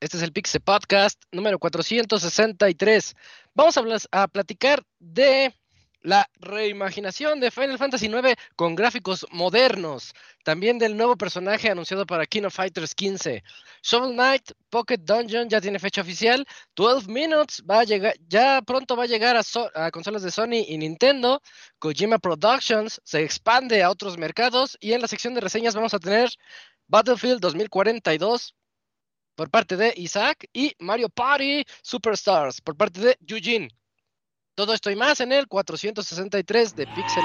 Este es el Pixel Podcast número 463. Vamos a, a platicar de la reimaginación de Final Fantasy IX con gráficos modernos, también del nuevo personaje anunciado para King of Fighters 15. Shovel Knight Pocket Dungeon ya tiene fecha oficial, 12 Minutes va a llegar, ya pronto va a llegar a, consolas de Sony y Nintendo, Kojima Productions se expande a otros mercados y en la sección de reseñas vamos a tener Battlefield 2042 por parte de Isaac y Mario Party Superstars por parte de Eugene. Todo esto y más en el 463 de Pixel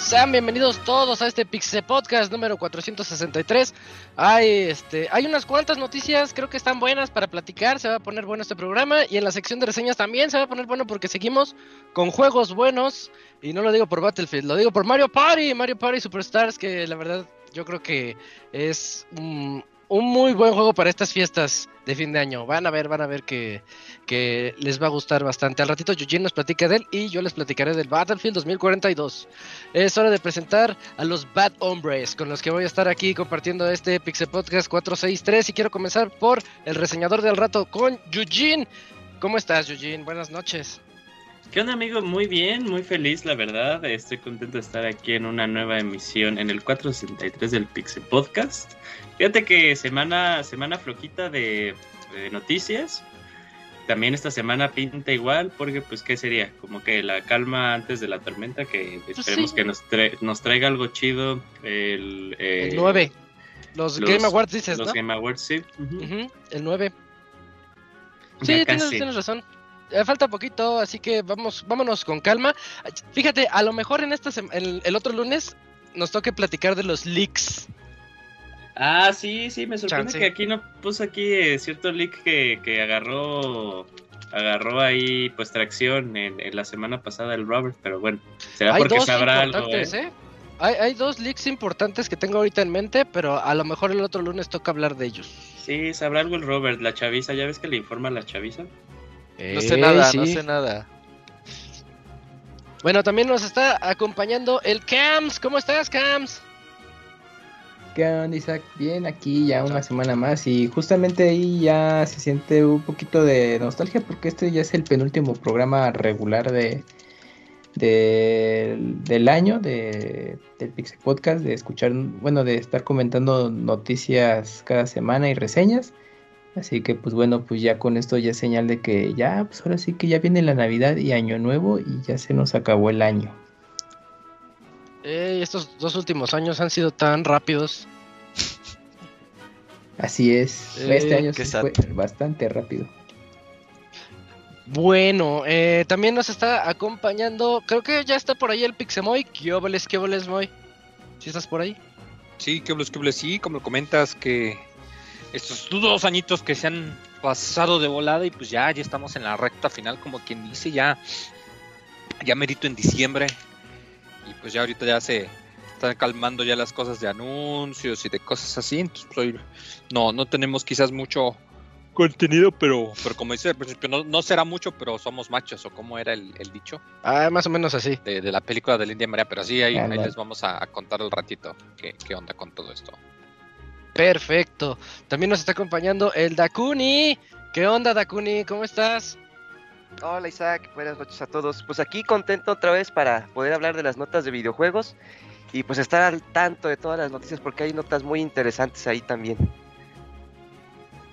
Sean bienvenidos todos a este Pixel Podcast número 463. Hay, este, hay unas cuantas noticias, creo que están buenas para platicar. Se va a poner bueno este programa. Y en la sección de reseñas también se va a poner bueno porque seguimos con juegos buenos. Y no lo digo por Battlefield, lo digo por Mario Party, Mario Party Superstars, que la verdad yo creo que es un, un muy buen juego para estas fiestas de fin de año. Van a ver, van a ver que, que les va a gustar bastante. Al ratito Eugene nos platica de él y yo les platicaré del Battlefield 2042. Es hora de presentar a los Bad Hombres con los que voy a estar aquí compartiendo este Pixel Podcast 463 y quiero comenzar por el reseñador del rato con Eugene. ¿Cómo estás Eugene? Buenas noches. ¿Qué onda amigo? Muy bien, muy feliz la verdad. Estoy contento de estar aquí en una nueva emisión en el 463 del Pixel Podcast. Fíjate que semana, semana flojita de, noticias. También esta semana pinta igual, porque pues qué sería, como que la calma antes de la tormenta, que pues esperemos que nos, nos traiga algo chido. El, el 9. Eh, los, Game Awards dices, los Game Awards, sí. el 9. Sí, tienes, razón. Falta poquito, así que vamos, vámonos con calma. Fíjate, a lo mejor en esta el, el otro lunes nos toque platicar de los leaks Ah, sí, sí, me sorprende que aquí no puso aquí eh, cierto leak que, que, agarró agarró ahí pues tracción en, la semana pasada el Robert, pero bueno, será porque sabrá algo. ¿eh? ¿eh? Hay, hay, dos leaks importantes que tengo ahorita en mente, pero a lo mejor el otro lunes toca hablar de ellos. Sí, sabrá algo el Robert, la chaviza, ¿ya ves que le informa a la chaviza? No sé nada, no sé nada. Bueno, también nos está acompañando el Cams. ¿Cómo estás, Cams? ¿Qué onda, Isaac? Bien, aquí ya una semana más y justamente ahí ya se siente un poquito de nostalgia porque este ya es el penúltimo programa regular de, del año de, del Pixel Podcast, de escuchar, bueno, de estar comentando noticias cada semana y reseñas. Así que pues bueno, pues ya con esto ya es señal de que ya, pues ahora sí que ya viene la Navidad y Año Nuevo y ya se nos acabó el año estos dos últimos años han sido tan rápidos. Así es. este año fue bastante rápido. Bueno, eh, también nos está acompañando, creo que ya está por ahí el Pixemoy. ¿Qué obles, qué obles, Moy? ¿Sí estás por ahí? Sí, qué obles, qué obles, sí, como comentas que estos dos añitos que se han pasado de volada y pues ya, ya estamos en la recta final, como quien dice, ya, ya merito en diciembre, y pues ya ahorita ya se están calmando ya las cosas de anuncios y de cosas así, entonces pues, no, no tenemos quizás mucho contenido, pero, pero como dice al principio, no, no será mucho, pero somos machos, o como era el, dicho. Ah, más o menos así. De, la película de la India María, pero sí, ahí, les vamos a, contar el ratito qué, qué onda con todo esto. Perfecto. También nos está acompañando el Dakuni. ¿Qué onda, Dakuni? ¿Cómo estás? Hola Isaac, buenas noches a todos. Pues aquí contento otra vez para poder hablar de las notas de videojuegos y pues estar al tanto de todas las noticias porque hay notas muy interesantes ahí también.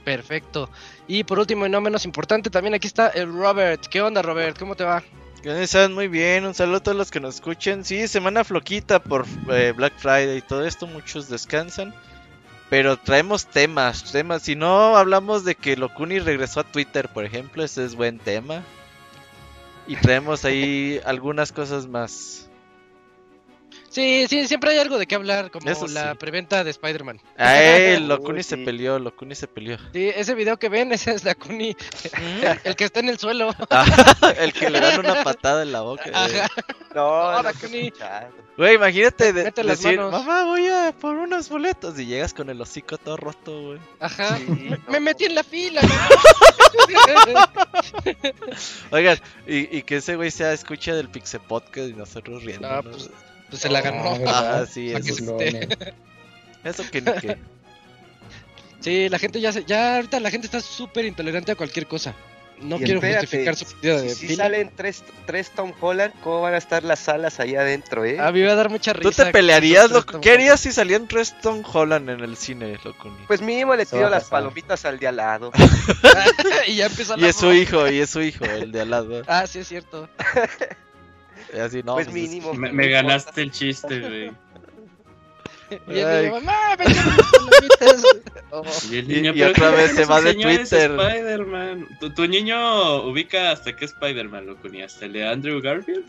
Perfecto. Y por último y no menos importante, también aquí está el Robert. ¿Qué onda, Robert? ¿Cómo te va? ¿Qué están? Muy bien, un saludo a todos los que nos escuchen. Sí, semana floquita por eh, Black Friday y todo esto, muchos descansan. Pero traemos temas, temas. Si no hablamos de que Locuni regresó a Twitter, por ejemplo, ese es buen tema. Y traemos ahí algunas cosas más. Sí, sí, siempre hay algo de qué hablar, como Eso la sí. preventa de Spider-Man. Ay, Uy, Locuni se sí. peleó, Locuni se peleó. Sí, ese video que ven, ese es la Kuni, el que está en el suelo. Ah, el que le dan una patada en la boca. eh. Ajá. No, No, no, Dakuni. Güey, imagínate de- Mete las decir, manos. mamá, voy a por unos boletos y llegas con el hocico todo roto, güey. Ajá. Sí, Me, no. me metí en la fila. Oigan, y, y que ese güey sea escucha del Pixel Podcast y nosotros riendo. Ah, pues, pues se la ganó. Ah, sí, Pa' que eso, eso que ni qué. Sí, la gente ya se, ya ahorita la gente está súper intolerante a cualquier cosa. No Y quiero espérate, justificar su pedido de Si, si salen tres, tres Tom Holland, ¿cómo van a estar las salas ahí adentro, eh? A mí me va a dar mucha risa. ¿Tú te pelearías, loco? ¿Qué harías si salían tres Tom Holland en el cine, loco? Pues mínimo le Eso tiro las palomitas al de al lado. Y ya empezó Y la es su hijo, y es su hijo, el de al lado. Ah, sí, es cierto. Y así, no, pues es- mínimo. Me, ganaste el chiste, güey. Y el Ay. niño, mamá. Oh. Y, el Y- niño, y "¿Pero otra vez se va de Twitter". Spider-Man. ¿Tu, tu niño ubica hasta qué Spider-Man lo ponía? ¿Hasta el de Andrew Garfield?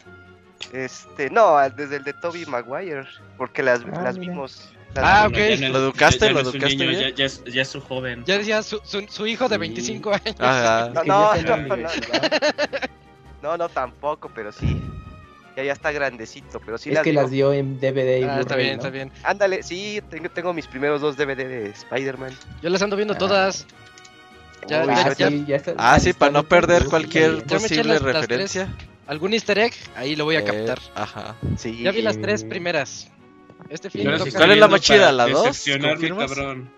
Este, no, desde el de Toby Maguire, porque las, Ah, las vimos. las Ah, ok. no ¿Lo educaste? ya- ya ¿Lo no educaste niño, bien? Ya, ya es, ya es su joven. Ya decía su, su, su hijo de Sí. 25 años. Ajá. No, no, no. No, no, tampoco, pero sí. Ya, ya está grandecito, pero sí es las que las dio en DVD y Ah, está bien, ¿no? está bien. Ándale, sí, tengo, tengo mis primeros dos DVD de Spider-Man. Yo las ando viendo Ah. todas. Ya- Uy, ya- Ah, ya- sí, ya está- Ah, sí, para no perder cualquier posible las- las tres. referencia. ¿Algún easter egg? Ahí lo voy a Eh, captar. Ajá. Sí. Ya vi las tres primeras. Este film ¿Cuál es la más chida? ¿La dos? cabrón.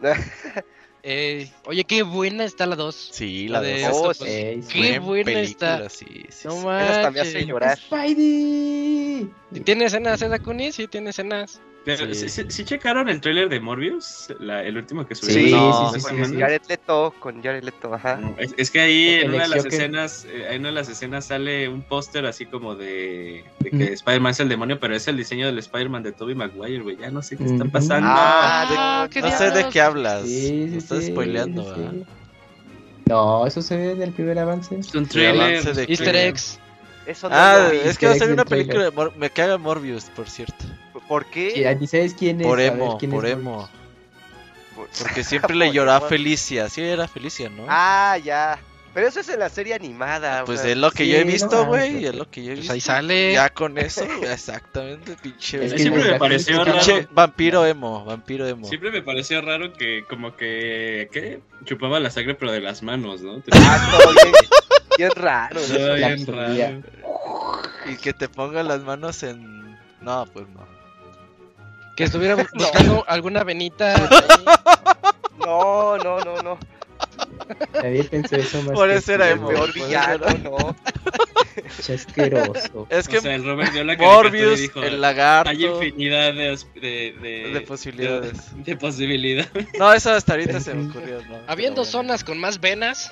Eh, oye, qué buena está la 2. Sí, La la, de dos. Oh, Octopus. sí. Ey, sí. Qué Buen buena película, está. Sí, sí, No sí. Esa hasta me hace manches. llorar. Spidey. ¿Y ¿Tiene escenas, eh, Dakuni? Sí, tiene escenas. Pero, Sí. ¿sí, sí- sí checaron el tráiler de Morbius? La- el último que subieron. Sí, No, sí, sí, Con sí, sí. Jared Leto, con Jared Leto, ajá. Es, es que ahí en una de las que- escenas, eh, en una de las escenas sale un póster así como de, de que Ujú. Spider-Man es el demonio, pero es el diseño del Spider-Man de Tobey Maguire, güey. Ya no sé qué está pasando. Ah, Ah, qué No sé de qué hablas. Lo estás sí, spoileando. No, eso se ve del primer avance. Es un trailer. avance de Easter eggs. Eso no Ah, es que va a salir una película de Mor me caga Morbius, por cierto. ¿Por qué? Sí, ni sabes quién es. Por emo, quién por es emo. Por- Porque siempre le lloraba Felicia. Sí, era Felicia, ¿no? Ah, ya. Pero eso es en la serie animada. o pues es lo que sí, yo he no visto, güey. Es lo que yo he Pues visto. ahí sale. Ya con eso, exactamente, pinche. Es que siempre me pareció raro. Pinche vampiro emo, vampiro emo. Siempre me pareció raro que como que ¿qué? chupaba la sangre pero de las manos, ¿no? Ah, todo bien, bien raro. Bien raro. Y que te ponga las manos en. No, pues no. Que estuviera buscando alguna venita. No, no, no, no. Nadie pensó eso más Por eso era. El peor villano, no. pinche asqueroso. Es que o sea, el Robert dio la Morbius, dijo, el lagarto. hay infinidad de, de, de, De posibilidades. De, de posibilidades. No, eso hasta ahorita se me ocurrió, ¿no? Habiendo bueno. zonas con más venas,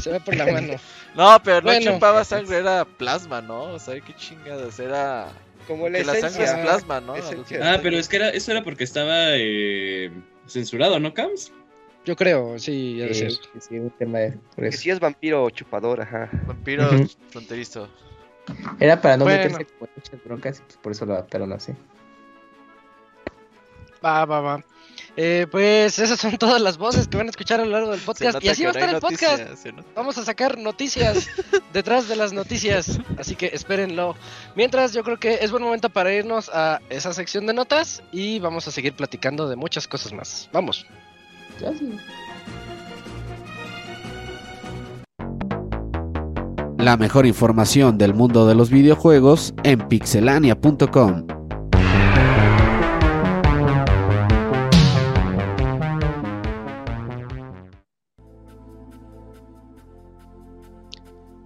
se ve por la mano. No, pero no Bueno. chupaba sangre, era plasma, ¿no? O sea, qué chingadas, era... Como la que la sangre es esencia. plasma, ¿no? Esencia. Ah, pero es que era, eso era porque estaba eh, censurado, ¿no, Cams? Yo creo, sí, de Sí, sí, sí, un tema de por Que eso. sí es vampiro chupador, ajá. Vampiro fronterizo. Era para no Bueno. meterse con muchas broncas, pues por eso lo adaptaron así. Va, va, va. Eh, pues esas son todas las voces que van a escuchar a lo largo del podcast. Y así va a estar el podcast. noticias. Vamos a sacar noticias detrás de las noticias, así que espérenlo. Mientras, yo creo que es buen momento para irnos a esa sección de notas y vamos a seguir platicando de muchas cosas más. Vamos. La mejor información del mundo de los videojuegos en pixelania.com.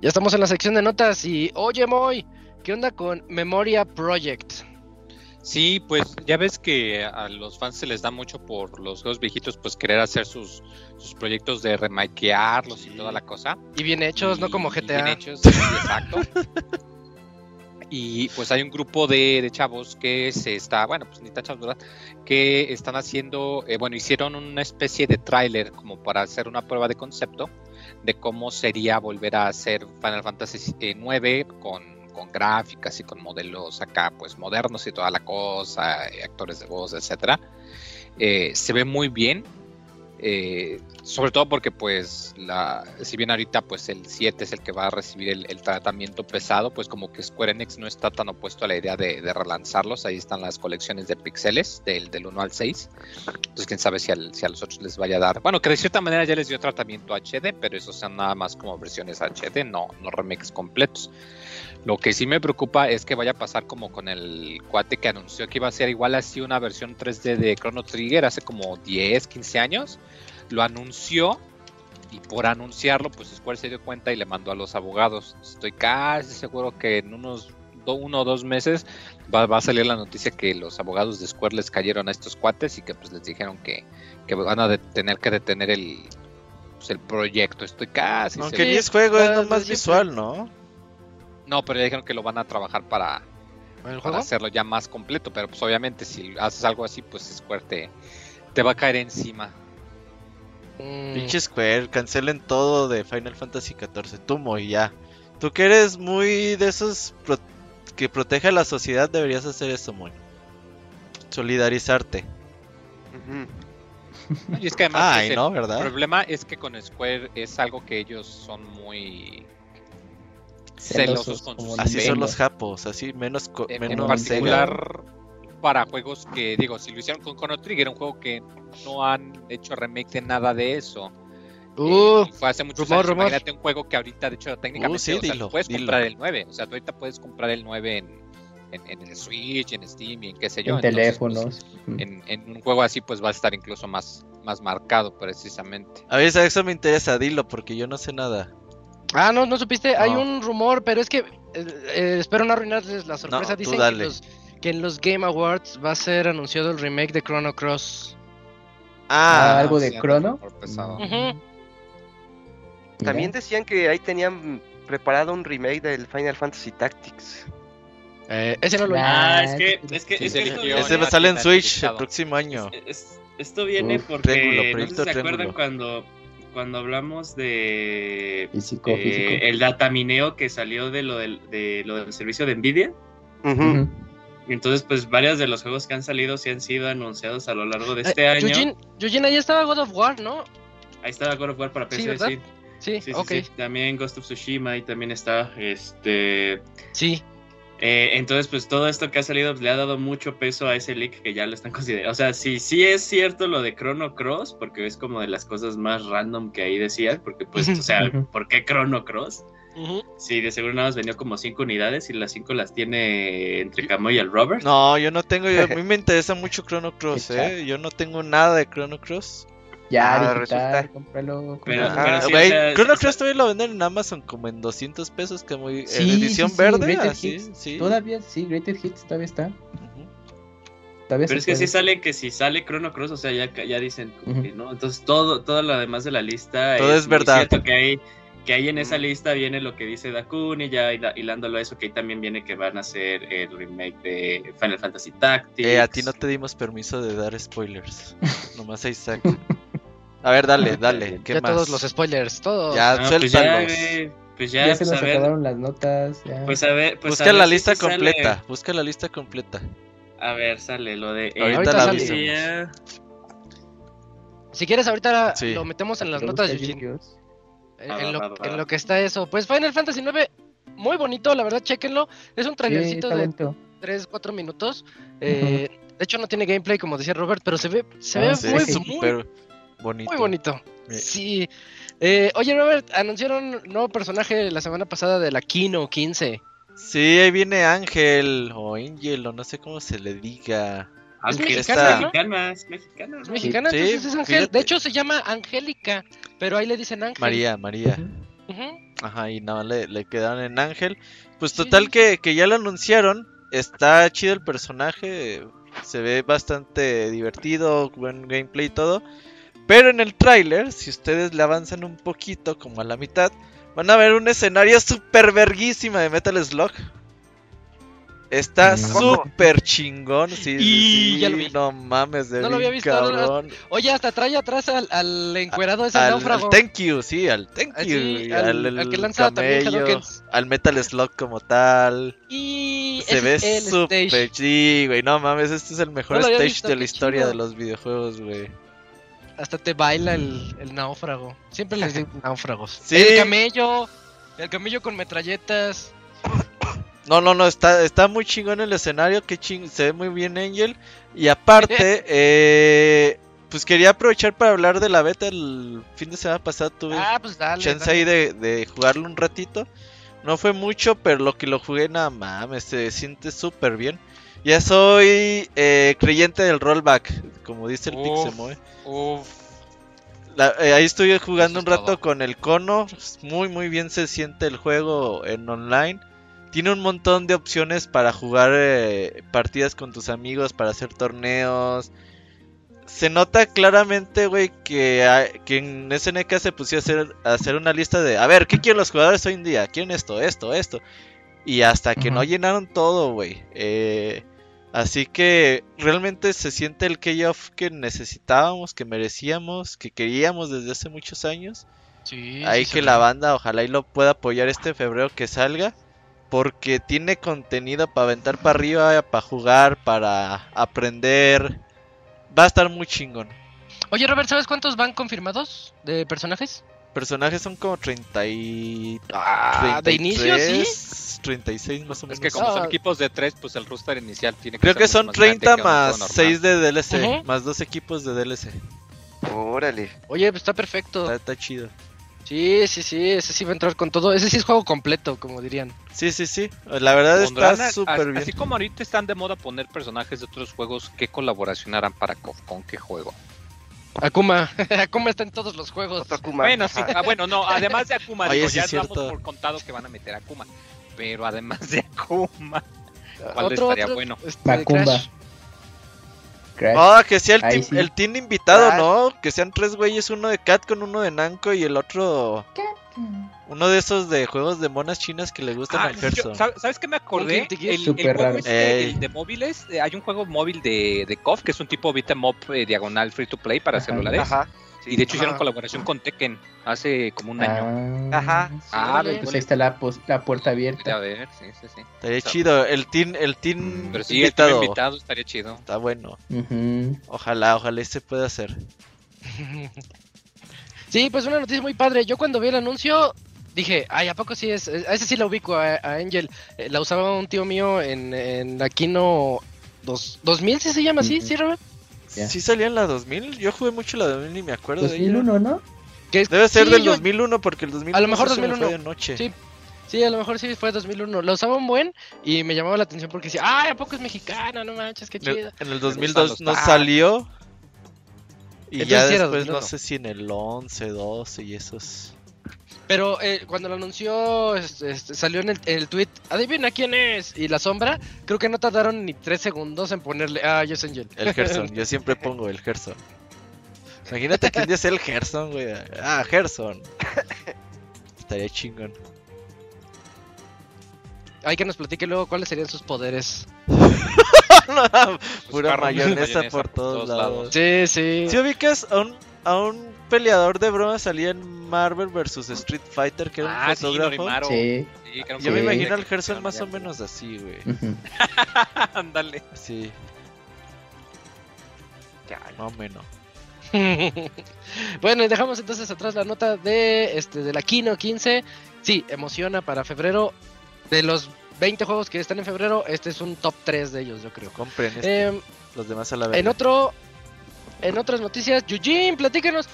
Ya estamos en la sección de notas y, oye, Moy, ¿qué onda con Memoria Project? Sí, pues ya ves que a los fans se les da mucho por los juegos viejitos, pues querer hacer sus, sus proyectos de remakearlos y toda la cosa. Y bien hechos, no como Y GTA. bien hechos, sí, exacto. Y pues hay un grupo de, de chavos que se está, bueno, pues ni tan chavos, ¿verdad? Que están haciendo, eh, bueno, hicieron una especie de tráiler como para hacer una prueba de concepto de cómo sería volver a hacer Final Fantasy IX con, con gráficas y con modelos acá, pues modernos y toda la cosa, actores de voz, etcétera. Eh, se ve muy bien, eh, sobre todo porque pues la, si bien ahorita pues el 7 es el que va a recibir el, tratamiento pesado, pues como que Square Enix no está tan opuesto a la idea de, relanzarlos, ahí están las colecciones de pixeles del, del 1 al 6, entonces quién sabe si, al- si a los otros les vaya a dar, bueno que de cierta manera ya les dio tratamiento HD, pero esos son nada más como versiones HD, no, no remakes completos. Lo que sí me preocupa es que vaya a pasar como con el cuate que anunció que iba a ser igual así una versión 3D de Chrono Trigger hace como 10, 15 años. Lo anunció y por anunciarlo, pues Square se dio cuenta y le mandó a los abogados. Estoy casi seguro que en unos do- uno o dos meses va, va a salir la noticia que los abogados de Square les cayeron a estos cuates y que pues les dijeron que, que van a de- tener que detener el, pues, el proyecto. Estoy casi Aunque seguro. ni es juego, es nomás siempre. visual, ¿no? No, pero ya dijeron que lo van a trabajar para, ¿El hacerlo ya más completo. Pero pues obviamente si haces algo así, pues Square te, te va a caer encima. Mm, Pinche Square, cancelen todo de Final Fantasy XIV, Tumo y ya. Tú que eres muy de esos pro- que protege a la sociedad, deberías hacer eso, Moy. Solidarizarte. Y es que además Ay, el no, ¿verdad? problema es que con Square es algo que ellos son muy Celosos, celosos con sus Así son los japos, así menos, En, menos en particular para juegos que, digo, si lo hicieron con Chrono Trigger, un juego que no han hecho remake de nada de eso. Uh, Eh, fue hace muchos rumor, años. rumor. Imagínate un juego que ahorita, de hecho, técnicamente, sí, o sea, dilo, puedes dilo. comprar el 9. O sea, tú ahorita puedes comprar el 9 en, en, en el Switch, en Steam y en qué sé yo. en Entonces, pues, teléfonos. Ujú. en, en un juego así, pues va a estar incluso más, más marcado, precisamente. A ver, eso me interesa, dilo, porque yo no sé nada. Ah, no, no supiste. Hay un rumor, pero es que eh, eh, espero no arruinarles la sorpresa. No, Dicen que, dale. los, que en los Game Awards va a ser anunciado el remake de Chrono Cross. Ah, Ah, algo de sí, Chrono. También decían que ahí tenían preparado un remake del Final Fantasy Tactics. Eh, ese no lo Nah. Ah, es que, es que, Sí, es que sí, ese Ese sale en Switch el próximo año. es- esto viene Uf, porque triángulo, no sé si proyecto se acuerdan cuando, cuando hablamos de Físico, eh, físico. el datamineo que salió de lo del, de lo del servicio de Nvidia. Entonces, pues varios de los juegos que han salido sí han sido anunciados a lo largo de Eh, este año. Eugene, Eugene, ahí estaba God of War, ¿no? Ahí está God of War para Sí, PC, ¿verdad? sí. Sí, Sí, sí. También Ghost of Tsushima y también está este Sí. Eh, entonces, pues todo esto que ha salido pues, le ha dado mucho peso a ese leak que ya lo están considerando. O sea, sí, sí es cierto lo de Chrono Cross, porque es como de las cosas más random que ahí decías, porque pues, o sea. ¿por qué Chrono Cross? Ujú. Sí, de seguro nada más vendió como cinco unidades y las cinco las tiene entre Camo y el Robert. No, yo no tengo, yo- a mí me interesa mucho Chrono Cross, eh. Yo no tengo nada de Chrono Cross. Ya, Ah, digital, resulta. cómpralo. Pero- cómpralo. pero sí, Güey, o sea, Chrono Cross todavía lo venden en Amazon como en 200 pesos, como en Sí, edición sí, sí, verde, Greatest así, Hits. sí. Todavía, sí, Greater Hits todavía está. Todavía Pero es que sí sale que si sale Chrono Cross, o sea, ya, ya dicen que no. Entonces todo, todo lo demás de la lista Todo es muy verdad. cierto que hay, que ahí en esa lista viene lo que dice Dakun y ya hilándolo a eso, que ahí también viene que van a hacer el remake de Final Fantasy Tactics. Eh, a ti no te dimos permiso de dar spoilers. Nomás a Isaac. A ver, dale, dale. ¿Qué ya más? todos los spoilers, todos. Ya, Ah, pues ya, suéltalos. pues ya, Ya se pues nos a ver, acabaron las notas. Ya. pues a ver, pues a Busca ver la si lista sí sale- completa. Busca la lista completa. A ver, sale lo de Ahorita Ahorita la sale. Si quieres, ahorita Sí. lo metemos en las notas, Eugene. Yu-Gi-Oh. En, en lo, en lo que está eso. Pues Final Fantasy IX, muy bonito, la verdad, chequenlo. Es un Sí, trailercito está de bonito. 3, 4 minutos. Eh, De hecho, no tiene gameplay, como decía Robert, pero se ve, se ve Ah, Sí, muy, sí. muy, súper bonito. muy bonito. Sí. Sí. Eh, oye, Robert, anunciaron un nuevo personaje la semana pasada de la Kino 15. Sí, ahí viene Ángel o Angel o no sé cómo se le diga. Mexicana, está ¿no? mexicana, es mexicana. Es mexicana, Sí, entonces es Ángel. fíjate. De hecho, se llama Angélica, pero ahí le dicen Ángel. María, María. Ajá, y no, le, le quedaron en Ángel. Pues Sí. total que, que ya lo anunciaron. está chido el personaje, se ve bastante divertido, buen gameplay y todo. Pero en el tráiler, si ustedes le avanzan un poquito, como a la mitad, van a ver un escenario super verguísima de Metal Slug. Está Mm. súper chingón, sí, Y sí, ya lo vi. no mames, de No lo había visto, no lo- cabrón. Oye, hasta trae atrás al, al encuerado ese Al, náufrago. al thank you, sí, al thank Ah, you, sí, y al- al, al que lanza también camello, Hadokens. al Metal Slug como tal. Y Se ese ve súper sí, güey, no mames, este es el mejor No stage visto, de la historia de los videojuegos, güey. Hasta te baila el, el náufrago. Siempre les digo náufragos. Sí. El camello. El camello con metralletas. No, no, no, está, está muy chingón el escenario, que ching, se ve muy bien Angel. Y aparte, eh, pues quería aprovechar para hablar de la beta. El fin de semana pasado tuve Ah, pues dale. chance ahí de, de jugarlo un ratito. No fue mucho, pero lo que lo jugué, nada mames, se siente súper bien. Ya soy eh, creyente del rollback, como dice el Uf. Pixemoe. Uf. La- eh, ahí estuve jugando Eso un rato con el cono. Muy, muy bien se siente el juego en online. Tiene un montón de opciones para jugar eh, partidas con tus amigos, para hacer torneos. Se nota claramente, güey, que, hay- que en SNK se puso a hacer, a hacer una lista de, a ver, ¿qué quieren los jugadores hoy en día? ¿Quieren esto, esto, esto? Y hasta que no llenaron todo, güey. Eh, así que realmente se siente el key-off que necesitábamos, que merecíamos, que queríamos desde hace muchos años. Sí, Ahí sí que la banda ojalá y lo pueda apoyar este febrero que salga. Porque tiene contenido para aventar para arriba, para jugar, para aprender. Va a estar muy chingón. Oye, Robert, ¿sabes cuántos van confirmados de personajes? Personajes son como 30 y... Ah, de inicio, sí. 33, 36 más o Es menos. que como Ah. son equipos de tres, pues el roster inicial tiene que Creo ser que son más grande 30 que un juego más normal. 6 de DLC. Más dos equipos de DLC. Órale. Oye, pues está perfecto. Está, está chido. Sí, sí, sí, ese sí va a entrar con todo. Ese sí es juego completo, como dirían. Sí, sí, sí. La verdad está súper bien. Así como ahorita están de moda poner personajes de otros juegos, ¿qué colaboración harán para KOF? ¿Con qué juego? Akuma. Akuma está en todos los juegos. Akuma. Bueno, sí, ah, bueno, no, además de Akuma, Oye, digo, sí ya es damos cierto. por contado que van a meter a Akuma. Pero además de Akuma, ¿cuál Otro, estaría otro, bueno? este, Macumba. Crash. Crash. Ah, que sea el Ahí team, sí. el team invitado, Ah. ¿no? Que sean tres güeyes, uno de Cat con uno de Nanko y el otro... Uno de esos de juegos de monas chinas que le gustan Ah, al Gerson. ¿sab- ¿Sabes qué me acordé? El, el raro. este, el de móviles, eh, hay un juego móvil de, de KOF que es un tipo beat 'em up eh, diagonal free to play para Ajá. celulares. Ajá. sí. Y de hecho hicieron Ajá. colaboración con Tekken hace como un año. Ah, Ajá. Ah, órale. Pues ahí está la, la puerta A abierta. ver, sí, sí, sí. Estaría chido. El team, el team Pero sí, el invitado. team invitado estaría chido. Está bueno. Ujú. Ojalá, ojalá y se pueda hacer. Sí, pues una noticia muy padre. Yo cuando vi el anuncio dije, ay, ¿a poco sí es? A ese sí la ubico, a, a Angel. Eh, la usaba un tío mío en, en la Kino dos, 2000, ¿sí se llama así? Ujú. ¿Sí, Robert? Ya. ¿Sí salía en la 2000? Yo jugué mucho la 2000 y me acuerdo de ella. 2001, ¿no? Que- Debe ser sí, del yo- 2001 porque el 2001 A lo mejor se me 2001. fue de noche. Sí. Sí, a lo mejor sí fue 2001. La usaba un buen y me llamaba la atención porque decía, ay, ¿a poco es mexicana? No manches, qué chido. en el gustan 2002 los no salió. Y Entonces ya sí después no 2001. sé si en el 11, 12 y esos. Pero eh, cuando lo anunció, este, este, salió en el, en el tweet, adivina quién es. Y la sombra, creo que no tardaron ni tres segundos en ponerle, ah, yo soy Angel. El Gerson, yo siempre pongo el Gerson. Imagínate que un día sea el Gerson, güey. Ah, Gerson. Estaría chingón. Hay que nos platique luego cuáles serían sus poderes. Pura carros, mayonesa por todos lados. Sí, sí. Si ubicas a un, a un peleador de broma salía en Marvel vs Street Fighter, que era un Ah, fotógrafo. Sí. Sí, Yo me imagino al Gerson más o menos así, güey. Ándale. Sí, Ya, más o menos. bueno, y dejamos entonces atrás la nota de este de la Kino 15. Sí, emociona para febrero. De los 20 juegos que están en febrero, este es un top 3 de ellos, yo creo. Compren este, Em, los demás a la en vez. otro en otras noticias, Yujin, platícanos.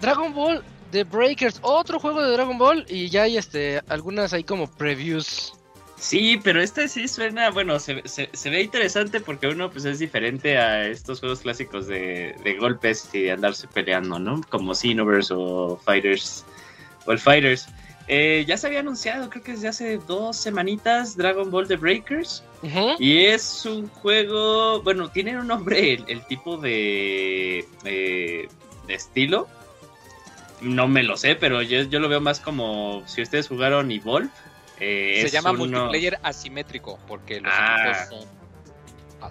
Dragon Ball The Breakers, otro juego de Dragon Ball y ya hay este algunas ahí como previews. Sí, pero este sí suena, bueno, se, se, se ve interesante porque uno pues es diferente a estos juegos clásicos de, de golpes y de andarse peleando, ¿no? Como Xenoverse o Fighters o el Fighters. Eh, ya se había anunciado, creo que desde hace dos semanitas, Dragon Ball The Breakers. Y es un juego, bueno, tiene un nombre el, el tipo de, eh, de estilo. No me lo sé, pero yo, yo lo veo más como si ustedes jugaron Evolve. eh, Se es llama uno- multiplayer asimétrico, porque los Ah. equipos son.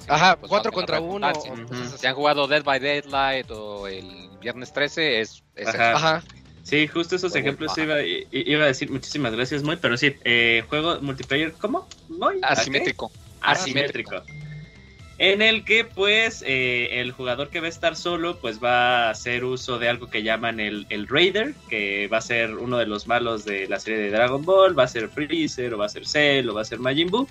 Ajá, pues, cuatro valga la contra uno. redundancia. o Ujú. cosas así. Si han jugado Dead by Daylight o el viernes 13, es, es Ajá. eso. Ajá. Sí, justo esos Juego- ejemplos iba, iba a decir. Muchísimas gracias, Moy. Pero sí, eh, juego multiplayer, ¿cómo? ¿Moy? ¿A qué? Asimétrico. asimétrico. En el que pues eh, el jugador que va a estar solo pues va a hacer uso de algo que llaman el, el Raider, que va a ser uno de los malos de la serie de Dragon Ball, va a ser Freezer o va a ser Cell o va a ser Majin Buu.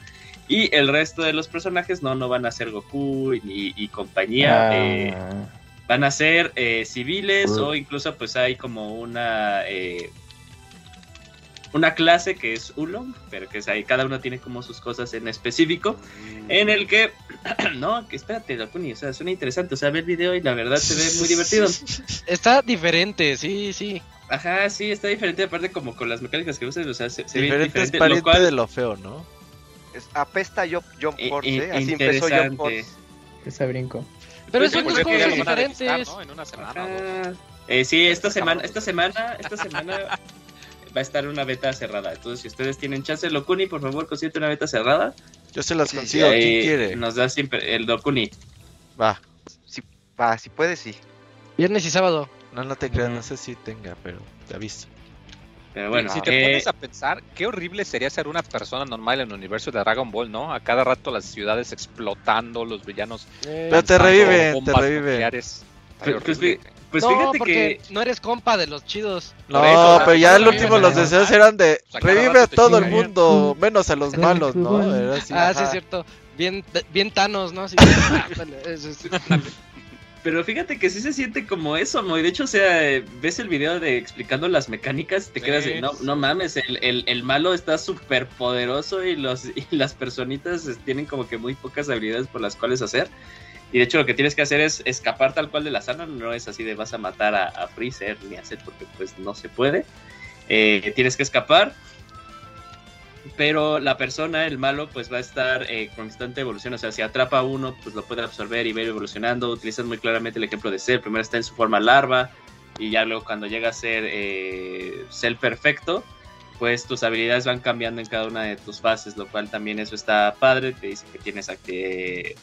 Y el resto de los personajes no, no van a ser Goku y, y compañía. eh, Ah, van a ser eh, civiles Mm. o incluso pues hay como una eh, una clase que es Ulong, pero que es ahí, cada uno tiene como sus cosas en específico, en el que, no, que espérate, Lacuni, o sea, suena interesante, o sea, ve el video y la verdad se ve muy divertido. Está diferente, sí, sí. Ajá, sí, está diferente, aparte como con las mecánicas que usan, o sea, se, se ve Diferente es lo cual, de lo feo, ¿no? Es- apesta Jump, Jump I- Force, i- ¿eh? Así empezó Jump interesante. Force. esa brinco. Pero son dos a diferentes. revisar, ¿no? En una semana. o dos. Ajá. Eh, sí, esta semana, esta semana, esta semana va a estar una beta cerrada. Entonces, si ustedes tienen chance, Locuni, por favor, consigue una beta cerrada. Yo se las Sí, consigo. ¿Quién quiere? Nos da siempre el Locuni. Va. Si, va, si puedes, sí. Viernes y sábado. No, no te creas, no sé si tenga, pero te aviso. Pero bueno, si te eh, pones a pensar, qué horrible sería ser una persona normal en el universo de Dragon Ball, ¿no? A cada rato las ciudades explotando, los villanos. Eh, Pero te reviven, te reviven. Pues- pues pues no, fíjate porque que. no eres compa de los chidos. No, eso, pero ya no, último no, los no, deseos no. eran de O sea, revive a todo el mundo, menos a los malos, ¿no? Así. ah, sí, ajá. es cierto. Bien, bien Thanos, ¿no? Así, Pero fíjate que sí se siente como eso, Moy. De hecho, o sea, ves el video de explicando las mecánicas y te Sí. quedas de, no, no mames, el, el, el malo está súper poderoso y, los, y las personitas tienen como que muy pocas habilidades por las cuales hacer. Y de hecho lo que tienes que hacer es escapar tal cual de la sala, no es así de vas a matar a, a Freezer ni a Cell porque pues no se puede. Eh, tienes que escapar, pero la persona, el malo, pues va a estar eh, con constante evolución. O sea, si atrapa a uno, pues lo puede absorber y ver evolucionando. Utilizas muy claramente el ejemplo de Cell. Primero está en su forma larva y ya luego cuando llega a ser eh, perfecto, pues tus habilidades van cambiando en cada una de tus fases, lo cual también eso está padre. Te dice que tienes acti-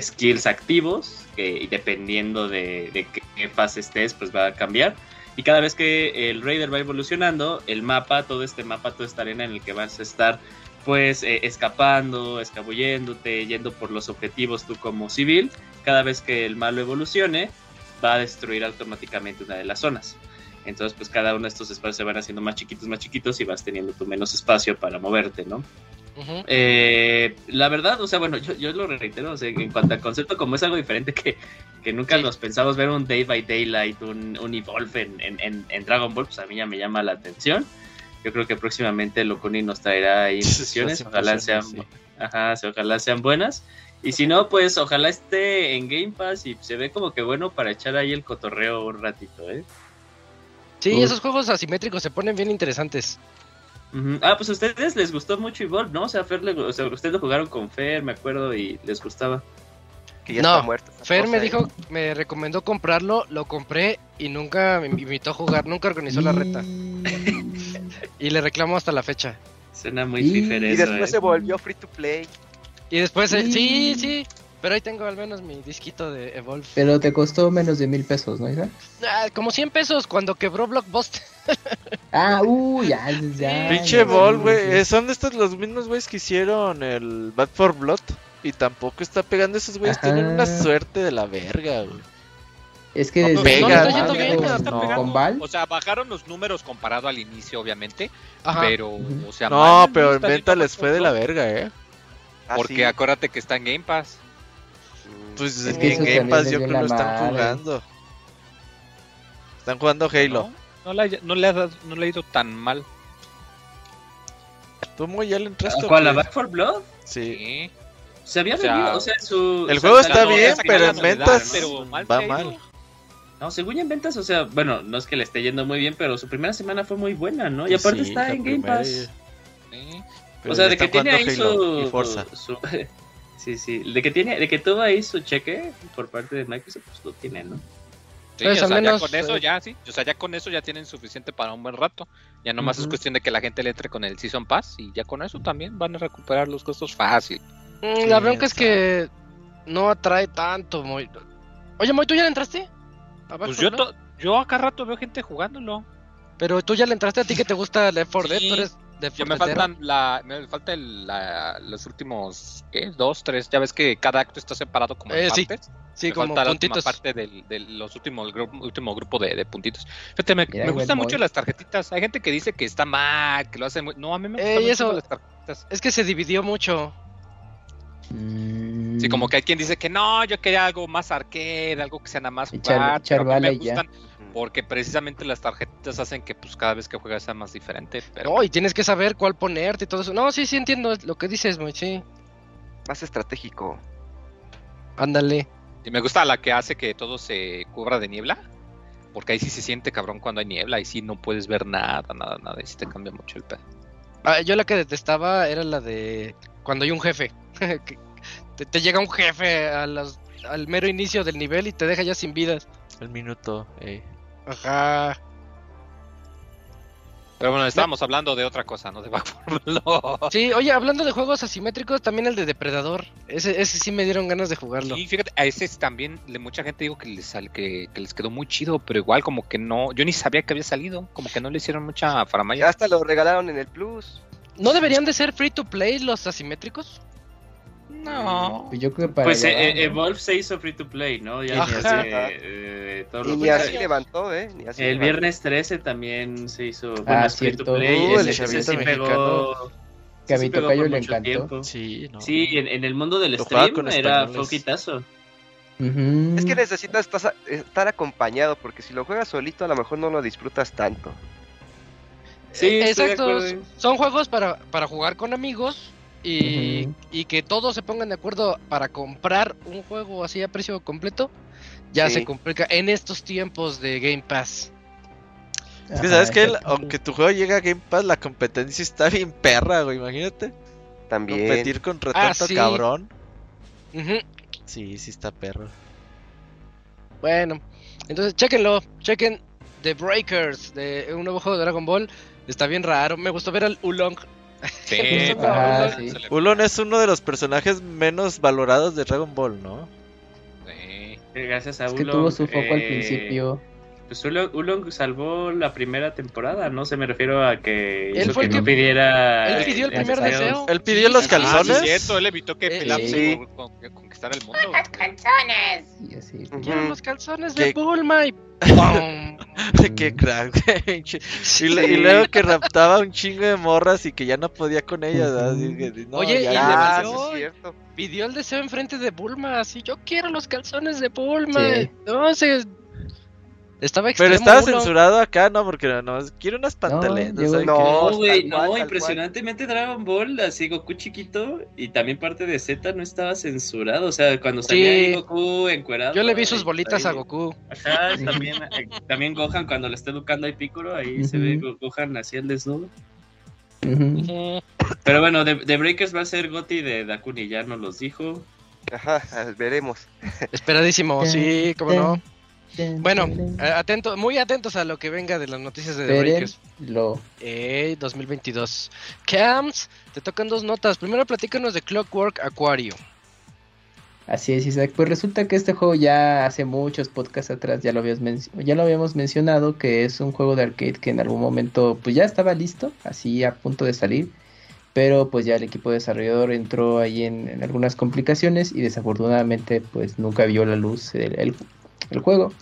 skills activos y dependiendo de, qué fase estés, pues va a cambiar. Y cada vez que el Raider va evolucionando, el mapa, todo este mapa, toda esta arena en el que vas a estar, pues eh, escapando, escabulléndote, yendo por los objetivos tú como civil, cada vez que el malo evolucione, va a destruir automáticamente una de las zonas. Entonces, pues cada uno de estos espacios se van haciendo más chiquitos, más chiquitos y vas teniendo tu menos espacio para moverte, ¿no? Eh, la verdad, o sea, bueno, yo, yo lo reitero, o sea, en cuanto al concepto, como es algo diferente que, que nunca Sí. nos pensamos ver un Day by Daylight, un, un Evolve en, en, en, en Dragon Ball, pues a mí ya me llama la atención. Yo creo que próximamente Locuni nos traerá ahí impresiones, ojalá sean, ajá, sí, ojalá sean buenas. Y si no, pues ojalá esté en Game Pass y se ve como que bueno para echar ahí el cotorreo un ratito, ¿eh? Sí, Uf. esos juegos asimétricos se ponen bien interesantes. Ah, pues a ustedes les gustó mucho Evolve, ¿no? O sea, Fer le- o sea, ustedes lo jugaron con Fer, me acuerdo, y les gustaba. Que ya No, está muerto. esa Fer me ¿eh? dijo, me recomendó comprarlo, lo compré y nunca me invitó a jugar, nunca organizó la reta. Y le reclamo hasta la fecha. Suena muy Y- fifer Y eso, después ¿eh? se volvió free to play. Y después, eh, sí, sí, pero ahí tengo al menos mi disquito de Evolve. Pero te costó menos de mil pesos, ¿no, Isaac? Ah, como 100 pesos cuando quebró Blockbuster. Ah, uh, ya, ya. Pinche ya, güey. Son estos los mismos güeyes que hicieron el Bad for Blood. Y tampoco está pegando. Esos güeyes Ajá. tienen una suerte de la verga, güey. Es que No, desde no, no le está bien, con, no está no, pegando. con Val, O sea, bajaron los números comparado al inicio, obviamente. Ajá. Pero, o sea, No, mal pero en venta les fue de la verga, eh. Ah, Porque sí. acuérdate que está en Game Pass. Pues Es en que eso Game Pass yo creo la lo están madre. jugando. Están jugando Halo. No, no le, ha- no le ha dado- no le ha ido tan mal. ¿Tú muy ya le entraste? ¿Cuál? ¿A qué? Back for Blood? Sí. Sí. Se había O sea, vendido, o sea, su... El juego o sea, está bien, que pero en ventas ¿no? pero mal va mal. No, según en ventas, o sea, bueno, no es que le esté yendo muy bien, pero su primera semana fue muy buena, ¿no? Y aparte Sí, está la en Game Pass. Sí. O sea, de que tiene ahí Halo su, y Forza. su- Sí, sí. De que tiene, de que todo ahí su cheque por parte de Microsoft, pues lo tiene, ¿no? Sí, Pues, o al sea, menos, ya con eso eh, ya, sí. O sea, ya con eso ya tienen suficiente para un buen rato. Ya nomás es Ujú. cuestión de que la gente le entre con el Season Pass y ya con eso también van a recuperar los costos fácil. Mm, La bronca es que no atrae tanto, Moy. Oye, Moy, ¿tú ya le entraste? A Pues yo, 4 Blood? to- yo acá rato veo gente jugándolo. Pero tú ya le entraste a ti que te gusta Left 4 Dead, Sí. tú eres de Ya me faltan la, me falta el- la- los últimos, ¿qué? Dos, tres. Ya ves que cada acto está separado como en Eh, sí, partes. Sí, me como falta la última puntitos. parte del- de los últimos gru- último grupo de, de puntitos. Fíjate, me, gustan mucho las tarjetitas. Hay gente que dice que está mal, que lo hace muy... No, a mí me Eh, gustan mucho eso- las tarjetitas. Es que se dividió mucho. Sí, como que hay quien dice que no, yo quería algo más arcade, algo que sea nada más mí bala me y ya. Porque precisamente las tarjetitas hacen que pues cada vez que juegas sea más diferente. Pero No, y tienes que saber cuál ponerte y todo eso. No, sí, sí entiendo lo que dices, sí. Más estratégico. Ándale. Y me gusta la que hace que todo se cubra de niebla. Porque ahí sí se siente cabrón cuando hay niebla. Y sí no puedes ver nada, nada, nada. Y sí te cambia mucho el pedo. Ah, yo la que detestaba era la de cuando hay un jefe. Te llega un jefe a los- al mero inicio del nivel y te deja ya sin vidas. El minuto, eh. Ajá. Pero bueno, estábamos hablando de otra cosa, ¿no? De Back 4 Blood. Sí, oye, hablando de juegos asimétricos, también el de Depredador. Ese, ese sí me dieron ganas de jugarlo. Sí, fíjate, a ese también, le- mucha gente digo que les, sal- que, que les quedó muy chido, pero igual como que no, yo ni sabía que había salido, como que no le hicieron mucha Ya faramaya. hasta lo regalaron en el Plus. ¿No deberían de ser free to play los asimétricos? No. Pues yo creo que para Pues allá eh, eh, ¿no? Evolve se hizo free to play, ¿no? Ya Ajá. eh, todo Y ni así levantó, ¿eh? Ni así El levantó. viernes 13 también se hizo bueno, Ah, es free to play. Uh, ese, el ese chavito sí pegó. Que a ese mi sí tocayo le encantó. tiempo. Sí, no. Sí, en, en el mundo del Lo stream era fue un hitazo. Ujú. Es que necesitas estar, estar acompañado, porque si lo juegas solito a lo mejor no lo disfrutas tanto. Sí, Eh, exacto. Son juegos para, para jugar con amigos y, que todos se pongan de acuerdo para comprar un juego así a precio completo. Ya Sí. se complica en estos tiempos de Game Pass. Es que Ajá, sabes que aunque tu juego llegue a Game Pass, la competencia está bien perra, güey. Imagínate. También. Competir contra Ah, tanto sí. cabrón. Ujú. Sí, sí está perro. Bueno, entonces chequenlo, chequen The Breakers, de un nuevo juego de Dragon Ball. Está bien raro, me gustó ver al Ulong. Sí, Ajá, se sí. Ulon es uno de los personajes menos valorados de Dragon Ball, ¿no? sí. Eh, Gracias a Es que Ulong, tuvo su foco al eh, principio. Pues Ulong, Ulong salvó la primera temporada, ¿no? Se me refiero a que Él hizo fue que el no que- pidiera. él pidió el primer deseo. Él pidió los sí, Ah, sí, calzones. es cierto, él evitó que Eh, sí. con- con- conquistara el mundo. Y así. Ujú. Quiero los calzones ¿Qué? de Bulma y ¡pum! Qué crack, güey. Sí. Y, le- y luego que raptaba un chingo de morras y que ya no podía con ellas. ¿verdad? Así que, no, Oye, ya, y ya. Ah, es cierto. pidió el deseo enfrente de Bulma, así yo quiero los calzones de Bulma. Sí. No sé. Estaba Pero estaba censurado acá, ¿no? Porque no, no quiero unas pantaletas. llegó- ¿sabes no? No, güey, no, impresionantemente Dragon Ball, así Goku chiquito y también parte de Z no estaba censurado. O sea, cuando salía Sí. ahí Goku encuerado. Yo le vi ahí- sus bolitas a Goku. Ajá, también, eh, también Gohan cuando le está educando a Piccolo, ahí se ve Gohan así el desnudo. Ujú. Pero bueno, The, The Breakers va a ser Goti de Dakuni, ya nos los dijo. Ajá, veremos. Esperadísimo, sí, cómo no. Bueno, eh, atento, muy atentos a lo que venga de las noticias de The Breakers. Lo. Eh, 2022. Cams, te tocan dos notas. Primero platícanos de Clockwork Aquario. Así es, Isaac. Pues resulta que este juego ya hace muchos podcasts atrás ya lo, habías menc- ya lo habíamos mencionado, que es un juego de arcade que en algún momento pues ya estaba listo, así a punto de salir, pero pues ya el equipo desarrollador entró ahí en, en algunas complicaciones y desafortunadamente pues nunca vio la luz el, el- el juego.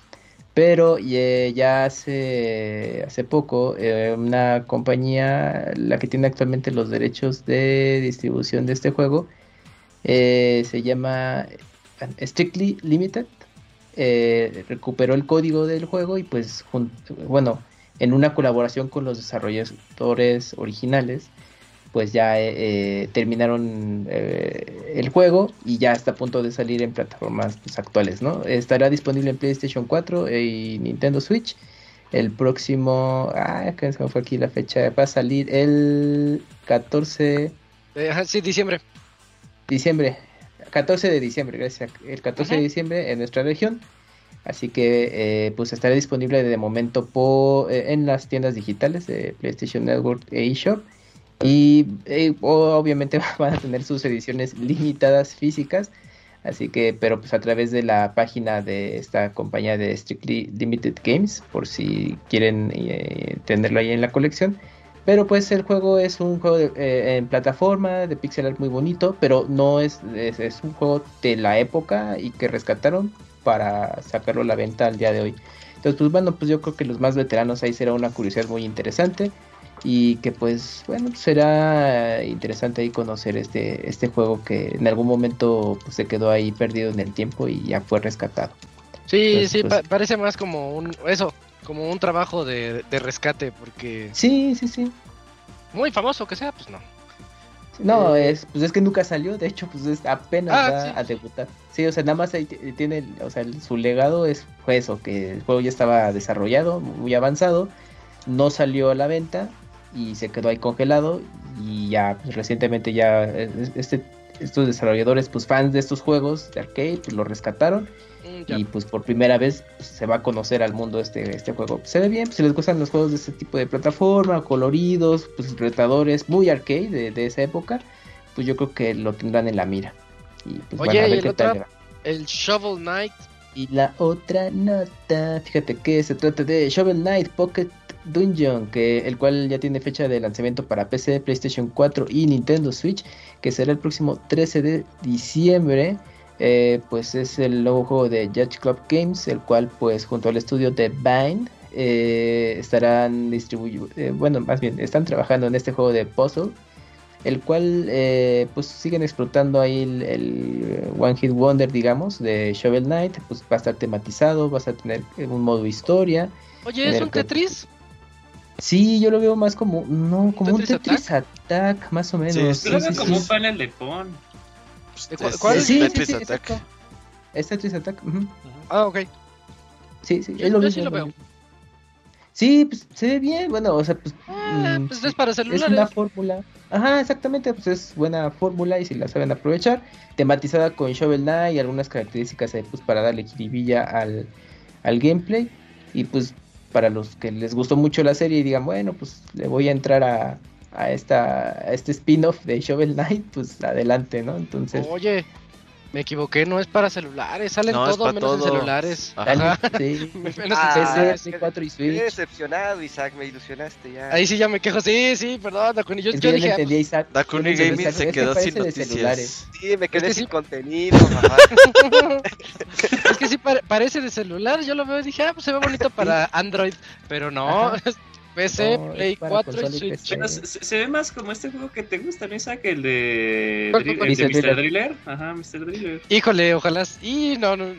Pero ya hace, hace poco eh, una compañía, la que tiene actualmente los derechos de distribución de este juego, eh, se llama Strictly Limited. eh, recuperó el código del juego y pues, bueno, en una colaboración con los desarrolladores originales, pues ya eh, eh, terminaron eh, el juego y ya está a punto de salir en plataformas pues, actuales, ¿no? Estará disponible en PlayStation 4 y Nintendo Switch. El próximo, ah, que se me fue aquí la fecha, va a salir el 14 Eh, ajá, sí, diciembre. diciembre, 14 de diciembre, gracias, el 14 de diciembre en nuestra región. Así que eh, pues estará disponible de momento po- en las tiendas digitales de PlayStation Network e eShop. Y eh, obviamente van a tener sus ediciones limitadas físicas. Así que, pero pues a través de la página de esta compañía de Strictly Limited Games, por si quieren eh, tenerlo ahí en la colección. Pero pues el juego es un juego eh, en plataforma de pixel art muy bonito, pero no es, es, es un juego de la época y que rescataron para sacarlo a la venta al día de hoy. Entonces, pues bueno, pues yo creo que los más veteranos ahí será una curiosidad muy interesante y que pues bueno, será interesante ahí conocer este, este juego que en algún momento pues, se quedó ahí perdido en el tiempo y ya fue rescatado. Sí, Entonces, sí, pues- pa- parece más como un, eso, como un trabajo de, de rescate, porque Sí, sí, sí. muy famoso que sea, pues no. No, Eh, es, pues es que nunca salió, de hecho, pues es apenas Ah, va sí. a debutar. Sí, o sea, nada más ahí tiene, o sea, su legado es fue eso, que el juego ya estaba desarrollado, muy avanzado, no salió a la venta y se quedó ahí congelado y ya pues, recientemente ya eh, este, estos desarrolladores, pues fans de estos juegos de arcade, pues lo rescataron ya. y pues por primera vez pues, se va a conocer al mundo este, este juego. Se ve bien, pues si les gustan los juegos de este tipo de plataforma, coloridos, pues retadores, muy arcade de, de esa época, pues yo creo que lo tendrán en la mira. Y pues Oye, van a ¿y ver qué tal. El Shovel Knight. Y la otra nota, fíjate que se trata de Shovel Knight Pocket Dungeon, que el cual ya tiene fecha de lanzamiento para PC, PlayStation 4 y Nintendo Switch, que será el próximo 13 de diciembre. Eh, pues es el nuevo juego de Judge Club Games, el cual pues junto al estudio de Vine eh, estarán distribuyendo, bueno, más bien están trabajando en este juego de puzzle, el cual eh, pues siguen explotando ahí el, el One Hit Wonder, digamos, de Shovel Knight, pues va a estar tematizado, vas a tener un modo historia. Oye, ¿es un que- Tetris? Sí, yo lo veo más como, no, como un Tetris Attack, más o menos. Sí, Sí, lo veo como sí. un panel de Pon. ¿De cu- Es- cuál? es Tetris sí, Attack. exacto. Es Tetris Attack. ujú. Ah, ok. Sí, sí, es lo yo mismo, sí lo veo. Sí, pues se ve bien, bueno, o sea, pues Ah, mm, pues es para es una celulares. fórmula. Ajá, exactamente, pues es buena fórmula y si la saben aprovechar, tematizada con Shovel Knight y algunas características ahí, pues para darle jiribilla al, al gameplay y pues para los que les gustó mucho la serie y digan, bueno, pues le voy a entrar a, a esta a este spin-off de Shovel Knight, pues adelante, ¿no? Entonces, Oye, me equivoqué, no es para celulares, salen No, es todo menos en celulares. Ajá. Sí, Menos en Ah, celulares. PC, Play 4 y decepcionado, Isaac, me ilusionaste ya. Ahí sí ya me quejo, sí, sí, perdón, Dakuni, yo, Es que yo dije, entendía, Isaac. Dakuni entendí, Gaming se es que quedó sin de celulares. noticias. Sí, me quedé que sin sí. contenido, mamá. es que sí pare- parece de celular, yo lo veo y dije, ah, pues se ve bonito para Android, pero no, es PC, No, Play para 4 y Switch. Pero se, ve más como este juego que te gusta, ¿no, Isaac? El de, ¿Cuál, Drill- cuál, el de? Mr. Driller. Ajá, Mr. Driller. Híjole, ojalá, y no, no,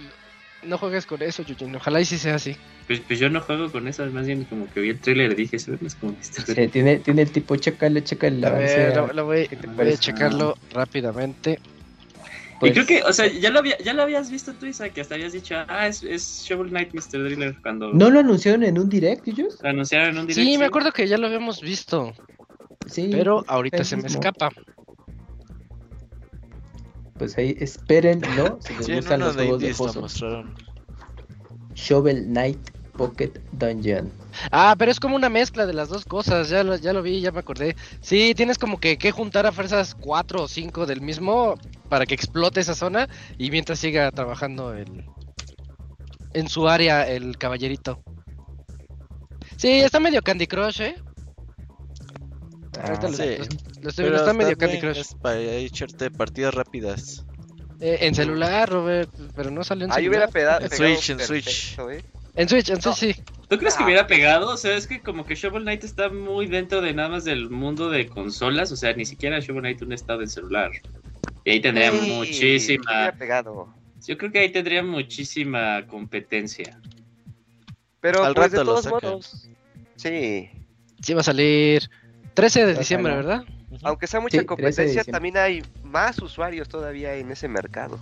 no juegues con eso, Yujin, ojalá y sí sea así. Pues, pues yo no juego con eso, más bien como que vi el trailer y dije, se ve más como Mr. Sí, Driller. tiene, tiene el tipo, chécale el A avance. ver, lo, lo voy, ¿Qué te voy a checarlo rápidamente. Pues, y creo que, o sea, ya lo, había, ya lo habías visto tú, Isaac, que hasta habías dicho, ah, es, es Shovel Knight Mr. Driller cuando ¿No lo anunciaron en un direct, ellos? lo anunciaron en un directo. Sí, me acuerdo que ya lo habíamos visto, Sí. pero ahorita se me escapa. Pues ahí espérenlo. Si les Sí, gustan los de juegos de puzzle. mostraron. Shovel Knight Pocket Dungeon. Ah, pero es como una mezcla de las dos cosas, ya lo, ya lo vi, ya me acordé. Sí, tienes como que, que juntar a fuerzas cuatro o cinco del mismo para que explote esa zona y mientras siga trabajando el, en su área el caballerito. Sí, está medio Candy Crush, ¿eh? Ahorita Ah, lo, sí. lo- lo estoy Pero viendo, está medio Candy Crush. Es para echarte partidas rápidas. Eh, en celular, Robert, pero no salió en Ahí hubiera celular. peda- En pegado. Switch, en Switch. ¿eh? En Switch, en Switch sí. ¿Tú crees que Ah. hubiera pegado? O sea, es que como que Shovel Knight está muy dentro de nada más del mundo de consolas. O sea, ni siquiera Shovel Knight un estado en celular. Y ahí tendría Sí, muchísima. pegado. Yo creo que ahí tendría muchísima competencia. Pero Al pues de rato todos modos. Sí. Sí va a salir 13 de diciembre, ¿verdad? aunque sea mucha Sí, 13 de competencia, también hay más usuarios todavía en ese mercado.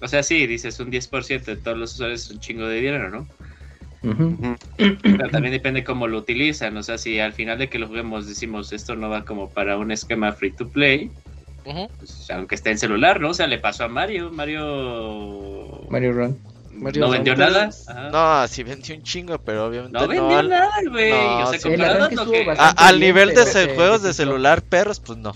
O sea, sí, dices un 10% de todos los usuarios es un chingo de dinero, ¿no? Pero también depende cómo lo utilizan. O sea, si al final de que lo juguemos decimos esto no va como para un esquema free to play, Pues, aunque esté en celular, ¿no? O sea, le pasó a Mario. Mario. Mario Run. Mario no vendió Run. nada. Ajá. No, sí vendió un chingo, pero obviamente No vendió al, nada, güey. no, o sea, sí. Que- a- al bien, nivel de ese juegos de celular, perros, pues no.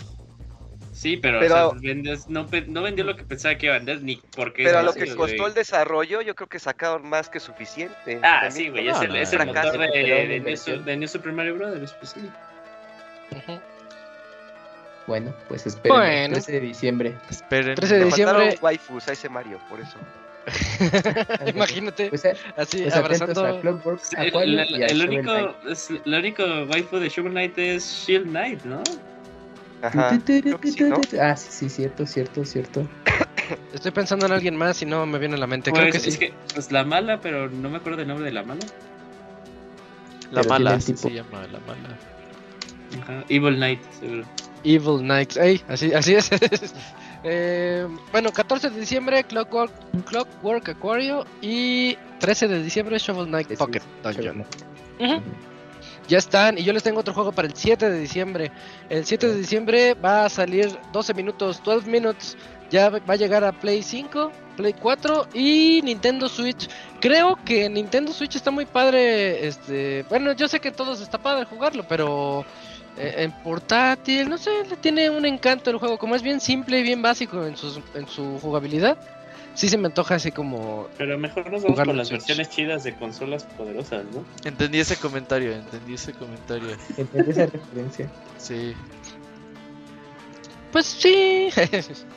Sí, pero, Pero- o sea, vendes- no, vendió lo que pensaba que iba a vender, ni porque Pero a lo que costó el desarrollo, yo creo que sacaron más que suficiente. Ah, También sí, güey, No, es el, no, es el motor de, de, de New Super Mario Brothers, pues sí. Ujú. Bueno, pues esperen. Bueno. 13 de diciembre. Esperen. 13 de Le diciembre. waifus a ese Mario, por eso. Imagínate, Pues, eh, así pues atentos a abrazando. Clockwork El, el- y a el único, es, lo único waifu de Shovel Knight es Shield Knight, ¿no? Ajá. Creo que sí, ¿no? Ah, sí, sí, cierto, cierto, cierto. Estoy pensando en alguien más y no me viene a la mente. Creo Pues, que es sí. que, pues la mala, pero no me acuerdo del nombre de la mala. La Pero mala, tipo- se llama, la mala. Ajá. Evil Knight, seguro. Evil Knights. Ey, así, así es. Eh, bueno, 14 de diciembre Clockwork, Clockwork Aquario y 13 de diciembre Shovel Knight Ese Pocket es Dungeon. Ya están, y yo les tengo otro juego para el 7 de diciembre. El 7 de diciembre va a salir 12 minutos, 12 minutes. Ya va a llegar a Play 5, Play 4 y Nintendo Switch. Creo que Nintendo Switch está muy padre. Este, bueno, yo sé que todos está padre jugarlo, pero eh, en portátil, no sé, le tiene un encanto el juego. Como es bien simple y bien básico en, sus, en su jugabilidad, sí se me antoja así como. Pero mejor nos vamos por las Switch. versiones chidas de consolas poderosas, ¿no? Entendí ese comentario, entendí ese comentario. Entendí esa referencia. Sí. Pues sí.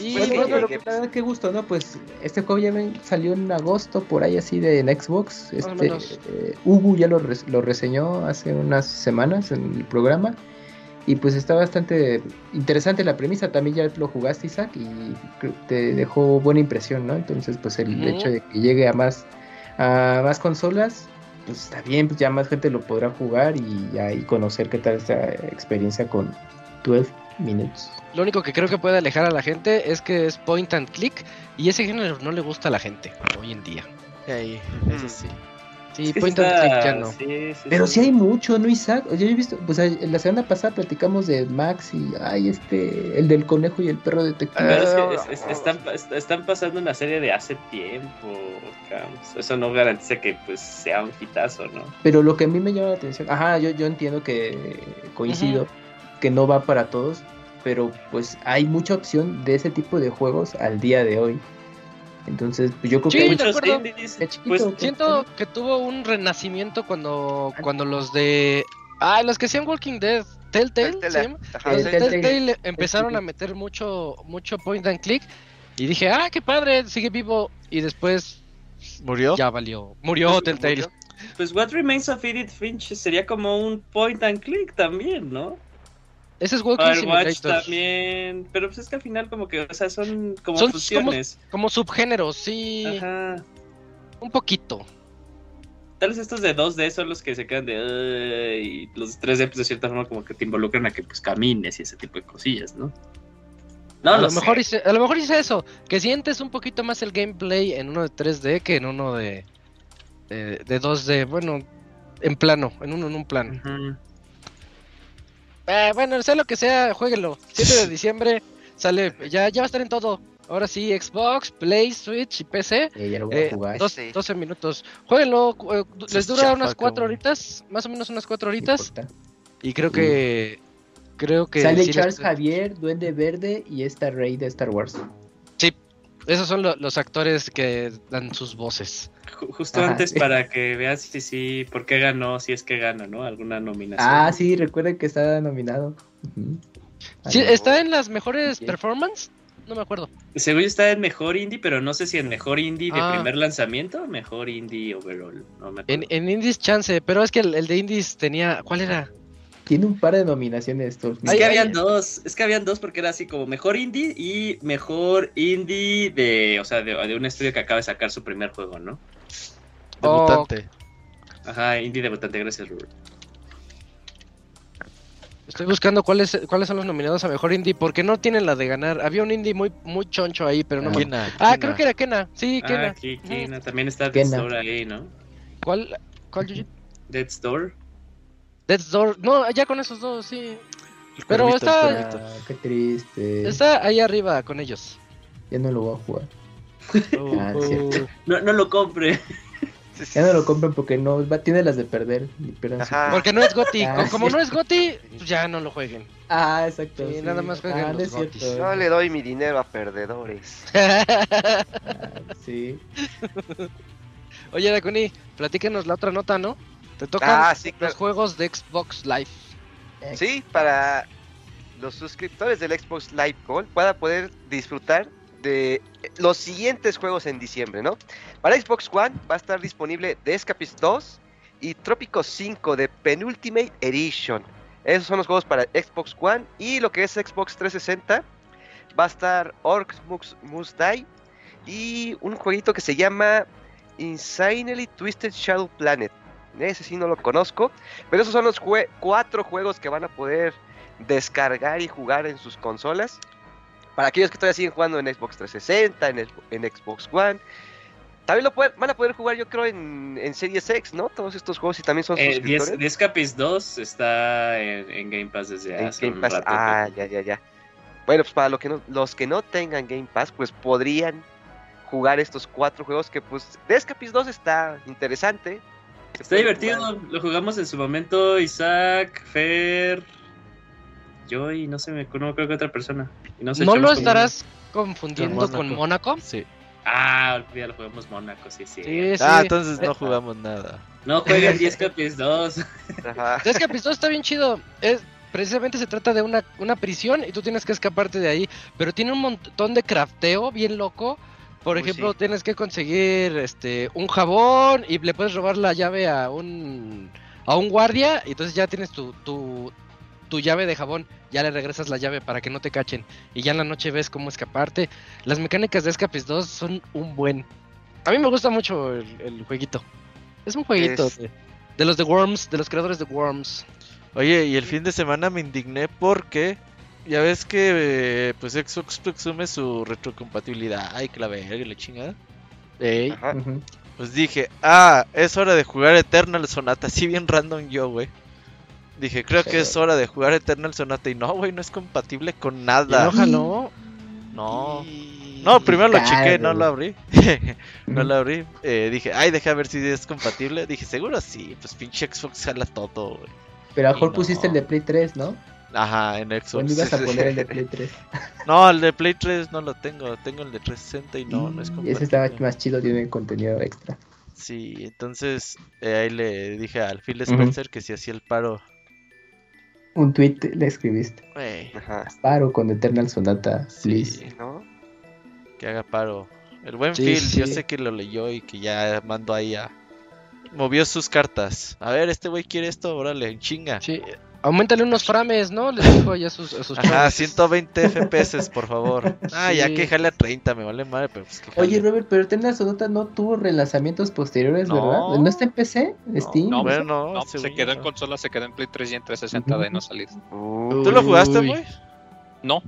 y Pues bueno, que- lo que- qué gusto, ¿no? Pues este juego ya ven- salió en agosto, por ahí así de en Xbox. Este, eh, Ubu ya lo, lo reseñó hace unas semanas en el programa. Y pues está bastante interesante la premisa. También ya lo jugaste, Isaac, y te dejó buena impresión, ¿no? Entonces, pues el hecho de que llegue a más, a más consolas, pues está bien, pues ya más gente lo podrá jugar y ya y conocer qué tal esta experiencia con 12 Minutes. Lo único que creo que puede alejar a la gente es que es point and click y ese género no le gusta a la gente hoy en día. Ahí, eso sí. Sí, Es que point sí and está- click ya no. sí, sí, Pero sí. sí hay mucho, ¿no, Isaac? Yo he visto, pues la semana pasada platicamos de Max y, ay, este, el del conejo y el perro detective. Pero es que es- es- están, est- están pasando una serie de hace tiempo, Cams. Eso no garantiza que pues sea un hitazo, ¿no? Pero lo que a mí me llama la atención, ajá, yo, yo entiendo que coincido, que no va para todos, pero pues hay mucha opción de ese tipo de juegos al día de hoy. Entonces, pues yo creo Sí, que Muchos indies, de chiquito, pues, pues, Siento que tuvo un renacimiento cuando cuando los de ah, los que hacían Walking Dead, Telltale, Telltale, Los de. Telltale. Telltale empezaron a meter mucho mucho point and click y dije, "Ah, qué padre, sigue vivo" y después ¿Murió? ya valió. Murió Telltale. Murió. pues What Remains of Edith Finch sería como un point and click también, ¿no? Ese es Walking Firewatch Simulator. también, pero pues es que al final como que, o sea, son como Son fusiones. Como subgéneros, sí, Ajá. un poquito. Tal vez estos de 2D son los que se quedan de... Y los 3D pues de cierta forma como que te involucran a que pues camines y ese tipo de cosillas, ¿no? No a, lo mejor hice, a lo mejor hice eso, que sientes un poquito más el gameplay en uno de 3D que en uno de, de, de 2D, bueno, en plano, en uno en un plano. Ujú. Eh, bueno, sea lo que sea, jueguenlo. 7 de diciembre sale, ya, ya va a estar en todo. Ahora sí, Xbox, Play, Switch y PC. eh, ya lo voy a Eh, jugar. dos- Sí. 12 minutos. Jueguenlo, eh, les Es dura unas 4 cabrón. horitas, más o menos unas 4 no horitas. Y creo que... Creo que... Sale sí les- Charles Javier, Duende Verde y esta Rey de Star Wars. Esos son lo- los actores que dan sus voces. Ju- Justo Ajá, antes sí. para que veas si sí, por qué ganó, si es que gana, ¿no? Alguna nominación. Ah, sí, recuerden que está nominado. Ujú. Sí, Ah, ¿Está en las mejores Sí. performance? No me acuerdo. Según está en mejor indie, pero no sé si en mejor indie de Ah. primer lanzamiento o mejor indie overall. No me acuerdo. En, en Indies chance, pero es que el, el de Indies tenía... ¿Cuál era? Tiene un par de nominaciones estos. Es que habían dos, es que habían dos porque era así como mejor indie y mejor indie de, o sea, de, de un estudio que acaba de sacar su primer juego, ¿no? Oh. Debutante. Ajá, indie debutante, gracias Robert. Estoy buscando cuáles cuáles son los nominados a mejor indie, porque no tienen la de ganar. Había un indie muy muy choncho ahí, pero no me Kena, Ah, Kena. creo que era Kena. Sí, Kena. Ah, aquí, Kena. También está Kena. Death's Door ahí, ¿no? ¿Cuál cuál? Death's Door. Death's Door. No, ya con esos dos, sí. Pero está-. Ah, qué triste. Está ahí arriba con ellos. Ya no lo voy a jugar. Ah, es cierto. No, no lo compre. Ya no lo compren porque no va, tiene las de perder. Porque no es Goti. Ah, Co- Como sí. no es Goti, pues ya no lo jueguen. Ah, exacto. Sí, nada más jueguen ah, los gotis. No le doy mi dinero a perdedores. Ah, sí. Oye, Dakuni, platíquenos la otra nota, ¿no? Te tocan Ah, sí, los claro. juegos de Xbox Live. Sí, para los suscriptores del Xbox Live Gold pueda poder disfrutar de los siguientes juegos en diciembre, ¿no? Para Xbox One va a estar disponible The Escapist 2 y Trópico 5 de Penultimate Edition. Esos son los juegos para Xbox One y lo que es Xbox 360 va a estar Orcs Must, Must Die y un jueguito que se llama Insanely Twisted Shadow Planet. Ese sí no lo conozco, pero esos son los jue- cuatro juegos que van a poder descargar y jugar en sus consolas. Para aquellos que todavía siguen jugando en Xbox 360, en, el- en Xbox One. También lo pueden, van a poder jugar, yo creo, en, en Series X, ¿no? Todos estos juegos y también son Eh, suscriptores. The Escapist 2 está en, en Game Pass desde En hace Game un Pass. rato. Ah, ya, ya, ya. Bueno, pues para lo que no- los que no tengan Game Pass, pues podrían jugar estos cuatro juegos que, pues, The Escapist 2 está interesante. Está divertido, lo jugamos en su momento Isaac, Fer, yo y no sé, me no creo que otra persona. Y ¿No lo estarás confundiendo Con con Mónaco. Sí. Ah, ya lo jugamos Mónaco, sí, sí. Sí, sí. Ah, entonces no jugamos nada. No jueguen 10 Capis 2. Ajá. Es que Episodio está bien chido. Es, precisamente se trata de una, una prisión y tú tienes que escaparte de ahí. Pero tiene un montón de crafteo bien loco. Por Uy, ejemplo, sí. tienes que conseguir este un jabón y le puedes robar la llave a un a un guardia y entonces ya tienes tu, tu, tu llave de jabón. Ya le regresas la llave para que no te cachen. Y ya en la noche ves cómo escaparte. Las mecánicas de Escapes 2 son un buen. A mí me gusta mucho el, el jueguito. Es un jueguito Es- de, de los de Worms, de los creadores de Worms. Oye, y el fin de semana me indigné porque ya ves que eh, pues Xbox presume su retrocompatibilidad. Ay, que la verga y la chingada. Ey. Ajá. Pues dije, ah, es hora de jugar Eternal Sonata. Así bien random yo, güey. Dije, creo que es hora de jugar Eternal Sonata. Y no, güey, no es compatible con Y nada. no jaló. No. Y- No, primero lo chequé, no lo abrí. no lo abrí. Eh, dije, ay, deja ver si es compatible. Dije, seguro sí. Pues pinche Xbox jala todo, güey. Pero a lo mejor Y pusiste no. el de Play 3, ¿no? Ajá, en Xbox. ¿Cuándo ibas a poner el de Play 3? No, el de Play 3 no lo tengo. Tengo el de 360 y no, no es compatible. ese estaba más chido, tiene contenido extra. Sí, entonces eh, ahí le dije al Phil. Spencer que si hacía el paro. Un tweet le escribiste. Güey, Ajá. Paro con Eternal Sonata, please. sí, ¿No? que haga paro. El buen Sí, Phil, sí. yo sé que lo leyó y que ya mandó ahí a. Movió sus cartas. A ver, este güey quiere esto, órale, chinga. Sí, aumentale unos frames, ¿no? Les dijo ahí a sus, a sus Ajá, chavos. 120 FPS, por favor. Ah, ya que jale a 30, me vale madre, pero pues que jale. Oye, Robert, pero Eternal Sonata no tuvo relanzamientos posteriores, No. ¿verdad? ¿No está en PC? ¿Steam? no, bueno, no, No, se quedó en consola, se quedó en Play 3 y en 360 de no salir. Uh, ¿Tú lo jugaste, güey? No,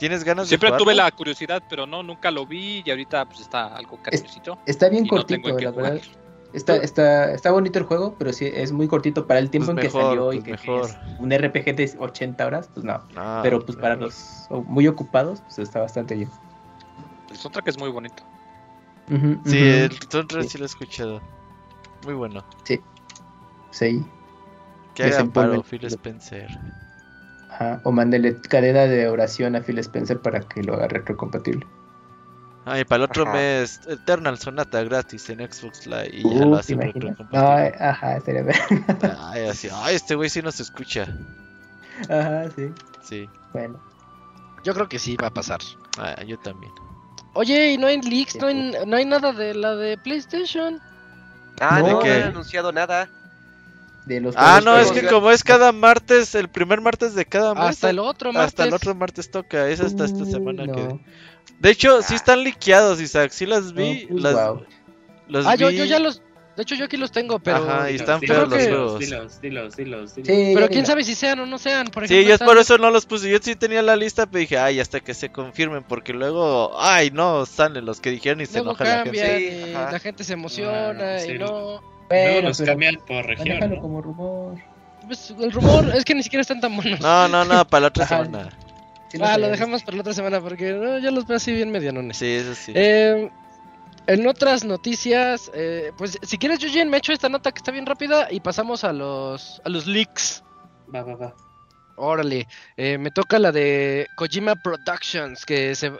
¿Tienes ganas siempre de tuve la curiosidad, pero no, nunca lo vi y ahorita pues está algo cariñosito. Está bien no cortito, qué la verdad. Está, está, está bonito el juego, pero sí es muy cortito para el tiempo Pues en que salió y pues que mejor. es un RPG de 80 horas, pues no. No, pero pues para los muy ocupados, pues está bastante bien. El soundtrack es muy bonito. Sí, el soundtrack Sí. sí lo he escuchado. Muy bueno. Sí. Que haga paro, Phil Spencer. Ajá, O mándele cadena de oración a Phil Spencer para que lo haga retrocompatible. Ah, y para el otro Ajá. mes, Eternal Sonata gratis en Xbox Live y ya Uh, lo ¿te hacen imaginas? No, eh, ajá, bien. Ay, así, ay, este güey sí nos escucha. Ajá, sí. Sí, Bueno. Yo creo que sí va a pasar. ah, yo también. Oye, ¿y no hay leaks? ¿No hay, no hay nada de la de PlayStation? Ah, No, no, no han anunciado nada. De los Ah, no, es que como es cada martes, el primer martes de cada mes. Hasta el otro martes. hasta el otro martes toca, es hasta esta semana no. que... De hecho, sí Ah. están liqueados, Isaac, sí las vi, uy, las, Ah, yo, vi- yo ya los, De hecho, yo aquí los tengo, pero. Ajá, y están yo feos los que- juegos. Dilos, dilos, dilos, dilos. Sí, Pero quién sabe si sean o no sean. Por Sí, ejemplo, yo están- por eso no los puse. Yo sí tenía la lista, pero dije, ay, hasta que se confirmen, porque luego, ay, no, salen los que dijeron y se Luego enoja la cambian gente. gente. y Sí, la gente se emociona sí. y no. Luego Bueno, los pero cambian por región. ¿no? como rumor. Pues, el rumor es que ni siquiera están tan buenos. No, no, no, para la otra semana. Sí, no ah, lo dejamos para la otra semana porque no, ya los veo así bien medianones. Sí, eso sí. Eh, en otras noticias, eh, pues si quieres, Eugene, me echo esta nota que está bien rápida y pasamos a los, a los leaks. Va, va, va. Órale, eh, me toca la de Kojima Productions, que se,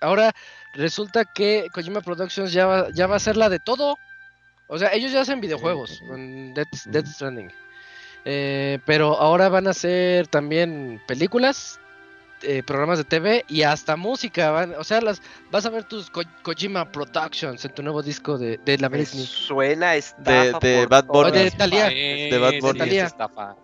ahora resulta que Kojima Productions ya va, ya va a ser la de todo. O sea, ellos ya hacen videojuegos con Death, Death Stranding. Eh, pero ahora van a hacer también películas, eh, programas de TV y hasta música. van- o sea, las vas a ver tus Ko- Kojima Productions en tu nuevo disco de, de la Me Britney. suena De- estafa de por Bad Bunny. de Thalía. Eh, De Bad sí, Bunny. es estafa.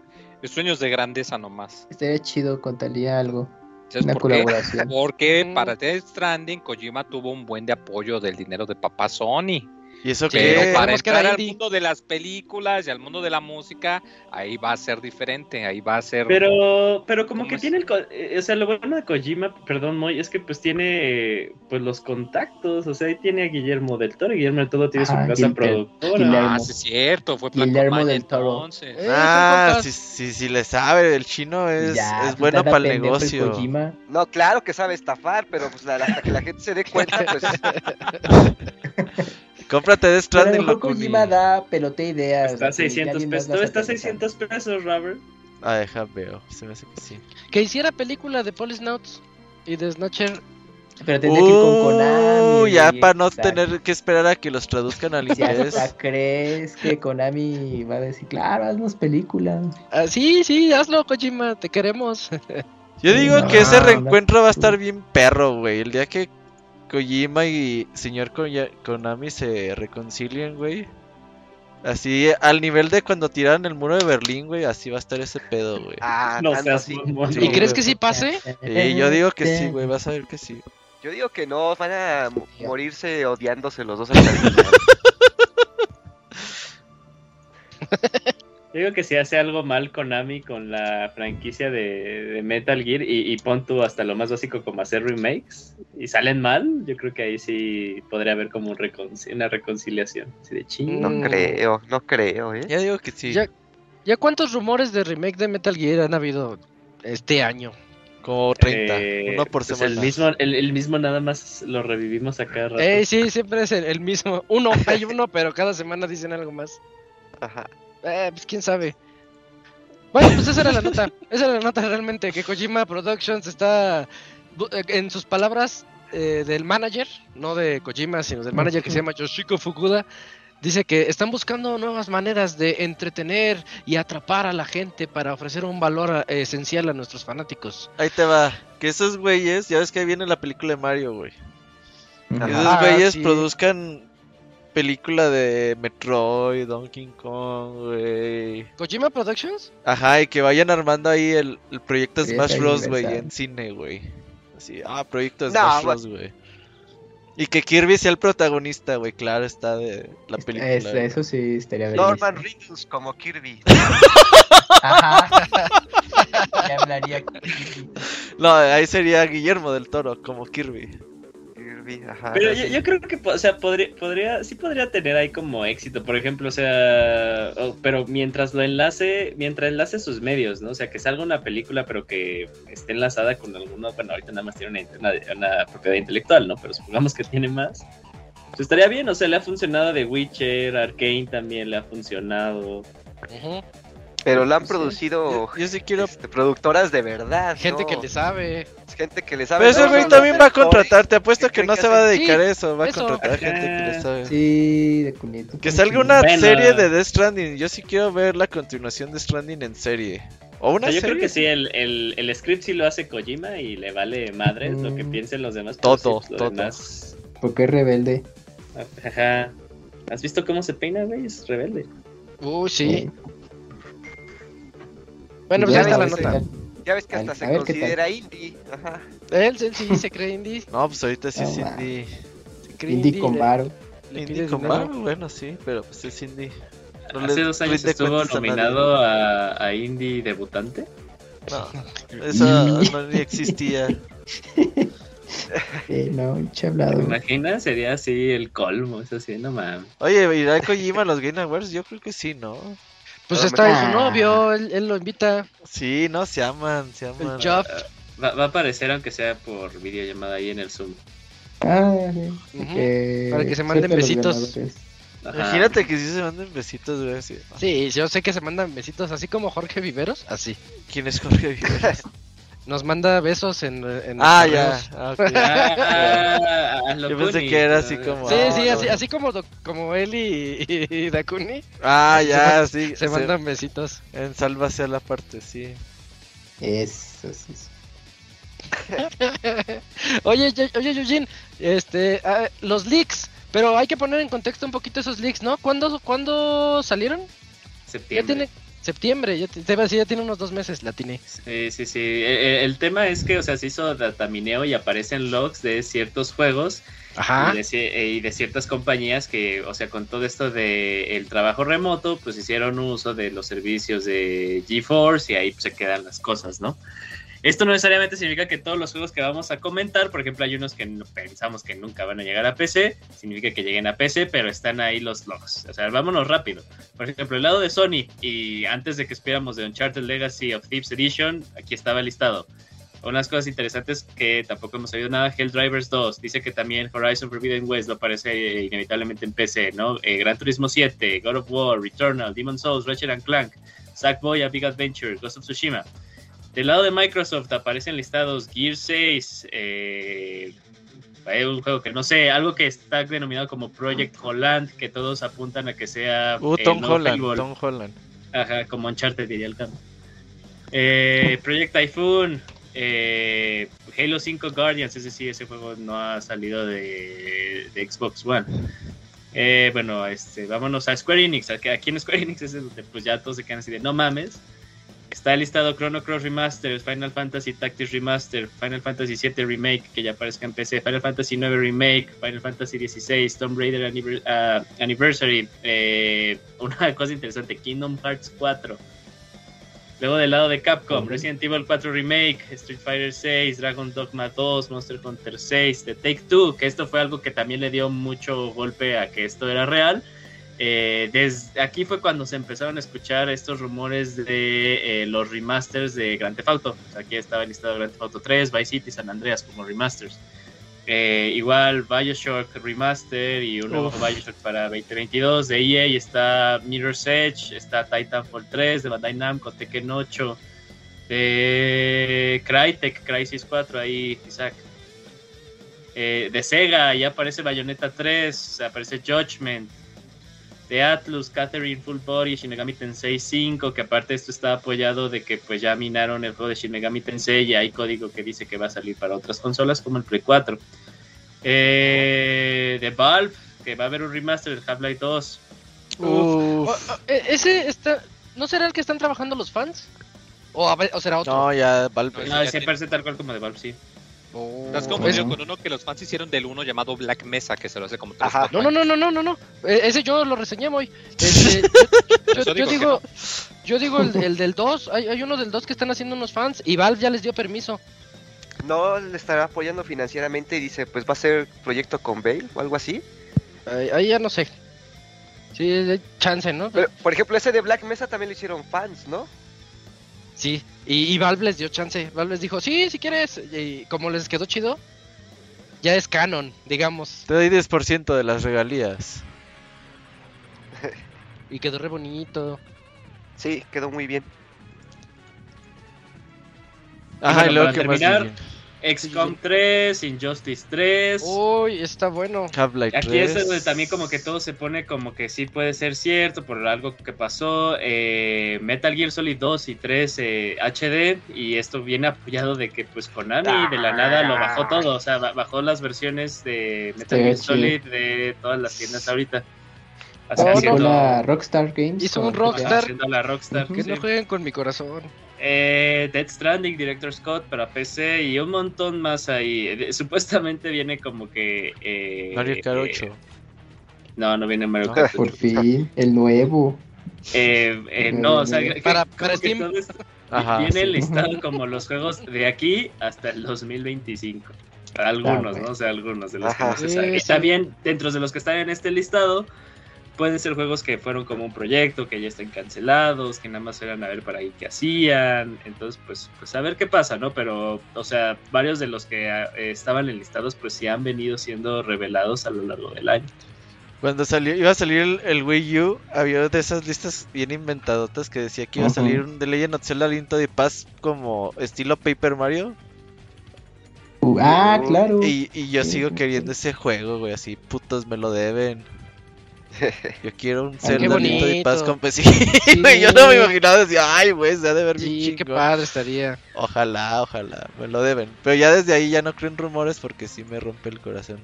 De sueños de grandeza nomás. Estaría chido con Talía algo. ¿Sabes Una por qué? colaboración. Porque Mm. para Death Stranding, Kojima tuvo un buen de apoyo del dinero de papá Sony. ¿Y eso Sí, Pero para que entrar al mundo de las películas y al mundo de la música, ahí va a ser diferente, ahí va a ser... Pero, pero como ¿Cómo que es? tiene el, eh, o sea, lo bueno de Kojima, perdón, Moy, es que pues tiene, pues los contactos, o sea, ahí tiene a Guillermo del Toro, Guillermo del Toro tiene su Ajá, casa Gil- productora. Guillermo. Ah, sí es cierto, fue Guillermo del Toro. entonces. Eh, Ah, sí, sí, sí le sabe, el chino es, Ya, es pues, bueno para el negocio. Kojima. No, claro que sabe estafar, pero pues la- hasta que la gente se dé cuenta, pues Cómprate Pero lo Stranding, mejor Locuni. Kojima da pelote ideas. Está a de que 600 alguien más pesos, todo está a aterriza. 600 pesos, Robert. Ah, deja, veo. Se me hace que sí. Que hiciera película de Polisnauts y de Snatcher. Pero tendría que ir con Konami. Uh, ya para no exacto. tener que esperar a que los traduzcan al inglés. crees que Konami va a decir, claro, haznos película. Ah, sí, sí, hazlo, Kojima, te queremos. Yo digo No, que ese no. reencuentro va a estar bien perro, güey. El día que Kojima y señor Konami se reconcilien, güey. Así, al nivel de cuando tiraron el muro de Berlín, güey, así va a estar ese pedo, güey. ah, No seas. Sí, ¿Y crees que sí pase? Y yo digo que sí, güey, vas a ver que sí. Yo digo que no, van a mo- morirse odiándose los dos al final. Yo digo que si hace algo mal Konami con la franquicia de, de Metal Gear y, y pon tú hasta lo más básico como hacer remakes y salen mal, yo creo que ahí sí podría haber como un reconci- una reconciliación. Así de ching. No Mm. creo, no creo, ¿eh? Ya digo que sí. Ya, ¿Ya cuántos rumores de remake de Metal Gear han habido este año? Como 30, Eh, uno por pues semana. el mismo, el, el mismo nada más lo revivimos a cada rato. Eh, sí, siempre es el, el mismo. Uno, hay uno, pero cada semana dicen algo más. Ajá. Eh, pues quién sabe. Bueno, pues esa era la nota. Esa era la nota realmente, que Kojima Productions está, eh, en sus palabras eh, del manager, no de Kojima, sino del manager que se llama Yoshiko Fukuda, dice que están buscando nuevas maneras de entretener y atrapar a la gente para ofrecer un valor eh, esencial a nuestros fanáticos. Ahí te va. Que esos güeyes, ya ves que ahí viene la película de Mario, güey. Que esos Ah, güeyes sí. produzcan película de Metroid, Donkey Kong, güey. ¿Kojima Productions? Ajá, y que vayan armando ahí el, el proyecto Smash Bros, güey, en cine, güey. Así, ah, proyecto Smash. Bros, güey. Y que Kirby sea el protagonista, güey, claro, está de la Es- película. es- eso sí estaría bien. Norman Reedus como Kirby. Ajá. Hablaría No, ahí sería Guillermo del Toro, como Kirby. Ajá. Pero yo, yo creo que, o sea, podría, podría, sí podría tener ahí como éxito, por ejemplo, o sea, pero mientras lo enlace, mientras enlace sus medios, ¿no? O sea, que salga una película, pero que esté enlazada con alguno, bueno, ahorita nada más tiene una, una- una propiedad intelectual, ¿no? Pero supongamos que tiene más. Pues estaría bien, o sea, le ha funcionado The Witcher, Arkane también le ha funcionado. Ujú. Pero lo han Sí, producido Yo, yo sí quiero. este, productoras de verdad. Gente ¿no? que le sabe. Gente que le sabe. Pero ese güey no, también no, va a contratar, te apuesto ¿qué que no se va a dedicar a Sí, eso, va a contratar gente que le Ajá. sabe. Sí, de cunito. Que salga una Bueno. serie de Death Stranding. Yo sí quiero ver la continuación de Stranding en serie. O O una sea, yo serie. creo que sí, el, el, el script sí lo hace Kojima y le vale madres lo que Mm. piensen los demás. Todo, sí, lo todo. demás- Porque es rebelde. Ajá. ¿Has visto cómo se peina, güey? Es rebelde. Uy, sí. Bueno, pues Ya ya está la nota. Ya ves que hasta A se considera indie. Ajá. Él, él sí se cree indie. No, pues ahorita sí No, es indie. se cree Indie con varo. Indie con. Valve, bueno, sí, pero pues es indie. No Hace le dos años estuvo nominado a, a Indie Debutante. No, eso no ni existía. Eh, no, ¿Te imaginas? Sería así el colmo, es así, no mames. Oye, ¿irá Kojima a los Game Awards? Yo creo que sí, ¿no? Pues Ah, está su ah. novio, él, él lo invita. Sí, no, se aman, se El aman. Jeff. Va, va a aparecer aunque sea por videollamada ahí en el Zoom. Ah, sí. Que Para que se manden besitos. Ajá. Imagínate que sí se manden besitos, güey. Sí, yo sé que se mandan besitos, así como Jorge Viveros, así. ¿Quién es Jorge Viveros? Nos manda besos en, en ah, los ya. ah. Ah, ah, lo Yo pensé que era así como- Sí, Ah, sí, así, así como, como él y, y Dakuni Ah, Se ya, man- sí. se mandan besitos. En sálvase a la parte, sí. Eso, eso, eso. Oye, oye, Eugene, este, ah, los leaks, pero hay que poner en contexto un poquito esos leaks, ¿no? ¿Cuándo, ¿cuándo salieron? Ya Septiembre. tiene septiembre, ya te, te iba a decir, ya tiene unos dos meses, la tiene. Sí, sí, sí. El, tema es que, o sea, se hizo datamineo y aparecen logs de ciertos juegos Ajá. y de, ci- eh, y de ciertas compañías que, o sea, con todo esto de el trabajo remoto, pues hicieron uso de los servicios de GeForce y ahí pues, se quedan las cosas, ¿no? Esto no necesariamente significa que todos los juegos que vamos a comentar, por ejemplo, hay unos que no- pensamos que nunca van a llegar a PC, significa que lleguen a PC, pero están ahí los logs. O sea, vámonos rápido. Por ejemplo, el lado de Sony, y antes de que esperáramos de Uncharted Legacy of Thieves Edition, aquí estaba listado. Unas cosas interesantes que tampoco hemos sabido nada, Helldrivers 2, dice que también Horizon Forbidden West lo aparece eh, inevitablemente en PC, ¿no? Eh, Gran Turismo 7, God of War, Returnal, Demon Souls, Ratchet Clank, Sackboy, A Big Adventure, Ghost of Tsushima. Del lado de Microsoft aparecen listados Gear 6, eh, hay un juego que no sé, algo que está denominado como Project Holland, que todos apuntan a que sea Uh, el Tom nuevo Holland. Tom Holland. Ajá, como Uncharted diría el campo. Eh, Project Typhoon, eh, Halo 5 Guardians, ese sí, ese juego no ha salido de, de Xbox One. Eh, bueno, este, vámonos a Square Enix. Aquí, aquí en Square Enix es donde pues ya todos se quedan así de no mames. Está listado Chrono Cross Remaster, Final Fantasy Tactics Remaster, Final Fantasy VII Remake, que ya aparezca en PC, Final Fantasy IX Remake, Final Fantasy XVI, Tomb Raider Anniver- ah, Anniversary, eh, una cosa interesante, Kingdom Hearts 4. Luego del lado de Capcom. Resident Evil 4 Remake, Street Fighter 6, Dragon Dogma 2, Monster Hunter 6, The Take Two, que esto fue algo que también le dio mucho golpe a que esto era real. Eh, desde aquí fue cuando se empezaron a escuchar estos rumores de eh, los remasters de Grand Theft Auto. O sea, aquí estaba listado Grand Theft Auto 3, Vice City, San Andreas como remasters. Eh, igual Bioshock Remaster y un nuevo Uf. Bioshock para 2022 de EA está Mirror's Edge, está Titanfall 3 de Bandai Namco, Tekken 8 de Crytek, Crisis 4 ahí Isaac. Eh, de Sega ya aparece Bayonetta 3, aparece Judgment, de Atlus, Catherine Full Body, Shin Megami Tensei 5, que aparte esto está apoyado de que pues ya minaron el juego de Shin Megami Tensei y hay código que dice que va a salir para otras consolas como el Play 4. Eh, de Valve, que va a haber un remaster del Half-Life 2. Uf. O- o- e- ese está, ¿no será el que están trabajando los fans? O, a ver- o será otro. No, ya, Valve. No, se tiene- parece tal cual como de Valve, sí. Oh. Pues- confundido con uno que los fans hicieron del uno llamado Black Mesa, que se lo hace como tres, Ajá. No, no, no, no, no, no, no. Eh, ese yo lo reseñé muy. Este, yo, yo- yo digo yo digo el, el del 2. Hay, hay uno del 2 que están haciendo unos fans y Valve ya les dio permiso. No le estará apoyando financieramente y dice, pues va a ser proyecto con Bale o algo así. Ahí, ahí ya no sé. Sí, hay chance, ¿no? Pero, por ejemplo, ese de Black Mesa también lo hicieron fans, ¿no? Sí. Y, y Valve les dio chance. Valve les dijo, sí, si quieres. Y como les quedó chido, ya es canon, digamos. Te doy 10% de las regalías. Y quedó re bonito. Sí, quedó muy bien. Ajá, bueno, y luego para que terminar? XCOM 3, Injustice 3. Uy, está bueno. Half-Life Aquí 3. es donde también como que todo se pone como que sí puede ser cierto por algo que pasó. Eh, Metal Gear Solid 2 y 3 eh, HD y esto viene apoyado de que pues Konami de la nada lo bajó todo, o sea, ba- bajó las versiones de Metal Gear. Solid de todas las tiendas ahorita. Así Oh, haciendo, la Rockstar Games. Hizo un. Rockstar. haciendo la Rockstar. Que sí. no jueguen con mi corazón. Eh, Dead Stranding, Director Scott para PC y un montón más ahí. Eh, Supuestamente viene como que... eh, Mario Kart eh, 8. No, no viene Mario No, Kart. por fin, el nuevo. Eh, eh, no, o sea, que- Para- como para que Steam. todo esto Ajá, viene sí. listado como los juegos de aquí hasta el 2025. Algunos, Ah, ¿no? O sea, algunos de los Ajá. que no se. Está bien, dentro de los que están en este listado, pueden ser juegos que fueron como un proyecto, que ya están cancelados, que nada más eran a ver para ahí qué hacían. Entonces, pues, pues a ver qué pasa, ¿no? Pero, o sea, varios de los que eh, estaban enlistados, pues sí han venido siendo revelados a lo largo del año. Cuando salió, iba a salir el, el Wii U, había de esas listas bien inventadotas que decía que iba a salir un The Legend of Zelda Link to the Past como estilo Paper Mario. Uh, ah, Uh, claro. Y, y yo Sí, sigo sí, queriendo ese juego, güey, así putos me lo deben. Yo quiero un qué Zelda Link to the Past bonito. con sí, güey, yo no me imaginaba, decía, ay, güey, se ha de ver bien Sí, qué chingón". padre estaría. Ojalá, ojalá, me lo deben. Pero ya desde ahí ya no creo en rumores porque sí me rompe el corazón.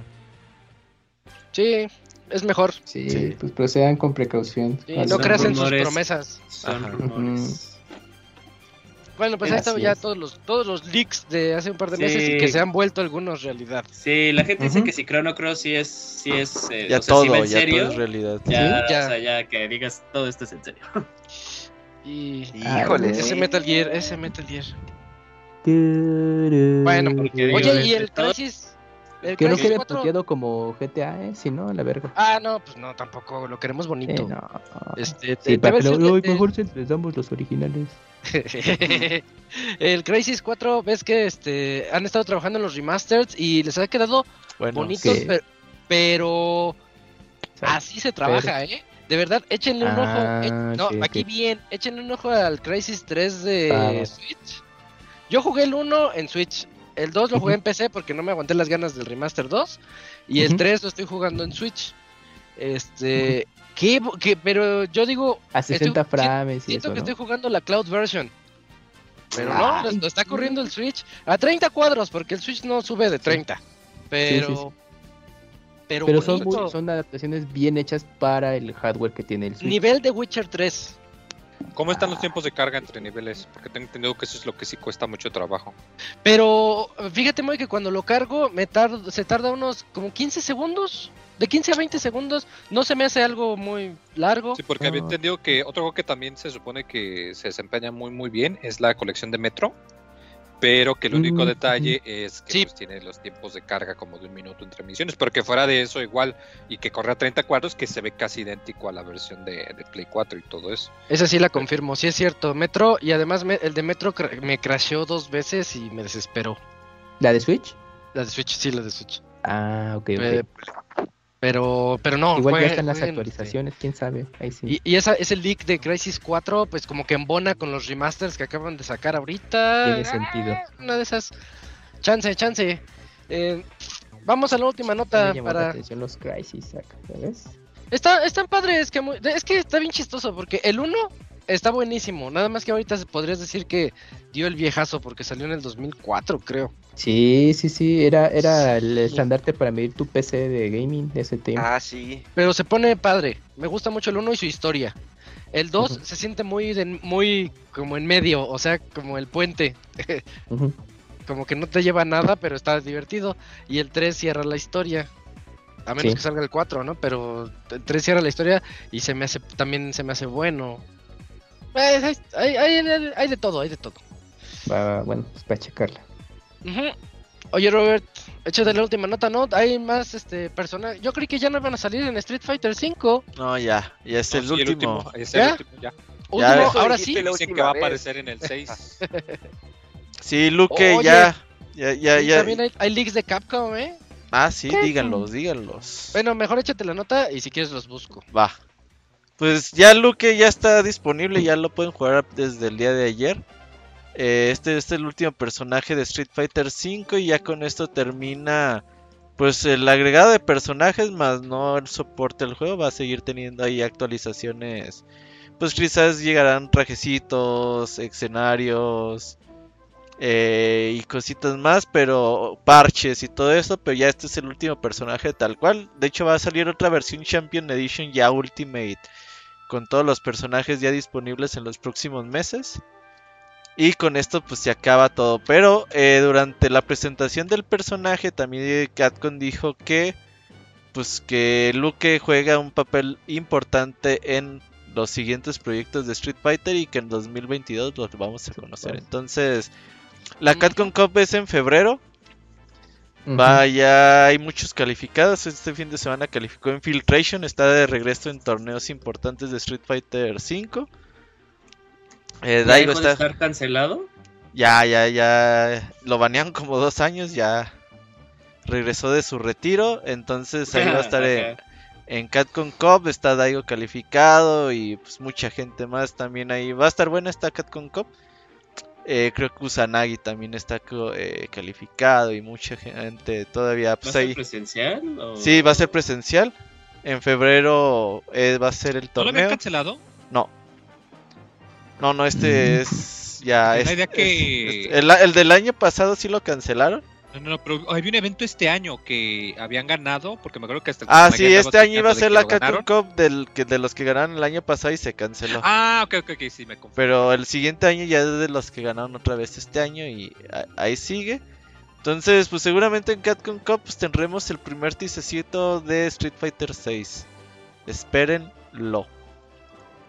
Sí, es mejor. Sí, Sí. pues procedan con precaución. Sí, no creas en sus promesas. Son Ajá. rumores. Bueno, pues ahí están ya todos los, todos los leaks de hace un par de Sí. meses y que se han vuelto algunos realidad. Sí, la gente dice que si Chrono Cross sí es, sí es, eh, Ya o sea, todo, si va en ya serio, todo es realidad. ya, Sí, ya. o sea, ya que digas todo esto es en serio. Y Híjole, ese. Metal Gear, ese Metal Gear. Bueno, Porque digo, Oye, y el todo- Crisis. El Que no quede 4? puteado como GTA, ¿eh? Si no, a la verga. Ah, no, pues no, tampoco, lo queremos bonito. no. Este, Sí, te- Uy, que- mejor se les damos los originales. el Crisis 4, ves que este han estado trabajando en los remasters y les ha quedado Bueno, bonitos, que- pero, pero sea, así se trabaja, ¿eh? De verdad, échenle un Ah, ojo. eh, no, sí, aquí bien, échenle un ojo al Crisis 3 de Claro. Switch. Yo jugué el 1 en Switch. El 2 lo jugué en PC porque no me aguanté las ganas del remaster 2. Y el Ujú. 3 lo estoy jugando en Switch. Este. ¿qué, bo- qué- pero yo digo. A 60 estoy- frames Siento eso, que ¿no? estoy jugando la Cloud version. Pero no, lo, lo está corriendo el Switch a 30 cuadros porque el Switch no sube de 30. Pero. sí, sí. Pero, Pero son, son adaptaciones bien hechas para el hardware que tiene el Switch. Nivel de Witcher 3. ¿Cómo están los tiempos de carga entre niveles? Porque tengo entendido que eso es lo que sí cuesta mucho trabajo. Pero fíjate, muy que cuando lo cargo me tarda, se tarda unos como 15 segundos. De 15 a 20 segundos. No se me hace algo muy largo. Sí, porque había Ah. entendido que otro juego que también se supone que se desempeña muy muy bien es la colección de Metro. Pero que el único Mm, detalle es que Sí. pues, tiene los tiempos de carga como de un minuto entre misiones. Pero que fuera de eso igual y que corre a 30 cuadros que se ve casi idéntico a la versión de, de Play 4 y todo eso. Esa sí la confirmo, sí es cierto. Metro, y además me- el de Metro me crasheó dos veces y me desesperó. ¿La de Switch? La de Switch, sí, la de Switch. Ah, ok, ok. Eh, pero, pero no. Igual fue- ya están las actualizaciones, quién sabe. Ahí sí. Y, y esa, ese leak de Crisis 4, pues como que embona con los remasters que acaban de sacar ahorita. Tiene sentido. Ah, Una de esas. Chance, chance. Eh, vamos a la última Me nota la para. atención los Crisis ¿sabes? Está, están padres, que muy- es que está bien chistoso porque el 1 está buenísimo. Nada más que ahorita se- podrías decir que dio el viejazo porque salió en el 2004, creo. Sí, sí, sí, era, era el estandarte para medir tu PC de gaming de ese tiempo. Ah, sí. Pero se pone padre. Me gusta mucho el 1 y su historia. El 2 Ujú. se siente muy, de- muy como en medio, o sea, como el puente. Como que no te lleva a nada, pero está divertido. Y el 3 cierra la historia. A menos Sí. que salga el 4, ¿no? Pero el 3 cierra la historia y se me hace también se me hace bueno. Eh, hay, hay- hay- hay de todo, hay de todo. Bueno, pues para checarla. Oye, Robert, échate la última nota, ¿no? Hay más este personajes. Yo creí que ya no iban a salir en Street Fighter 5. No, ya, ya es No, el, sí, último. es ¿Ya? el último, ya. Último, eso ahora sí. Dicen que va a aparecer en el 6. Sí, Oye. ya. Ya, ya, ya. También hay, hay leaks de Capcom, ¿eh? Ah, sí, díganlos, díganlos. Bueno, mejor échate la nota y si quieres los busco. Va. Pues ya Luque ya está disponible, ya lo pueden jugar desde el día de ayer. Eh, este, este es el último personaje de Street Fighter V y ya con esto termina pues el agregado de personajes más no el soporte del juego. Va a seguir teniendo ahí actualizaciones. Pues quizás llegarán trajecitos, escenarios eh, y cositas más, pero parches y todo eso. Pero ya este es el último personaje tal cual. De hecho va a salir otra versión Champion Edition ya Ultimate con todos los personajes ya disponibles en los próximos meses. Y con esto pues se acaba todo. Pero eh, durante la presentación del personaje también Capcom dijo que pues que Luke juega un papel importante en los siguientes proyectos de Street Fighter y que en 2022 los vamos a conocer. Entonces, la Capcom Cup es en febrero. Vaya, hay muchos calificados. Este fin de semana calificó Infiltration. Está de regreso en torneos importantes de Street Fighter V. Eh, Daigo está... estar cancelado? Ya, ya, ya. Lo banearon como dos años. Ya regresó de su retiro. Entonces ahí va a estar en, en Catcon Cup. Está Daigo calificado. Y pues mucha gente más también ahí. Va a estar buena esta Catcon Cup. Eh, creo que Usanagi también está eh, calificado y mucha gente todavía. Pues, ¿Va a ser presencial? Sí, va a ser presencial. En febrero eh, va a ser el torneo. ¿No lo cancelado? No. No, no, este mm. es ya. Es, idea que... el, el, del año pasado sí lo cancelaron. No, no, no, pero había un evento este año que habían ganado, porque me acuerdo que hasta el Ah, sí, este año iba a ser la Capcom Cup del, que, de los que ganaron el año pasado y se canceló. Ah, ok, ok, ok, sí, me confundí. Pero el siguiente año ya es de los que ganaron otra vez este año y ahí sigue. Entonces, pues seguramente en Capcom Cup pues, tendremos el primer tisecito de Street Fighter 6. Espérenlo.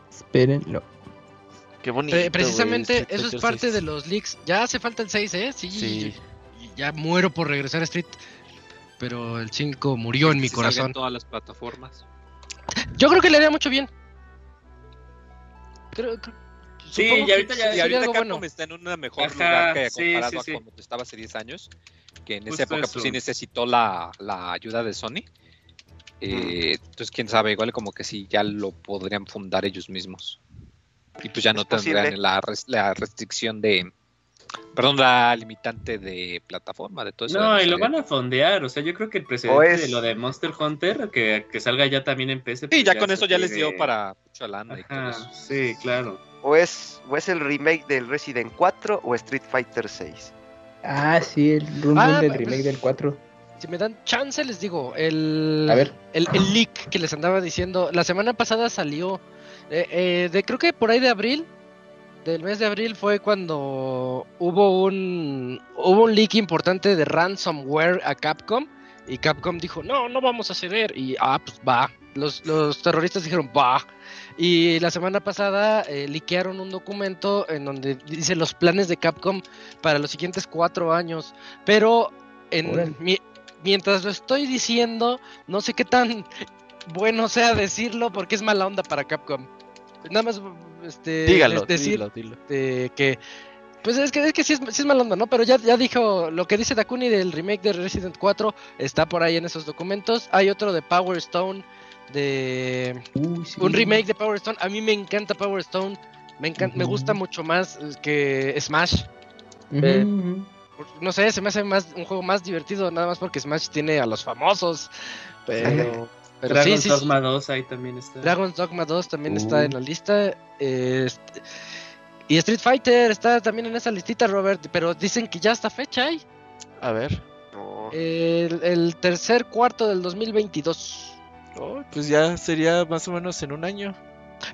Espérenlo. Qué bonito. precisamente eso es parte de los leaks. Ya hace falta el 6, ¿eh? Sí. sí ya muero por regresar a Street, pero el 5 murió en mi corazón. En todas las plataformas. Yo creo que le haría mucho bien. Creo, sí, y ahorita ya y ahorita Capcom bueno. está en un mejor lugar que comparado a como estaba hace 10 años, que en esa época pues sí necesitó la, la ayuda de Sony. Eh, entonces, quién sabe, igual como que sí, ya lo podrían fundar ellos mismos. Y pues ya no tendrían la, la restricción de, Perdón, la limitante de plataforma, de todo eso. No, y lo van a fondear. O sea, yo creo que el precedente de lo de Monster Hunter, que, que salga ya también en PC. Sí, pues ya, con eso ya les dio para mucha lana y todo eso. Sí, claro. O es, o es el remake del Resident 4 o Street Fighter 6. Ah, sí, el ah, del remake del 4. Si me dan chance, les digo, el, a ver. el, el leak que les andaba diciendo, la semana pasada salió, eh, eh, de creo que por ahí de abril, del mes de abril fue cuando hubo un hubo un leak importante de ransomware a Capcom y Capcom dijo no no vamos a ceder. Y ah pues va. Los, los terroristas dijeron va. Y la semana pasada eh, liquearon un documento en donde dice los planes de Capcom para los siguientes cuatro años. Pero en mientras lo estoy diciendo no sé qué tan bueno sea decirlo porque es mala onda para Capcom nada más este, Dígalo, decir dilo, que pues es que, es que sí, es, sí es mal onda, ¿no? Pero ya, ya dijo lo que dice Dakuni del remake de Resident 4, está por ahí en esos documentos. Hay otro de Power Stone, de un remake de Power Stone. A mí me encanta Power Stone, me, encanta, me gusta mucho más que Smash. Eh, no sé, se me hace más un juego más divertido, nada más porque Smash tiene a los famosos. Pero Dragon's Dogma 2 ahí también está. Dragon's Dogma 2 también está en la lista. Este, y Street Fighter está también en esa listita, Robert. Pero dicen que ya está fecha ahí. A ver. El, tercer cuarto del 2022. pues ya sería más o menos en un año.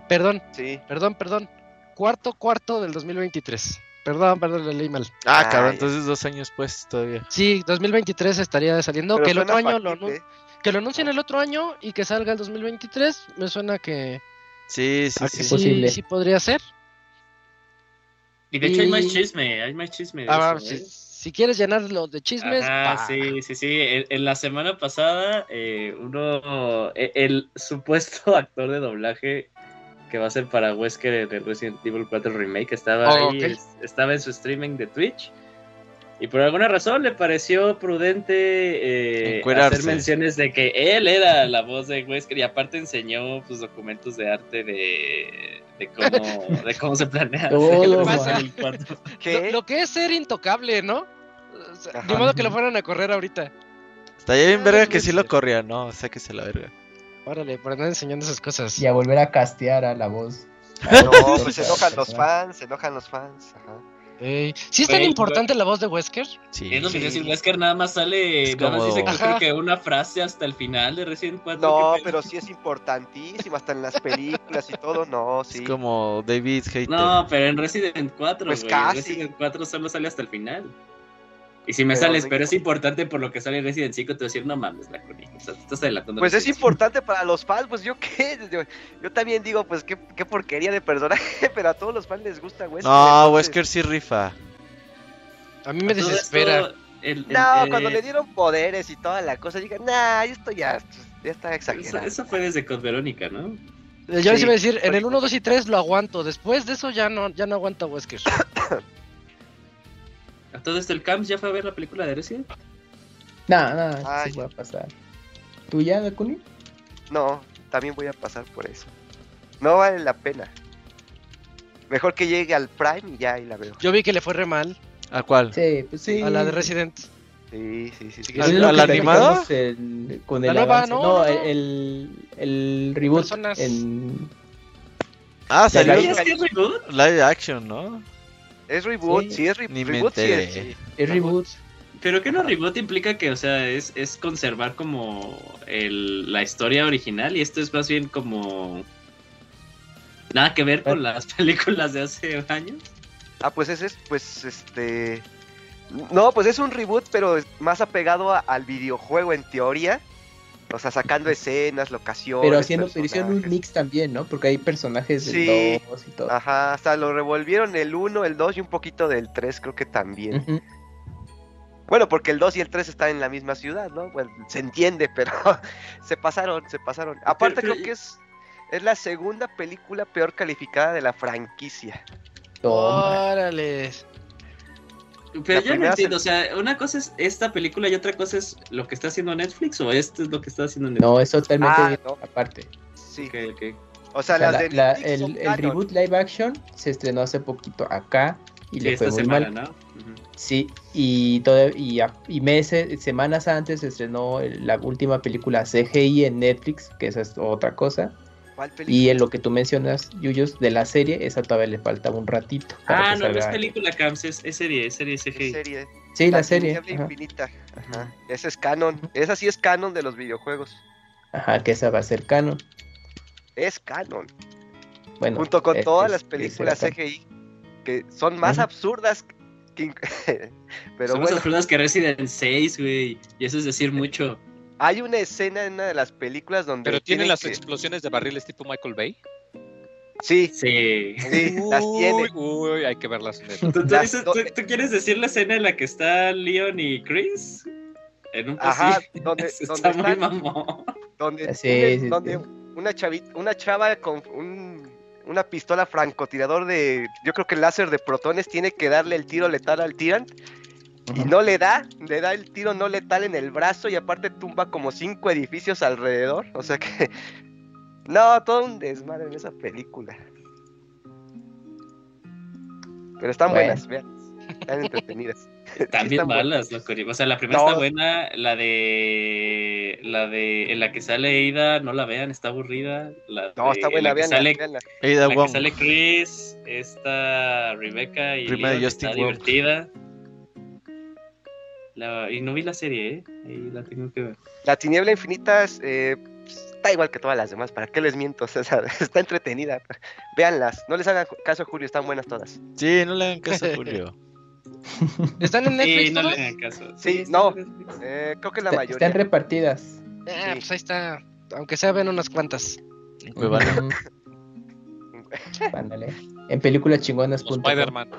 Perdón. Sí. Perdón, perdón. Cuarto cuarto del 2023. Perdón, perdón, le leí mal. Ah, cabrón, entonces dos años pues todavía. Sí, 2023 estaría saliendo. que el otro año lo, que lo anuncien el otro año y que salga el 2023, me suena que. Sí, sí, sí. Sí, sí podría ser. Y de hecho hay más chisme, hay más chisme. Ah, ¿eh? si, quieres llenarlo de chismes. Ah, sí, sí, sí. En, la semana pasada, eh, uno, e, el, supuesto actor de doblaje que va a ser para Wesker de Resident Evil 4 Remake estaba oh, ahí, estaba en su streaming de Twitch y por alguna razón le pareció prudente eh, hacer menciones de que él era la voz de Wesker y aparte enseñó pues, documentos de arte de, de, cómo, de cómo se planea el Lo, que es ser intocable, ¿no? de modo que lo fueran a correr ahorita. Está bien verga que sí lo corría, ¿no? O sea que se la verga. Órale, por andar enseñando esas cosas. Y a volver a castear a la voz. No, pues se enojan los fans, se enojan los fans. Ajá. ¿Sí es tan importante la voz de Wesker? Sí. Es lo que decir, Wesker nada más sale, nada más dice que, una frase hasta el final de Resident 4. No, pero sí es importantísimo, hasta en las películas y todo, no, sí. Es como David Hater. No, pero en Resident 4, pues casi. Resident 4 solo sale hasta el final. Y si me Pero sales, pero es importante por lo que sale Resident 5, te voy a decir, no mames, la Connie. O sea, te estás adelantando. Pues es importante para los fans, pues yo qué, yo, yo también digo, pues qué, qué porquería de personaje, pero a todos los fans les gusta Wesker. No, entonces- Wesker sí rifa. A mí me desespera. esto, el- el- No, eh, cuando le dieron poderes y toda la cosa, digan, nah, esto ya, ya está exagerado. eso fue desde Code Verónica, ¿no? Yo les Sí, iba a decir, en el ahorita. 1, 2 y 3 lo aguanto. Después de eso ya no, ya no aguanta Wesker. A todo esto, el Camps ya fue a ver la película de Resident. No, no, Ay. sí va a pasar. ¿Tú ya, Dakuni? No, también voy a pasar por eso. No vale la pena. Mejor que llegue al Prime y ya ahí la veo. Yo vi que le fue re mal ¿A cuál? Sí, pues sí. a la de Resident. Sí, sí, sí. sí. ¿Al- animado? el- con La el nueva, avance. no, No, no, el, el reboot Personas. en Ah, la salió live action, ¿no? Es reboot, Sí. sí, es re- Ni me reboot, sí es. sí. reboot. Pero que no reboot implica que, o sea, es, es conservar como el, la historia original y esto es más bien como... Nada que ver con las películas de hace años. Ah, pues ese es, pues, este... No, pues es un reboot, pero es más apegado a- al videojuego en teoría. O sea, sacando escenas, locaciones. Pero haciendo pero hicieron un mix también, ¿no? Porque hay personajes del Sí. 2 y todo. Ajá, hasta lo revolvieron el 1, el 2 y un poquito del 3, creo que también. Bueno, porque el 2 y el 3 están en la misma ciudad, ¿no? Bueno, se entiende, pero se pasaron, se pasaron. Aparte pero- creo que es, es la segunda película peor calificada de la franquicia. Órale. Pero La yo no entiendo, o sea, una cosa es esta película y otra cosa es lo que está haciendo Netflix o esto es lo que está haciendo Netflix. No, es totalmente Ah, no. aparte. Sí. Ok, ok. O sea, O sea, las la- de la- Netflix son el, reboot live action se estrenó hace poquito acá y Sí, le fue esta muy semana, mal. ¿no? Sí, y, todo, y, y meses, semanas antes se estrenó la última película CGI en Netflix, que esa es otra cosa. ¿Cuál película? Y en lo que tú mencionas, Yuyos, de la serie, esa todavía le faltaba un ratito. Ah, no, no es película, Camps, es, es serie, es serie Es CGI. serie. Sí, la, serie. Tiniebla Ajá. Infinita. Ajá. Esa es canon. Esa sí es canon de los videojuegos. Ajá, que esa va a ser canon. Es canon. Bueno, Junto con es- todas es- las películas. CGI. Que son más absurdas que... Pero Son más bueno. absurdas que Resident 6, güey. Y eso es decir mucho. Hay una escena en una de las películas donde. Pero tiene tienen las que- explosiones de barriles tipo Michael Bay. Sí, Sí. sí, las tiene. Uy, uy, hay que verlas. ¿Tú, tú Las tú- tú quieres decir la escena en la que está Leon y Chris? En un Ajá, donde, donde, está muy mamón. donde, Sí, donde sí. una chavita, una chava con un- una pistola francotirador de, yo creo que láser de protones tiene que darle el tiro letal al Tyrant y no le da, le da el tiro no letal en el brazo y aparte tumba como cinco edificios alrededor, o sea que no, todo un desmadre en esa película. Pero están Bueno. buenas, vean, están entretenidas. Están bien malas, loco. O sea, la primera No. está buena, la de. La de. En la que sale Ida, no la vean, está aburrida. La No, de- está en buena, veanla, sale. Ada la que sale Chris, está Rebecca y está Wong. divertida. La- y no vi la serie, ¿eh? Ahí la tengo que ver. La tiniebla infinita es, eh, está igual que todas las demás, ¿para qué les miento? O sea, está entretenida. Véanlas, no les hagan caso a Julio, están buenas todas. Sí, no le hagan caso a Julio. ¿Están en Netflix Sí, no todas? le hagan caso. Sí, no. en. Eh, creo que la Está- mayoría. Están repartidas. Ah, Sí. pues ahí está. Aunque sea, ven unas cuantas. Pues. Ándale. En películaschingonas.com. Como Spider-Man.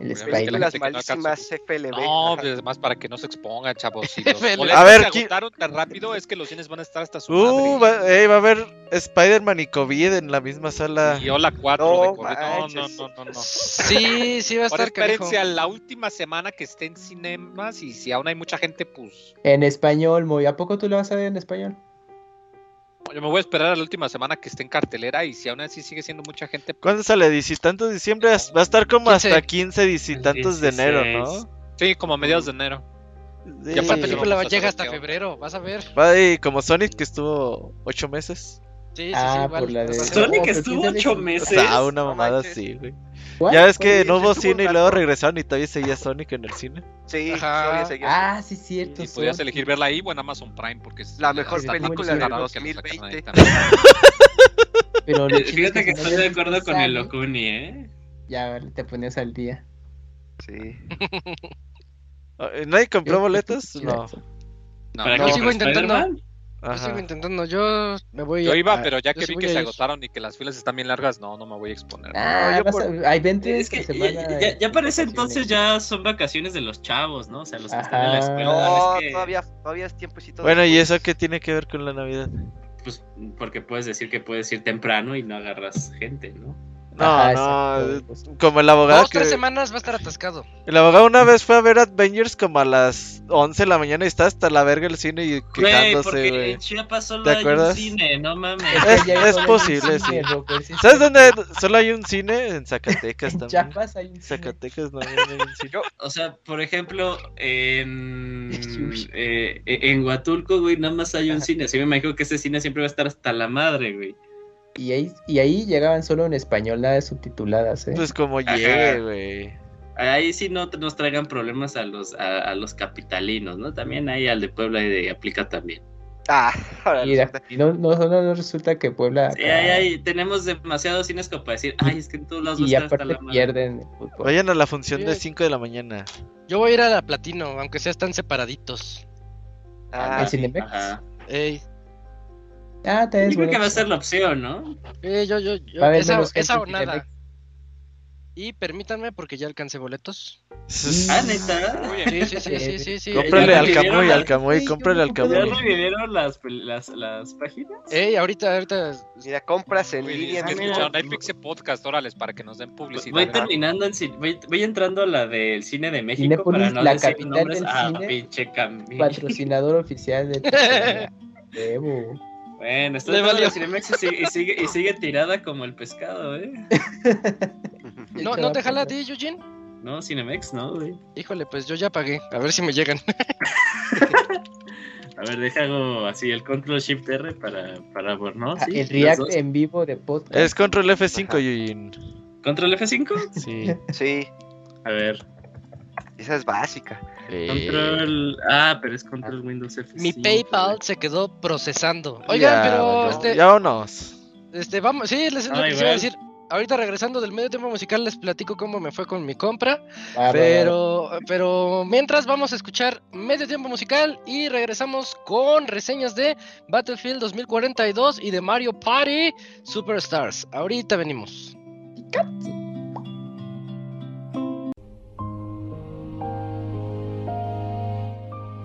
El Spider-Man. Películas gente que no malísimas FLB. No, Ajá. pues además para que no se expongan, chavos. Si los A ver, se ¿quién- agotaron tan rápido es que los cines van a estar hasta su Uh, madre. va, ey, va a haber Spider-Man y COVID en la misma sala. Y hola 4 No de corrido. No, no, no, no, no. Sí, sí va a Ahora estar canijo. espérense a la última semana que esté en cinemas y si aún hay mucha gente, pues En español, muy. ¿A poco tú lo vas a ver en español? Yo me voy a esperar a la última semana que esté en cartelera y si aún así sigue siendo mucha gente, pues, ¿Cuándo sale? ¿Diez y tantos de diciembre? Va a estar como 15. hasta 15 diez y tantos de enero, ¿no? sí, como a mediados de enero. Sí. Ya Esta Sí. película llega hasta febrero, vas a ver. Va, y como Sonic que estuvo 8 meses. Sí, sí, Ah, sí, por la de- Sonic estuvo ¿quién sabe ocho meses. sea, una mamada así, güey. Ya ves que Oye, no hubo cine y luego regresaron y todavía seguía Sonic en el cine. Sí, Ajá. todavía seguía. Ah, sí, cierto. Y podías elegir verla ahí o en Amazon Prime porque es La mejor película la 2020. sacan ahí también. Pero Fíjate que estoy de acuerdo con el Locuni, ¿eh? Ya te ponías al día. Sí. ¿Nadie compró boletos? No. No, ¿Para no, qué? sigo ¿Para intentando. Spider-Man? Yo sigo Ajá. intentando, yo me voy Yo iba, a- pero ya que vi que se ir. agotaron y que las filas están bien largas, no, no me voy a exponer. Ah, No, por- a- hay 20 Es que ya, ya, ya para ese en entonces ya son vacaciones de los chavos, ¿no? O sea, los que están en la Ajá. escuela. No, es que, todavía, todavía es tiempecito. Bueno, ¿y eso qué tiene que ver con la Navidad? Pues porque puedes decir que puedes ir temprano y no agarras gente, ¿no? No, Ajá, no, exacto, como el abogado Dos, que... tres semanas va a estar atascado. El abogado una vez fue a ver Avengers como a las 11 de la mañana y está hasta la verga el cine y Güey, quedándose, porque güey. en Chiapas solo ¿Te hay un acuerdas? cine, no mames. Es- es un posible, cine, sí. Sí, ¿Sabes dónde solo hay un cine? En Zacatecas En también. Chiapas hay un cine. Zacatecas no, hay un cine. O sea, por ejemplo, en, eh, en Huatulco, güey, nada más hay un cine. Así me imagino que ese cine siempre va a estar hasta la madre, güey. Y ahí, y ahí llegaban solo en español, nada de subtituladas, ¿eh? Pues como llegue, güey. Ahí sí no nos traigan problemas a los a, a los capitalinos, ¿no? También ahí al de Puebla y de aplica también. Ah, ahora resulta- y no, no, no, no resulta que Puebla Sí, acá- ahí, ahí tenemos demasiados cines como para decir, ay, es que en todos lados y estar hasta aparte la pierden. Vayan a la función de Sí. 5 de la mañana. Yo voy a ir a la Platino, aunque sea están separaditos. Ah, ¿El Cinemex? Ajá. Ey, Ah, te Yo creo que va a ser la opción, ¿no? eh, yo, yo, yo, esa, esa o nada. Y permítanme porque ya alcancé boletos. Ah, neta. Sí, sí, sí, sí, sí, sí. Cómprale ya al Camuy, al Camuy, cómprale al ¿Ya Camuy. dos. revivieron las, las, las páginas? Ey, ahorita, ahorita. Mira, compras en Uy, línea. es que mira. escucharon, hay Pixie Podcast, órales, para que nos den publicidad. Voy terminando en voy, voy entrando a la del cine de México para no la decir capital nombres. del Ah, cine. pinche. Patrocinador oficial de Pixelania. Bueno, está la Cinemex y sigue, y, sigue, y sigue tirada como el pescado, ¿eh? ¿No, ¿No te jala a ti, Eugene? No, Cinemex, no, güey. Híjole, pues yo ya pagué. A ver si me llegan. A ver, deja hago así el Control Shift R para, para ¿no? Ah, Sí, el React en vivo de podcast. Es control F5, Ajá. Yuyin. ¿Control F5? Sí. Sí, A ver. Esa es básica. Eh, Control. Ah, pero es Control Windows F5. Mi PayPal se quedó procesando. Oigan, ya, pero este, Ya vámonos. este, vamos, sí, les es lo Ah, que les iba a igual. decir. Ahorita regresando del medio tiempo musical les platico cómo me fue con mi compra. Ah. Pero, pero mientras vamos a escuchar medio tiempo musical y regresamos con reseñas de Battlefield 2042 y de Mario Party Superstars. Ahorita venimos.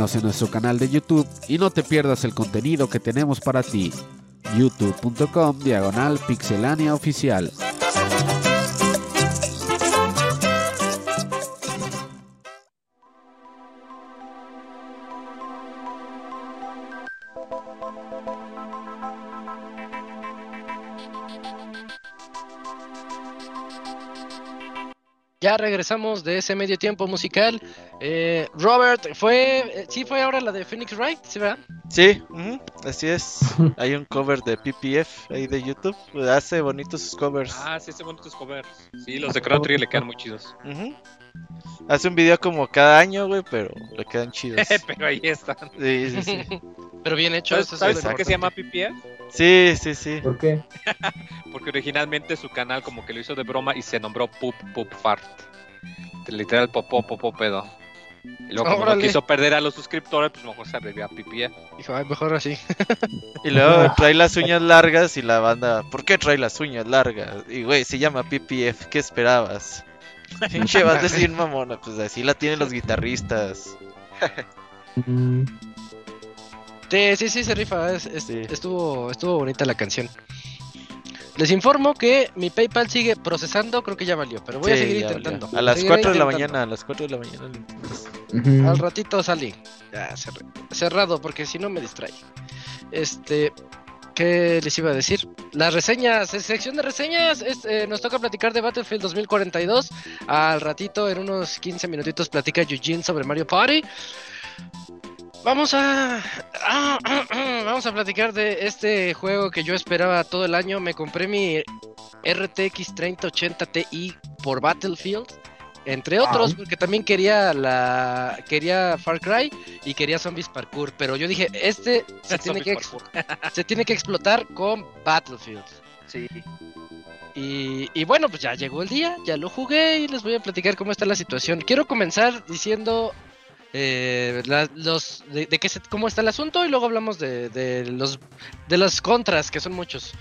En nuestro canal de YouTube y no te pierdas el contenido que tenemos para ti. youtube.com diagonal pixelania oficial. Regresamos de ese medio tiempo musical. Eh, Robert, fue, eh, sí fue ahora la de Phoenix Wright, ¿sí verdad? Sí, así es. Hay un cover de PPF ahí de YouTube. Hace bonitos sus covers. Ah, sí, hace bonitos covers. Sí, los de Trigger le quedan muy chidos. Hace un video como cada año, güey, pero le quedan chidos. Pero ahí están. Sí, sí, sí. Pero bien hecho. ¿Sabes, eso es sabes por qué se llama. PPF? Sí, sí, sí. ¿Por qué? Porque originalmente su canal como que lo hizo de broma y se nombró Poop Poop Fart. Literal popó popó pedo. Y luego como no quiso perder a los suscriptores, pues mejor se abrevió a PPF. Dijo, "Ay, mejor así. Y luego trae las uñas largas y la banda, ¿por qué trae las uñas largas? Y güey, se llama PPF, ¿qué esperabas? Pinche vas a decir mamona, pues así la tienen los guitarristas. Mm, Sí, sí, sí, se rifa. es- es- Sí. estuvo, estuvo bonita la canción. Les informo que mi PayPal sigue procesando, creo que ya valió, pero voy a seguir intentando. valió. A las Seguiré 4 de la mañana, a las 4 de la mañana. Al ratito salí. Ya, cerré- cerrado, porque si no me distrae. Este. ¿Qué les iba a decir? Las reseñas, sección de reseñas, es, eh, nos toca platicar de Battlefield 2042. Al ratito, en unos 15 minutitos, platica Eugene sobre Mario Party. Vamos a, ah, ah, ah, vamos a platicar de este juego que yo esperaba todo el año. Me compré mi RTX 3080 Ti por Battlefield. Entre otros, porque también quería la quería Far Cry y quería Zombies Parkour, pero yo dije, este se tiene que ex- se tiene que explotar con Battlefield. Sí. Y, y bueno, pues ya llegó el día, ya lo jugué y les voy a platicar cómo está la situación. Quiero comenzar diciendo eh, de, de qué se- cómo está el asunto y luego hablamos de, los de los contras, que son muchos.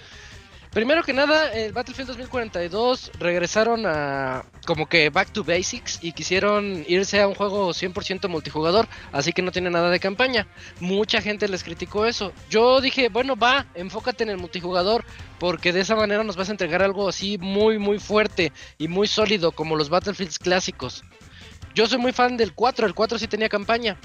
Primero que nada, el Battlefield 2042 regresaron a como que back to basics y quisieron irse a un juego 100% multijugador, así que no tiene nada de campaña. Mucha gente les criticó eso. Yo dije, bueno, va, enfócate en el multijugador, porque de esa manera nos vas a entregar algo así muy, muy fuerte y muy sólido como los Battlefields clásicos. Yo soy muy fan del 4, el 4 sí tenía campaña,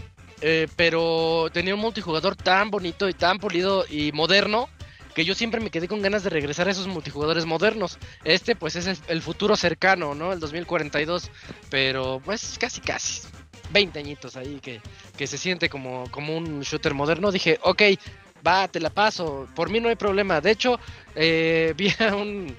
eh, pero tenía un multijugador tan bonito y tan pulido y moderno que yo siempre me quedé con ganas de regresar a esos multijugadores modernos. Este pues es el, futuro cercano, ¿no? El 2042, pero pues casi casi. 20 añitos ahí que, que se siente como, como un shooter moderno. Dije, ok, va, te la paso. Por mí no hay problema. De hecho, eh, vi a un...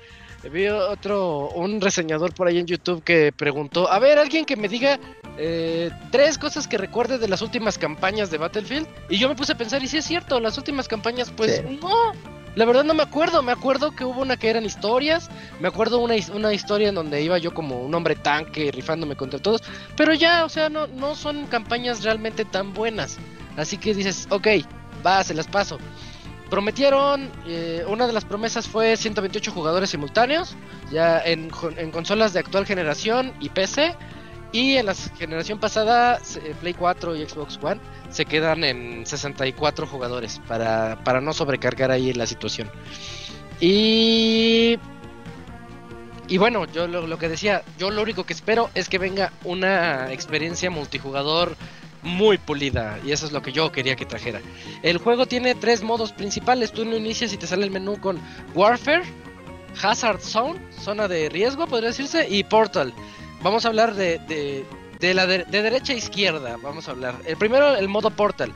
Vi otro, un reseñador por ahí en YouTube que preguntó, a ver, alguien que me diga eh, tres cosas que recuerde de las últimas campañas de Battlefield. Y yo me puse a pensar, y sí es cierto, las últimas campañas, pues Sí. no. La verdad no me acuerdo, me acuerdo que hubo una que eran historias, me acuerdo una, una historia en donde iba yo como un hombre tanque rifándome contra todos, pero ya, o sea, no, no son campañas realmente tan buenas. Así que dices, ok, va, se las paso. Prometieron, eh, una de las promesas fue 128 jugadores simultáneos, ya en, en consolas de actual generación y PC, y en la generación pasada, se- Play 4 y Xbox One, se quedan en 64 jugadores para, para no sobrecargar ahí la situación. Y... Y bueno, yo lo, lo que decía, yo lo único que espero es que venga una experiencia multijugador muy pulida y eso es lo que yo quería que trajera. El juego tiene tres modos principales, tú lo inicias y te sale el menú con Warfare, Hazard Zone, zona de riesgo podría decirse, y Portal. Vamos a hablar de, de, de la de, de derecha a izquierda, vamos a hablar. El primero, el modo Portal.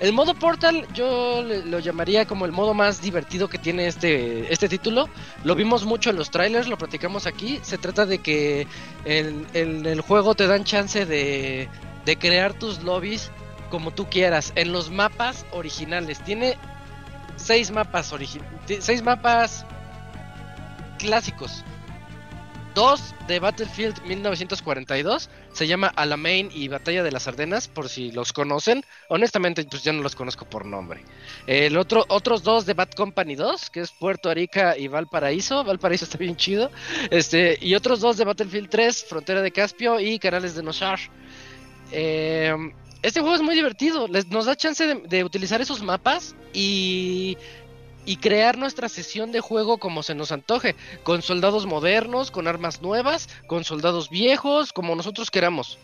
El modo Portal yo lo llamaría como el modo más divertido que tiene este, este título. Lo vimos mucho en los trailers, lo platicamos aquí. Se trata de que en, en el juego te dan chance de, de crear tus lobbies como tú quieras. En los mapas originales. Tiene seis mapas seis mapas clásicos. Dos de Battlefield 1942 se llama Alamein y Batalla de las Ardenas, por si los conocen. Honestamente, pues yo no los conozco por nombre. El otro, otros dos de Bad Company 2, que es Puerto Rica y Valparaíso. Valparaíso está bien chido. Este, y otros dos de Battlefield 3, Frontera de Caspio y Canales de Noshar. Eh, este juego es muy divertido. Nos da chance de, utilizar esos mapas y, y crear nuestra sesión de juego como se nos antoje. Con soldados modernos, con armas nuevas, con soldados viejos, como nosotros queramos.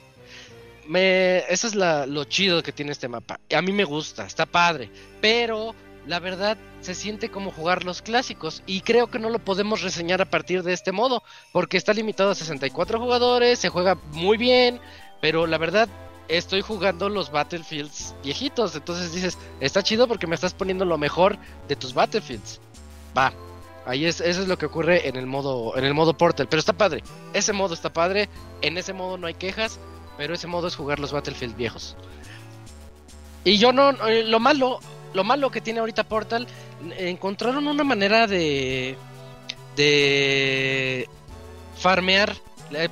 Me, eso es lo chido que tiene este mapa. A mí me gusta, está padre. Pero la verdad se siente como jugar los clásicos y creo que no lo podemos reseñar a partir de este modo porque está limitado a 64 jugadores, se juega muy bien, pero la verdad estoy jugando los Battlefields viejitos, entonces dices, está chido porque me estás poniendo lo mejor de tus Battlefields. Va. Ahí es, eso es lo que ocurre en el modo en el modo Portal, pero está padre. Ese modo está padre, en ese modo no hay quejas, pero ese modo es jugar los Battlefield viejos. Y yo no eh, lo malo lo malo que tiene ahorita Portal, encontraron una manera de. de. farmear.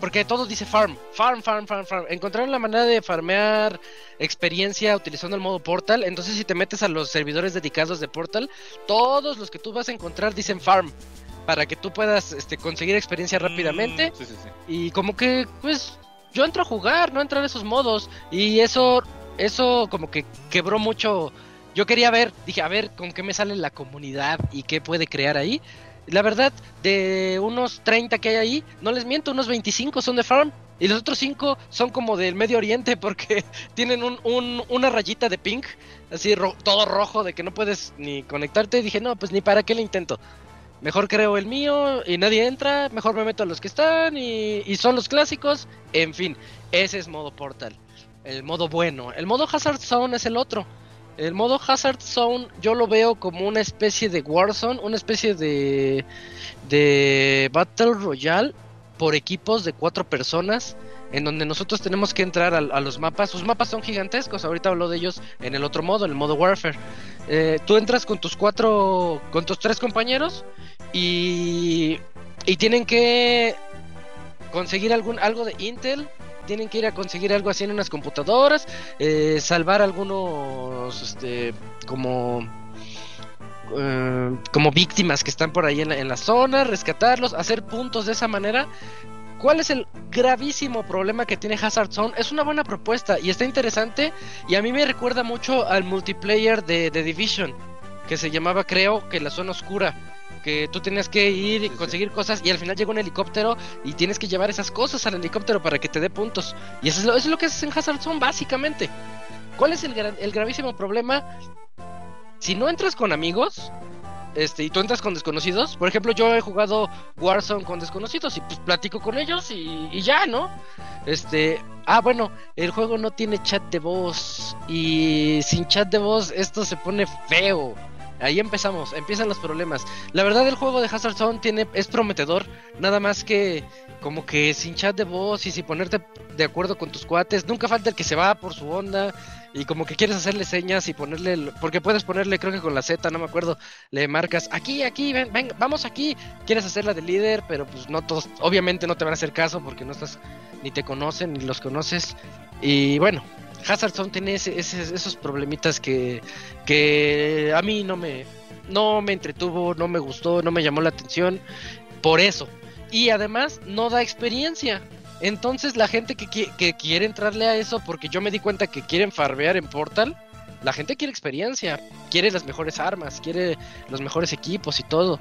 Porque todo dice farm, farm, farm, farm, farm. Encontraron la manera de farmear experiencia utilizando el modo Portal. Entonces, si te metes a los servidores dedicados de Portal, todos los que tú vas a encontrar dicen farm. Para que tú puedas este, conseguir experiencia rápidamente. Mm, sí, sí, sí. Y como que, pues, yo entro a jugar, no entro en esos modos. Y eso, eso como que quebró mucho. Yo quería ver, dije, a ver con qué me sale la comunidad y qué puede crear ahí. La verdad, de unos 30 que hay ahí, no les miento, unos 25 son de Farm. Y los otros 5 son como del Medio Oriente porque tienen un, un- una rayita de pink, así ro- todo rojo, de que no puedes ni conectarte. Y dije, no, pues ni para qué le intento. Mejor creo el mío y nadie entra, mejor me meto a los que están y, y son los clásicos. En fin, ese es modo Portal. El modo bueno. El modo Hazard Zone es el otro. El modo Hazard Zone yo lo veo como una especie de Warzone, una especie de, de Battle Royale por equipos de cuatro personas, en donde nosotros tenemos que entrar a, los mapas. Sus mapas son gigantescos, ahorita hablo de ellos en el otro modo, en el modo Warfare. Eh, tú entras con tus cuatro, con tus tres compañeros y, y tienen que conseguir algún algo de Intel. Tienen que ir a conseguir algo así en unas computadoras, eh, salvar algunos, este, como, eh, como víctimas que están por ahí en la, en la zona, rescatarlos, hacer puntos de esa manera. ¿Cuál es el gravísimo problema que tiene Hazard Zone? Es una buena propuesta y está interesante y a mí me recuerda mucho al multiplayer de The Division, que se llamaba creo que la zona oscura, que tú tenías que ir y conseguir cosas y al final llega un helicóptero y tienes que llevar esas cosas al helicóptero para que te dé puntos. Y eso es lo, eso es lo que haces en Hazard Zone básicamente. ¿Cuál es el, gra- el gravísimo problema? Si no entras con amigos, este, y tú entras con desconocidos, por ejemplo, yo he jugado Warzone con desconocidos y pues platico con ellos y, y ya, ¿no? Este, ah, bueno, el juego no tiene chat de voz y sin chat de voz esto se pone feo. Ahí empezamos, empiezan los problemas. La verdad el juego de Hazard Zone tiene es prometedor, nada más que como que sin chat de voz y sin ponerte de acuerdo con tus cuates, nunca falta el que se va por su onda y como que quieres hacerle señas y ponerle porque puedes ponerle creo que con la Z, no me acuerdo, le marcas aquí, aquí, ven, ven, vamos aquí. Quieres hacerla de líder, pero pues no todos, obviamente no te van a hacer caso porque no estás ni te conocen ni los conoces. Y bueno, Hazard Zone tiene esos problemitas que, que a mí no me, no me entretuvo, no me gustó, no me llamó la atención. Por eso. Y además no da experiencia. Entonces la gente que, que quiere entrarle a eso, porque yo me di cuenta que quieren farbear en Portal, la gente quiere experiencia, quiere las mejores armas, quiere los mejores equipos y todo.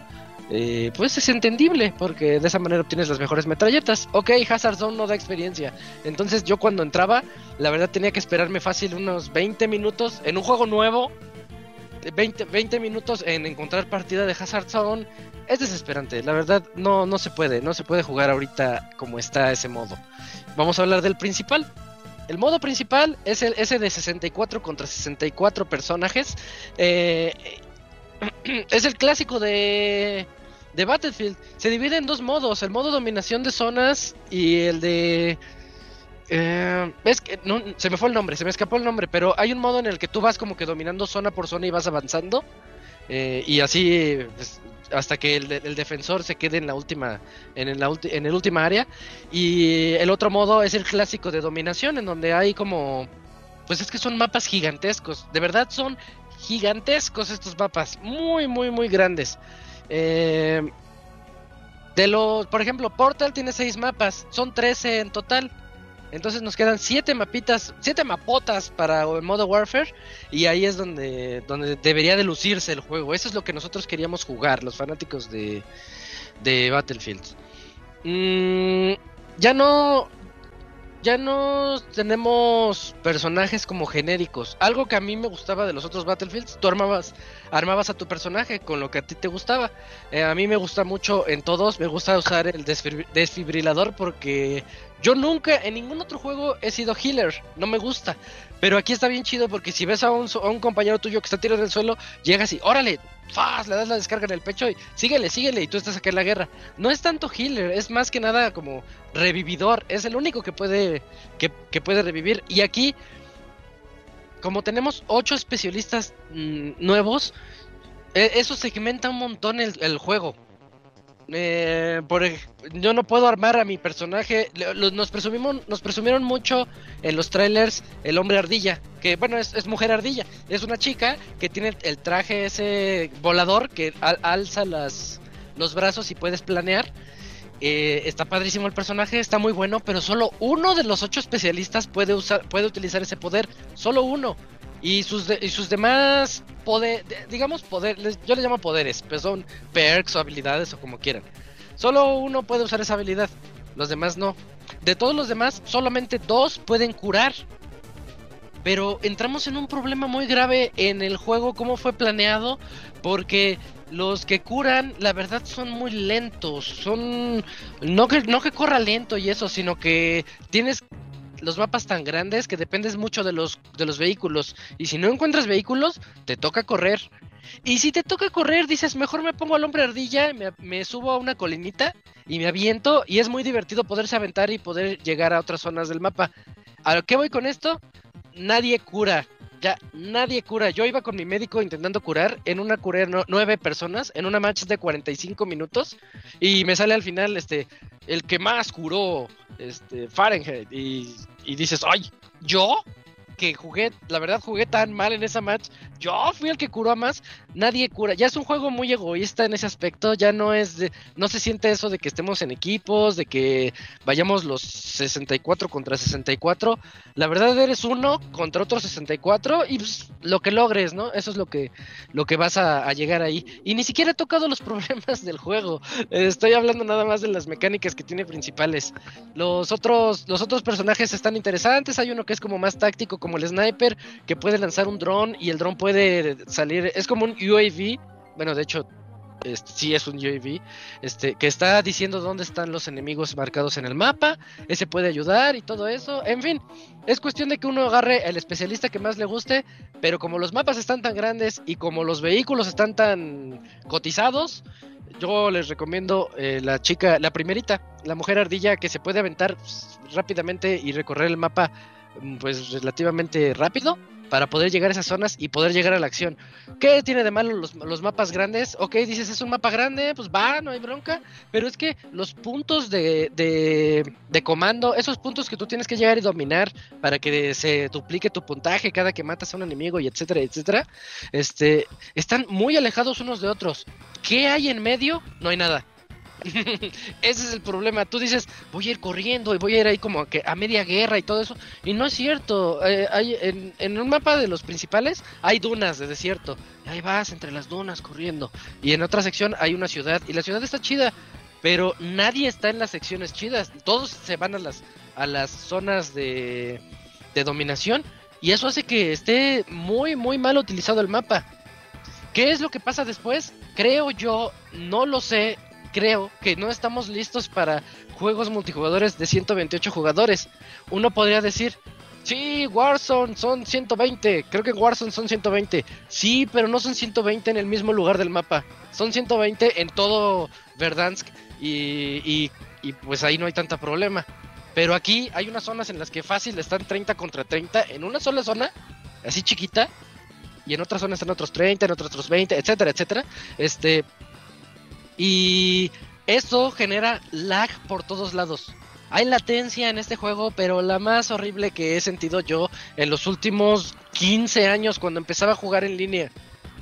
Eh, pues es entendible, porque de esa manera obtienes las mejores metralletas. Ok, Hazard Zone no da experiencia. Entonces yo cuando entraba, la verdad tenía que esperarme fácil unos 20 minutos en un juego nuevo. 20, 20 minutos en encontrar partida de Hazard Zone. Es desesperante, la verdad no, no se puede, no se puede jugar ahorita como está ese modo. Vamos a hablar del principal. El modo principal es el, ese de 64 contra 64 personajes. Eh, es el clásico de, de Battlefield. Se divide en dos modos: el modo dominación de zonas y el de. eh, que se me fue el nombre, se me escapó el nombre, pero hay un modo en el que tú vas como que dominando zona por zona y vas avanzando. eh, y así pues, hasta que el, de- el defensor se quede en la última en en el última área. Y el otro modo es el clásico de dominación en donde hay como pues es que son mapas gigantescos. De verdad son gigantescos estos mapas muy muy muy grandes. Eh, de los por ejemplo Portal tiene seis mapas son 13 en total Entonces nos quedan siete mapitas, siete mapotas para el modo Warfare y ahí es donde, donde debería de lucirse el juego. Eso es lo que nosotros queríamos jugar, los fanáticos de, de Battlefield. Mm, ya no, ya no tenemos personajes como genéricos. Algo que a mí me gustaba de los otros Battlefields, tú armabas, armabas a tu personaje con lo que a ti te gustaba. Eh, a mí me gusta mucho en todos, me gusta usar el desfibri- desfibrilador porque yo nunca en ningún otro juego he sido healer, no me gusta. Pero aquí está bien chido porque si ves a un, compañero tuyo que está tirado en el suelo, llegas y órale, ¡faz! le das la descarga en el pecho y síguele, síguele y tú estás acá en la guerra. No es tanto healer, es más que nada como revividor, es el único que puede que, que puede revivir y aquí como tenemos ocho especialistas mm, nuevos, eh, eso segmenta un montón el, el juego. Eh, por yo no puedo armar a mi personaje. Nos presumimos, nos presumieron mucho en los trailers el hombre ardilla, que bueno es, mujer ardilla, es una chica que tiene el traje ese volador que al- alza las los brazos y puedes planear. Eh, está padrísimo el personaje, está muy bueno, pero solo uno de los ocho especialistas puede usar, puede utilizar ese poder, solo uno. Y sus, de- y sus demás poder, de- digamos poder, les- yo le llamo poderes, pero son perks o habilidades o como quieran. Solo uno puede usar esa habilidad, los demás no. De todos los demás, solamente dos pueden curar. Pero entramos en un problema muy grave en el juego, cómo fue planeado, porque los que curan, la verdad, son muy lentos. Son. No que, no que corra lento y eso, sino que tienes los mapas tan grandes que dependes mucho de los, de los vehículos. Y si no encuentras vehículos, te toca correr. Y si te toca correr, dices, mejor me pongo al hombre ardilla, me, me subo a una colinita y me aviento. Y es muy divertido poderse aventar y poder llegar a otras zonas del mapa. ¿A lo voy con esto? Nadie cura. Ya, nadie cura. Yo iba con mi médico intentando curar. En una curé nueve personas. En una match de 45 minutos. Y me sale al final este. El que más curó. Este. Fahrenheit. Y, y dices, ¡ay! ¿Yo? Que jugué, la verdad jugué tan mal en esa match. Yo fui el que curó a más. Nadie cura. Ya es un juego muy egoísta en ese aspecto. Ya no es de. No se siente eso de que estemos en equipos. De que vayamos los 64 contra 64. La verdad eres uno contra otro 64 y pues, lo que logres, ¿no? Eso es lo que, lo que vas a, a llegar ahí. Y ni siquiera he tocado los problemas del juego. Estoy hablando nada más de las mecánicas que tiene principales. Los otros, los otros personajes están interesantes. Hay uno que es como más táctico, como el sniper, que puede lanzar un dron y el dron puede salir. Es como un UAV. Bueno, de hecho, este, sí es un UAV, este, que está diciendo dónde están los enemigos marcados en el mapa, ese puede ayudar y todo eso, en fin, es cuestión de que uno agarre el especialista que más le guste, pero como los mapas están tan grandes y como los vehículos están tan cotizados, yo les recomiendo eh, la chica, la primerita, la mujer ardilla que se puede aventar pues, rápidamente y recorrer el mapa pues relativamente rápido para poder llegar a esas zonas y poder llegar a la acción. ¿Qué tiene de malo los, los mapas grandes? Ok, dices, es un mapa grande, pues va, no hay bronca, pero es que los puntos de, de, de comando, esos puntos que tú tienes que llegar y dominar para que se duplique tu puntaje cada que matas a un enemigo y etcétera, etcétera, este, están muy alejados unos de otros. ¿Qué hay en medio? No hay nada. Ese es el problema. Tú dices, voy a ir corriendo y voy a ir ahí como que a media guerra y todo eso. Y no es cierto. Eh, hay, en, en un mapa de los principales hay dunas de desierto. Y ahí vas entre las dunas corriendo. Y en otra sección hay una ciudad. Y la ciudad está chida. Pero nadie está en las secciones chidas. Todos se van a las, a las zonas de, de dominación. Y eso hace que esté muy, muy mal utilizado el mapa. ¿Qué es lo que pasa después? Creo yo, no lo sé, creo que no estamos listos para juegos multijugadores de 128 jugadores. Uno podría decir, sí, Warzone son 120, creo que Warzone son 120. Sí, pero no son 120 en el mismo lugar del mapa. Son 120 en todo Verdansk y, y, y pues ahí no hay tanta problema. Pero aquí hay unas zonas en las que fácil están 30 contra 30 en una sola zona, así chiquita, y en otras zonas están otros 30, en otros otros 20, etcétera, etcétera. Este y eso genera lag por todos lados. Hay latencia en este juego, pero la más horrible que he sentido yo en los últimos 15 años cuando empezaba a jugar en línea.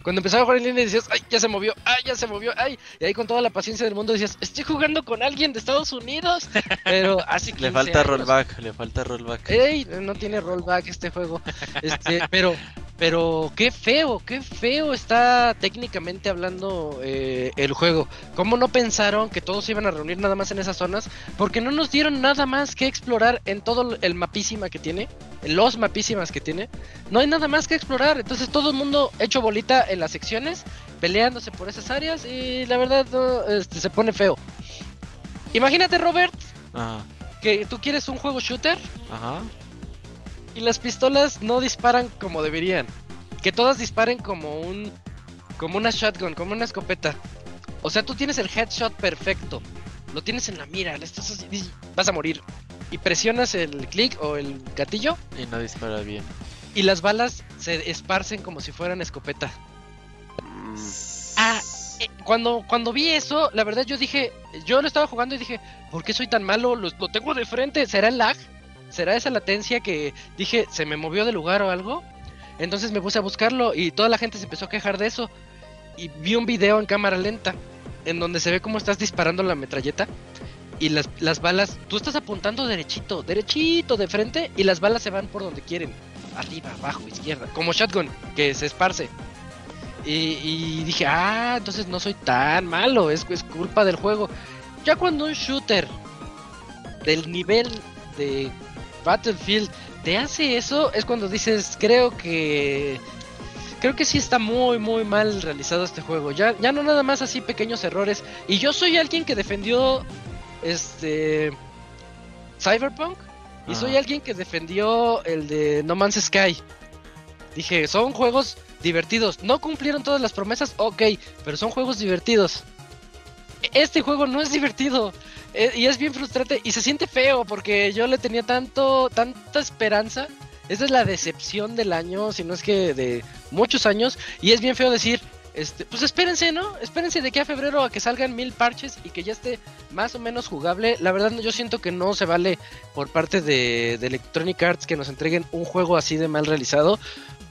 Cuando empezaba a jugar en línea decías, ay, ya se movió, ay, ya se movió, ay. Y ahí con toda la paciencia del mundo decías, estoy jugando con alguien de Estados Unidos. Pero así Le falta rollback, le falta rollback. Ey, no tiene rollback este juego. Este, pero, pero qué feo, qué feo está técnicamente hablando eh, el juego. ¿Cómo no pensaron que todos se iban a reunir nada más en esas zonas? Porque no nos dieron nada más que explorar en todo el mapísima que tiene, en los mapísimas que tiene. No hay nada más que explorar. Entonces todo el mundo hecho bolita en las secciones, peleándose por esas áreas y la verdad no, este, se pone feo. Imagínate, Robert, Ajá, que tú quieres un juego shooter ajá. Y las pistolas no disparan como deberían. Que todas disparen como un como una shotgun, como una escopeta. O sea, tú tienes el headshot perfecto. Lo tienes en la mira, le estás así, vas a morir. Y presionas el clic o el gatillo Y no dispara bien. y las balas se esparcen como si fueran escopeta. Ah, eh, cuando, cuando vi eso, la verdad yo dije, yo lo estaba jugando y dije, ¿por qué soy tan malo? Lo, lo tengo de frente, ¿será el lag? ¿Será esa latencia que dije, se me movió de lugar o algo? Entonces me puse a buscarlo y toda la gente se empezó a quejar de eso. Y vi un video en cámara lenta, en donde se ve cómo estás disparando la metralleta. Y las, las balas, tú estás apuntando derechito, derechito de frente, y las balas se van por donde quieren. Arriba, abajo, izquierda. Como shotgun, que se esparce. Y, y dije, ah, entonces no soy tan malo, es, es culpa del juego. Ya cuando un shooter del nivel de Battlefield te hace eso, es cuando dices, creo que... Creo que sí está muy, muy mal realizado este juego. Ya, ya no nada más así pequeños errores. Y yo soy alguien que defendió este Cyberpunk. Y soy Ajá. alguien que defendió el de No Man's Sky. Dije, son juegos divertidos. No cumplieron todas las promesas, ok, pero son juegos divertidos. Este juego no es divertido. Eh, y es bien frustrante y se siente feo porque yo le tenía tanto, tanta esperanza. Esa es la decepción del año, si no es que de muchos años. Y es bien feo decir, este, pues espérense, ¿no? Espérense de aquí a febrero a que salgan mil parches y que ya esté más o menos jugable. La verdad, yo siento que no se vale por parte de, de Electronic Arts que nos entreguen un juego así de mal realizado.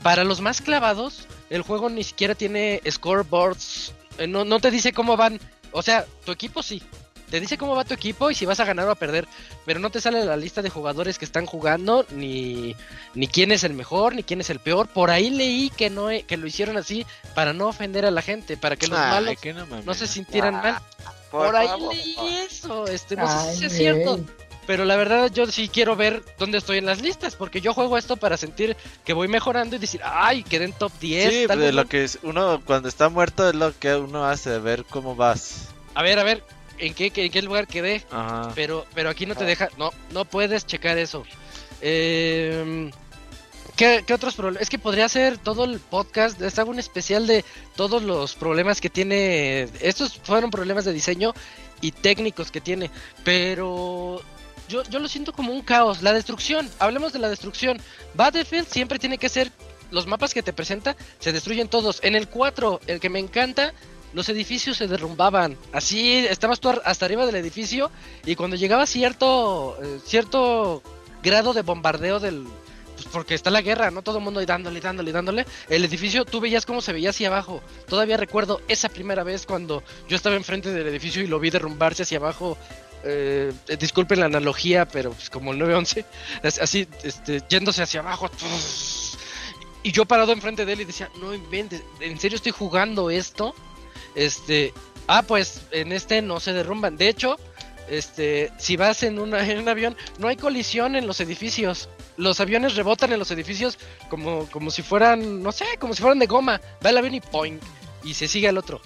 Para los más clavados, el juego ni siquiera tiene scoreboards. eh, No, no te dice cómo van. O sea, tu equipo sí. Te dice cómo va tu equipo y si vas a ganar o a perder. Pero no te sale la lista de jugadores que están jugando, ni, ni quién es el mejor, ni quién es el peor. Por ahí leí que no que lo hicieron así para no ofender a la gente, para que los Ay, malos que no, se sintieran mal. Ah, Por, Por ahí favor. leí eso. Este, no sé si es cierto. Pero la verdad yo sí quiero ver dónde estoy en las listas, porque yo juego esto para sentir que voy mejorando y decir, ay, quedé en top 10. Sí, tal de lo no". que es- uno cuando está muerto es lo que uno hace, ver cómo vas. A ver, a ver, ¿en qué, qué- en qué lugar quedé? Ajá. Pero, pero aquí no te deja, no, no puedes checar eso. Eh, ¿qué, qué otros problemas? Es que podría ser todo el podcast, les hago un especial de todos los problemas que tiene. Estos fueron problemas de diseño y técnicos que tiene, pero yo, yo lo siento como un caos. La destrucción, hablemos de la destrucción. Battlefield siempre tiene que ser, los mapas que te presenta se destruyen todos. En el 4, el que me encanta, los edificios se derrumbaban. Así estabas tú hasta arriba del edificio y cuando llegaba cierto eh, cierto grado de bombardeo del pues porque está la guerra, no todo el mundo ahí dándole, dándole, dándole. El edificio, tú veías cómo se veía hacia abajo. Todavía recuerdo esa primera vez cuando yo estaba enfrente del edificio y lo vi derrumbarse hacia abajo. Eh, disculpen la analogía, pero pues, como el 911, es- así, este, yéndose hacia abajo. Y yo parado enfrente de él y decía, no inventes, ¿en serio estoy jugando esto? Este, ah, pues en este no se derrumban. De hecho, este, si vas en, una, en un avión, no hay colisión en los edificios. Los aviones rebotan en los edificios como, como si fueran, no sé, como si fueran de goma. Va el avión y point, y se sigue al otro.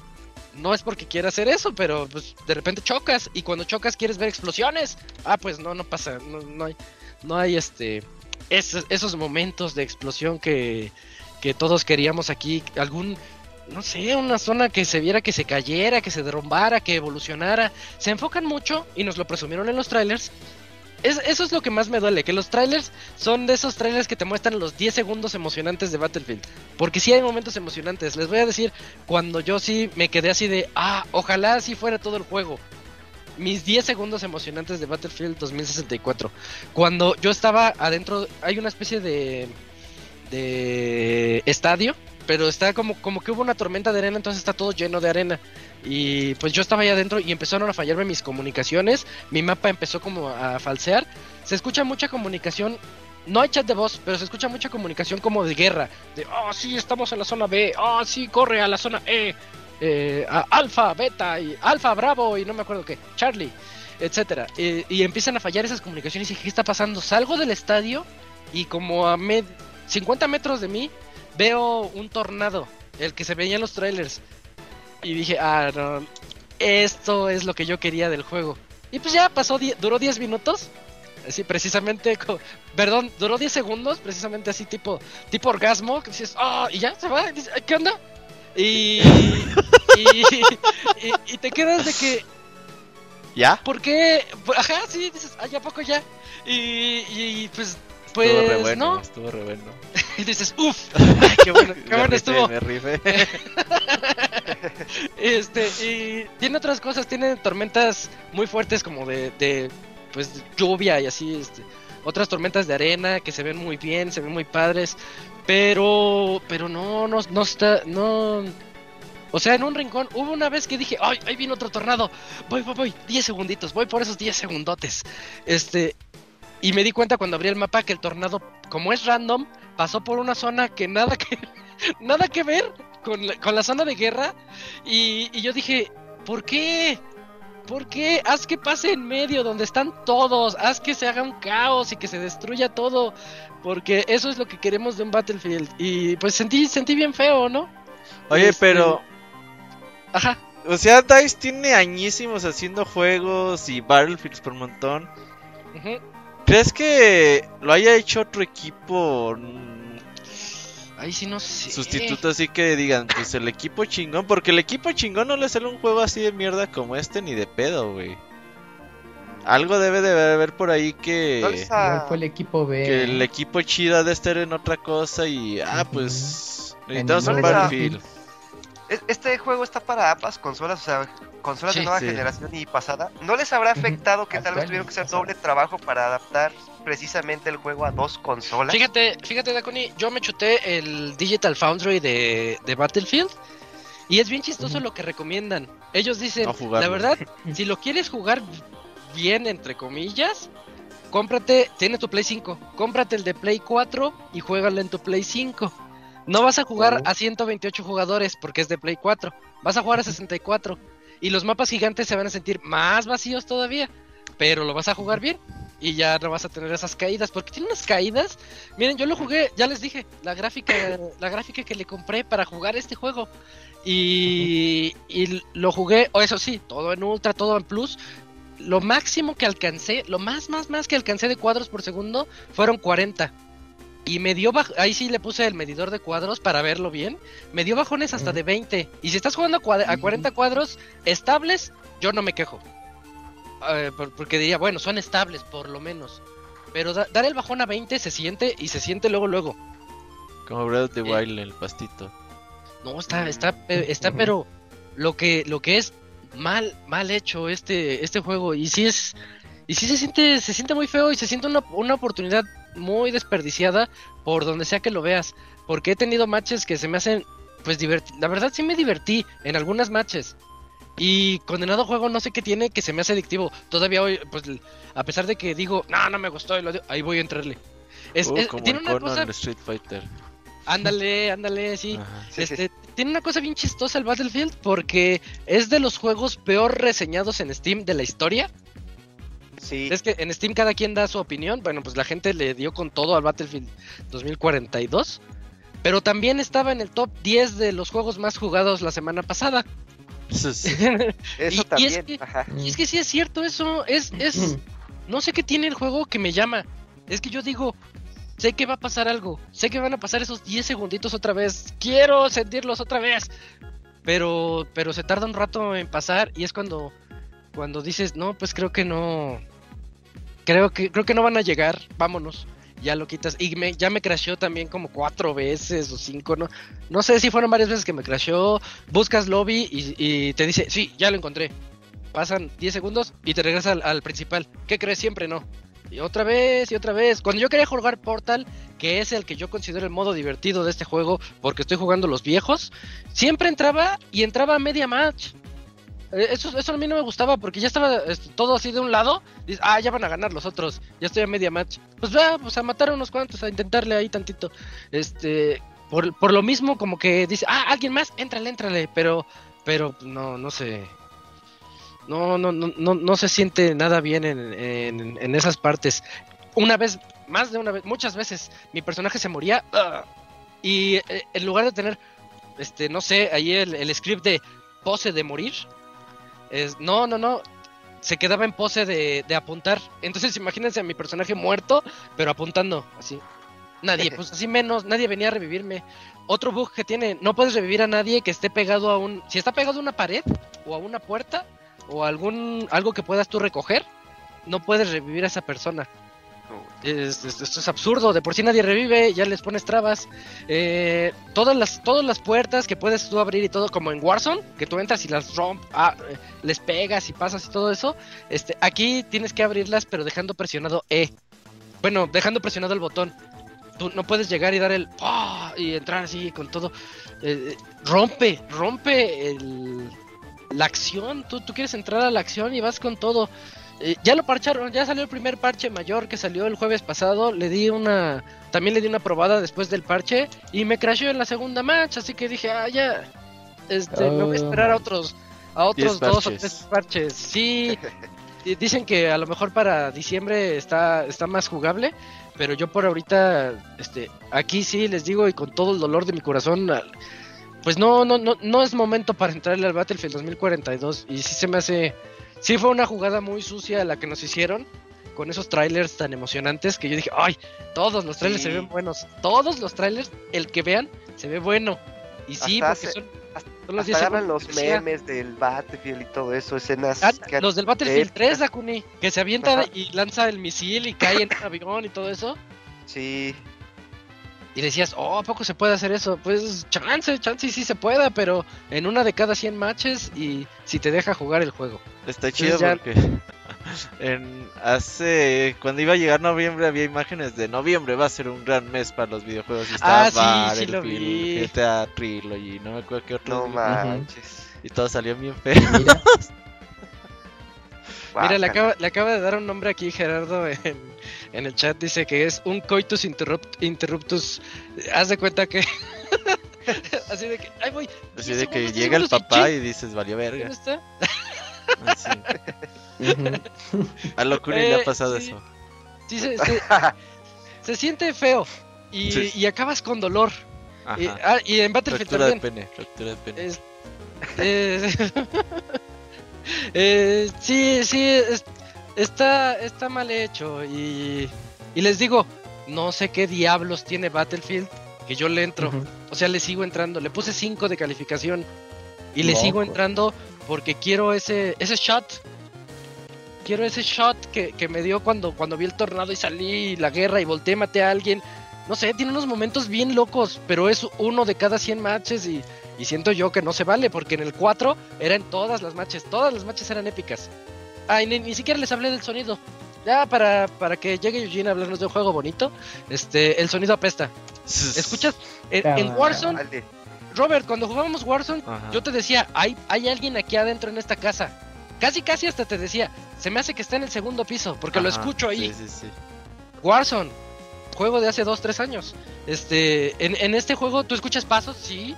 No es porque quiera hacer eso, pero pues de repente chocas y cuando chocas quieres ver explosiones. Ah, pues no, no pasa, no, no hay, no hay este, esos, esos momentos de explosión que, que todos queríamos aquí. Algún, no sé, una zona que se viera que se cayera, que se derrumbara, que evolucionara. Se enfocan mucho y nos lo presumieron en los trailers. Es, eso es lo que más me duele, que los trailers son de esos trailers que te muestran los 10 segundos emocionantes de Battlefield. Porque sí hay momentos emocionantes. Les voy a decir, cuando yo sí me quedé así de, ah, ojalá así fuera todo el juego. Mis 10 segundos emocionantes de Battlefield 2064. Cuando yo estaba adentro, hay una especie de, de estadio, pero está como, como que hubo una tormenta de arena, entonces está todo lleno de arena. Y pues yo estaba ahí adentro y empezaron a fallarme mis comunicaciones, mi mapa empezó como a falsear. Se escucha mucha comunicación, no hay chat de voz, pero se escucha mucha comunicación como de guerra. De, oh, sí, estamos en la zona B, oh, sí, corre a la zona E, eh, a Alfa, Beta, y Alfa, Bravo, y no me acuerdo qué, Charlie, etcétera. Y, y empiezan a fallar esas comunicaciones y dije, ¿qué está pasando? Salgo del estadio y como a med 50 metros de mí veo un tornado, el que se veía en los trailers. Y dije, ah, no, esto es lo que yo quería del juego. Y pues ya pasó, duró 10 minutos. Así precisamente, perdón, duró 10 segundos, precisamente así tipo, tipo orgasmo, que dices, ah, y ya se va, y dices, ¿qué onda? Y, y, y- y te quedas de que, ¿Ya? ¿por qué? Ajá, sí, dices, ay, ¿a poco ya? Y, y pues, pues, estuvo re bueno, ¿no? estuvo re bueno. Y dices, uff, qué bueno, qué bueno estuvo. Me rifé. Este, y tiene otras cosas, tiene tormentas muy fuertes como de, de pues, lluvia y así, este, otras tormentas de arena que se ven muy bien, se ven muy padres, pero, pero no, no, no está, no, o sea, en un rincón, hubo una vez que dije, ay, ahí viene otro tornado, voy, voy, voy, 10 segunditos, voy por esos 10 segundotes, este, y me di cuenta cuando abrí el mapa que el tornado, como es random, pasó por una zona que nada que, nada que ver con la, con la zona de guerra, y, y yo dije, ¿por qué? ¿Por qué? Haz que pase en medio donde están todos, haz que se haga un caos y que se destruya todo, porque eso es lo que queremos de un Battlefield. Y pues sentí, sentí bien feo, ¿no? Oye, Este, pero, Ajá. o sea, DICE tiene añísimos haciendo juegos y Battlefields por un montón. ¿Crees que lo haya hecho otro equipo mm, Ahí sí no sé. sustituto así que digan, pues el equipo chingón? Porque el equipo chingón no le sale un juego así de mierda como este ni de pedo, güey. Algo debe de haber por ahí que... ¿No les ha- Igual fue el equipo B. Que el equipo chido ha de estar en otra cosa y... Ah, pues... Necesitamos un. Es- Este juego está para ambas consolas, o sea, consolas Sí, de nueva sí. generación y pasada. ¿No les habrá afectado que tal vez tuvieron que hacer doble trabajo para adaptar precisamente el juego a dos consolas? Fíjate, fíjate, Daconi, yo me chuté el Digital Foundry de, de Battlefield y es bien chistoso lo que recomiendan. Ellos dicen, No la verdad, si lo quieres jugar bien, entre comillas, cómprate, tienes tu Play 5, cómprate el de Play 4 y juégalo en tu Play 5. No vas a jugar a 128 jugadores porque es de Play 4, vas a jugar a 64 y los mapas gigantes se van a sentir más vacíos todavía, pero lo vas a jugar bien y ya no vas a tener esas caídas. Porque tiene unas caídas. Miren, yo lo jugué, ya les dije, la gráfica la gráfica que le compré para jugar este juego. Y, y lo jugué, o eso sí, todo en ultra, todo en plus. Lo máximo que alcancé, lo más más más que alcancé de cuadros por segundo fueron 40. Y me dio baj- ahí sí le puse el medidor de cuadros para verlo bien. Me dio bajones hasta de 20. Y si estás jugando a, a 40 cuadros estables, yo no me quejo. Eh, por- porque diría, bueno, son estables por lo menos. Pero da- dar el bajón a 20 se siente y se siente luego luego. Como Breath of the Eh. Wild, el pastito. No, está, está, pe- está, pero lo que, lo que es mal, mal hecho este, este juego. Y sí es, y sí se siente, se siente muy feo y se siente una, una oportunidad muy desperdiciada por donde sea que lo veas. Porque he tenido matches que se me hacen, pues divertir. La verdad sí me divertí en algunas matches. Y condenado juego no sé qué tiene que se me hace adictivo. Todavía hoy, pues a pesar de que digo, no, no me gustó, y lo digo, ahí voy a entrarle. Es, Uh, es- como tiene el una cosa, Street Fighter. ándale, ándale, sí. Ajá. Sí, sí, este, tiene una cosa bien chistosa el Battlefield porque es de los juegos peor reseñados en Steam de la historia. Sí. Es que en Steam cada quien da su opinión. Bueno, pues la gente le dio con todo al Battlefield 2042. Pero también estaba en el top 10 de los juegos más jugados la semana pasada. Eso es- Eso y- también. es que- Ajá. Y es que sí es cierto eso. Es, es, no sé qué tiene el juego que me llama. Es que yo digo, sé que va a pasar algo. Sé que van a pasar esos 10 segunditos otra vez. Quiero sentirlos otra vez. Pero, pero se tarda un rato en pasar y es cuando, cuando dices, no, pues creo que no. Creo que, creo que no van a llegar. Vámonos. Ya lo quitas. Y me, ya me crasheó también como cuatro veces o cinco, ¿no? No sé si fueron varias veces que me crasheó. Buscas lobby y, y te dice, sí, ya lo encontré. Pasan 10 segundos y te regresa al, al principal. ¿Qué crees? Siempre no. Pero da- dar el bajón a 20 se siente y se siente luego luego. Como Breath of the Wild. Como Breath of the Wild. Como Breath of the Wild. Y sí, es, es, no sé qué tiene el juego que me llama. Es que yo digo, sé que va a pasar algo. Sé que, creo que no van a llegar. Vámonos. Ya lo quitas. Y me, ya me crasheó también como cuatro veces. O cinco, no, no sé si fueron varias veces que me crasheó. Buscas lobby y, y te dice, sí, ya lo encontré. Pasan 10 segundos y te regresa al, al principal. ¿Qué crees? Siempre no. Y otra vez, y otra vez. Cuando yo quería jugar Portal, que es el que yo considero el modo divertido de este juego, porque estoy jugando los viejos, siempre entraba y entraba a media match. Eh, Eso, eso a mí no me gustaba porque ya estaba este, todo así de un lado. Dices, ah, ya van a ganar los otros. Ya estoy a media match. Pues va, pues a matar a unos cuantos, a intentarle ahí tantito. Este, por, por lo mismo, como que dice, ah, alguien más, éntrale, éntrale. Pero, pero no, no sé. No, no, no, no, no se siente nada bien en, en, esas partes. Una vez, más de una vez, muchas veces, mi personaje se moría. ¡ah! y eh, en lugar de tener, este, no sé, ahí el, el script de pose de morir. Es, no, no, no. Se quedaba en pose de, de apuntar. Entonces imagínense a mi personaje muerto, pero apuntando, así. Nadie, pues así menos, nadie venía a revivirme. Otro bug que tiene, no puedes revivir a nadie que esté pegado a un... Si está pegado a una pared o a una puerta o a algún algo que puedas tú recoger, no puedes revivir a esa persona. Es- es- esto es absurdo, de por sí nadie revive, ya les pones trabas. Eh, todas las todas las puertas que puedes tú abrir y todo, como en Warzone, que tú entras y las romp, ah, eh, les pegas y pasas y todo eso. Este, aquí tienes que abrirlas, pero dejando presionado E. Bueno, dejando presionado el botón. Tú no puedes llegar y dar el ¡pah! y entrar así con todo. Eh, eh, rompe, rompe el, la acción. Tú, tú quieres entrar a la acción y vas con todo. Eh, ya lo parcharon, ya salió el primer parche mayor que salió el jueves pasado. Le di una, también le di una probada después del parche y me crashó en la segunda match, así que dije, ah, ya, este, me voy a esperar a otros, a otros dos o tres parches. Sí, di- dicen que a lo mejor para diciembre está, está más jugable, pero yo por ahorita, este, aquí sí les digo y con todo el dolor de mi corazón, pues no, no, no, no es momento para entrarle al Battlefield 2042 y sí se me hace, sí fue una jugada muy sucia la que nos hicieron con esos trailers tan emocionantes que yo dije, ay, todos los trailers Sí. se ven buenos, todos los trailers, el que vean, se ve bueno. Y sí, Hasta porque son, hasta- son los Hasta 10 agarran segundos los memes del Battlefield y todo eso, escenas Ah, que- los del Battlefield de- 3, Dakuni, que se avienta Ajá. y lanza el misil y cae en un avión y todo eso. Sí, Y decías, oh, ¿a poco se puede hacer eso? Pues chance, chance y sí se pueda, pero en una de cada 100 matches y si te deja jugar el juego. Está chido ya- porque en hace cuando iba a llegar noviembre había imágenes de noviembre va a ser un gran mes para los videojuegos y estaba Ah, sí, sí lo vi. GTA Trilogy, no me acuerdo qué otro no manches. y todo salió bien feo. Mira, Mira, le acaba, le acaba de dar un nombre aquí Gerardo en, en el chat, dice que es un coitus interrupt- interruptus. Haz de cuenta que... Así de que, ahí voy. Así 10 de que segundos, 10 llega el y papá chin, y dices, valió ¿dónde verga. está? Así. ujú. A Locuni le Eh, ha pasado sí. eso. Sí, se, se- se siente feo y, Sí. y acabas con dolor. Y, Ajá. ah, y en Battlefield Fractura de también. pene, fractura de pene. Es- eh, eh, sí, sí, es- está, está mal hecho. Y, y les digo, no sé qué diablos tiene Battlefield que yo le entro. O sea, le sigo entrando. Le puse 5 de calificación. Y le sigo Loco. entrando porque quiero ese, ese shot. Quiero ese shot que, que me dio cuando, cuando vi el tornado y salí y la guerra y volteé, maté a alguien. No sé, tiene unos momentos bien locos, pero es uno de cada 100 matches y, y siento yo que no se vale, porque en el 4 era en todas las matches, todas las matches eran épicas. Ah, y ni, ni siquiera les hablé del sonido. Ya para, para que llegue Eugene a hablarnos de un juego bonito, este, el sonido apesta. ¿Escuchas? En, en Warzone. Robert, cuando jugábamos Warzone, Ajá. yo te decía, hay, hay alguien aquí adentro en esta casa. Casi, casi hasta te decía, se me hace que está en el segundo piso, porque lo escucho ahí. Sí, sí, sí. Warzone, juego de hace 2, 3 años. Este, en, en este juego tú escuchas pasos, sí,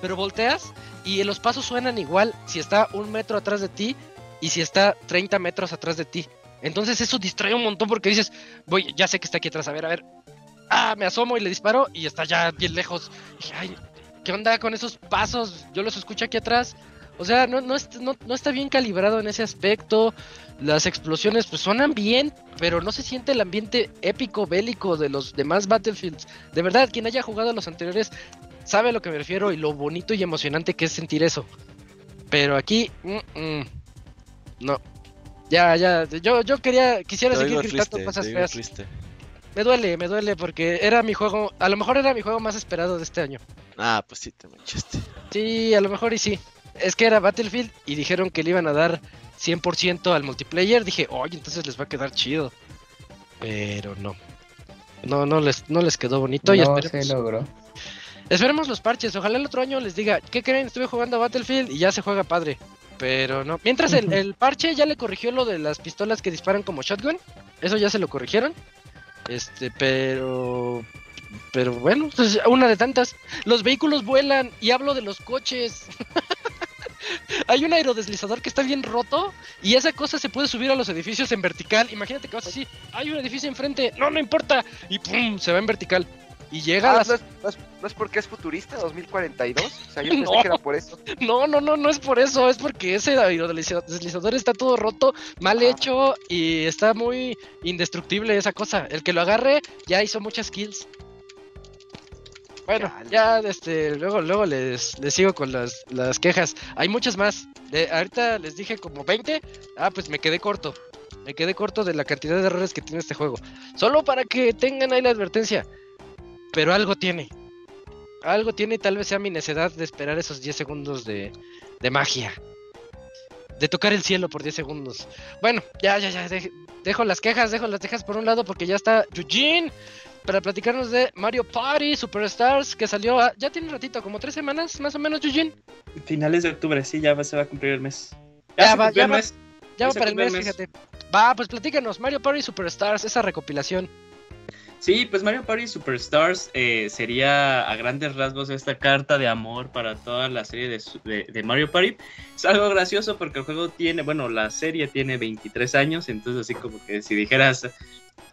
pero volteas y los pasos suenan igual si está un metro atrás de ti y si está 30 metros atrás de ti. Entonces eso distrae un montón porque dices, voy, ya sé que está aquí atrás, a ver, a ver. Ah, me asomo y le disparo y está ya bien lejos. Ay, ¿qué onda con esos pasos? Yo los escucho aquí atrás. O sea, no, no, no, no está bien calibrado en ese aspecto. Las explosiones pues suenan bien, pero no se siente el ambiente épico, bélico de los demás Battlefields. De verdad, quien haya jugado a los anteriores sabe a lo que me refiero y lo bonito y emocionante que es sentir eso. Pero aquí, no. Ya, ya, yo, yo quería, quisiera Te seguir gritando triste, cosas feas. triste. Me duele, me duele porque era mi juego, a lo mejor era mi juego más esperado de este año. Ah, pues sí, te manchaste. Sí, a lo mejor y sí. Es que era Battlefield y dijeron que le iban a dar 100% al multiplayer. Dije, oye, entonces les va a quedar chido. pero no. No, no les, no les quedó bonito y no esperemos, se logró. esperemos los parches. Ojalá el otro año les diga, ¿qué creen? Estuve jugando a Battlefield y ya se juega padre. Pero no. Mientras el, el parche ya le corrigió lo de las pistolas que disparan como shotgun. Eso ya se lo corrigieron. Este, pero. Pero bueno, pues una de tantas. Los vehículos vuelan y hablo de los coches. Hay un aerodeslizador que está bien roto y esa cosa se puede subir a los edificios en vertical. Imagínate que vas así, hay un edificio enfrente, no, no importa, y pum, se va en vertical. Y llega a Ah, las... ¿no, es, no es- no es porque es futurista 2042? O sea, yo pensé No. que era por eso. No, no, no, no es por eso, es porque ese aerodeslizador está todo roto, mal Ah. hecho y está muy indestructible esa cosa. El que lo agarre ya hizo muchas kills. Bueno, ya este, luego, luego les, les sigo con las, las quejas. Hay muchas más. De, ahorita les dije como 20. Ah, pues me quedé corto. Me quedé corto de la cantidad de errores que tiene este juego. Solo para que tengan ahí la advertencia. Pero algo tiene. Algo tiene y tal vez sea mi necedad de esperar esos 10 segundos de, de magia. De tocar el cielo por 10 segundos. Bueno, ya, ya, ya. dej- dejo las quejas, dejo las quejas por un lado porque ya está Eugene para platicarnos de Mario Party Superstars que salió a- ya tiene un ratito, como tres semanas más o menos, Eugene. Finales de octubre, sí, ya va- se va a cumplir el mes. Ya va, ya el va. mes. Ya va para el cumplió mes, el mes. fíjate. Va, pues platícanos, Mario Party Superstars, esa recopilación. Sí, pues Mario Party Superstars eh, sería a grandes rasgos esta carta de amor para toda la serie de, de Mario Party. Es algo gracioso porque el juego tiene, bueno, la serie tiene 23 años, entonces así como que si dijeras,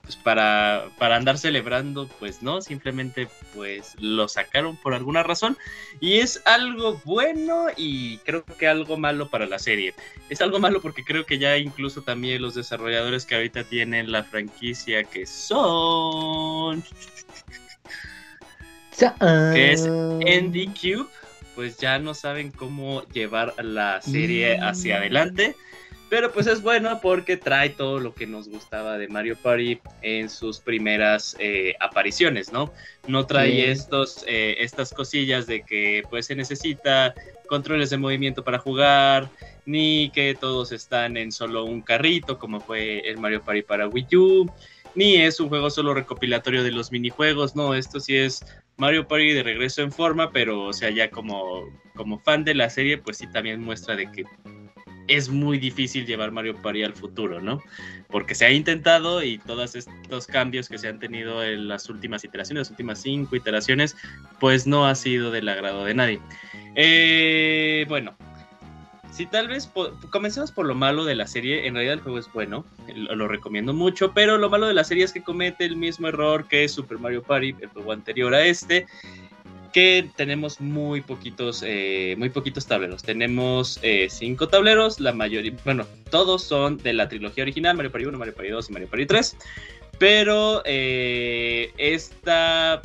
pues para, para andar celebrando, pues no, simplemente pues lo sacaron por alguna razón. Y es algo bueno y creo que algo malo para la serie. Es algo malo porque creo que ya incluso también los desarrolladores que ahorita tienen la franquicia que son que es Andy Cube, pues ya no saben cómo llevar la serie hacia adelante. Pero pues es bueno porque trae todo lo que nos gustaba de Mario Party en sus primeras eh, apariciones, ¿no? No trae Sí. estos, eh, estas cosillas de que pues se necesita controles de movimiento para jugar, ni que todos están en solo un carrito como fue el Mario Party para Wii U, ni es un juego solo recopilatorio de los minijuegos, no, esto sí es Mario Party de regreso en forma, pero o sea, ya como, como fan de la serie, pues sí también muestra de que es muy difícil llevar Mario Party al futuro, ¿no? Porque se ha intentado y todos estos cambios que se han tenido en las últimas iteraciones, las últimas cinco iteraciones, pues no ha sido del agrado de nadie. Eh, bueno, si tal vez comencemos por lo malo de la serie, en realidad el juego es bueno, lo, lo recomiendo mucho, pero lo malo de la serie es que comete el mismo error que Super Mario Party, el juego anterior a este, que tenemos muy poquitos, eh, muy poquitos tableros. Tenemos eh, cinco tableros, la mayoría, bueno, todos son de la trilogía original, Mario Party 1, Mario Party 2 y Mario Party 3, pero eh, esta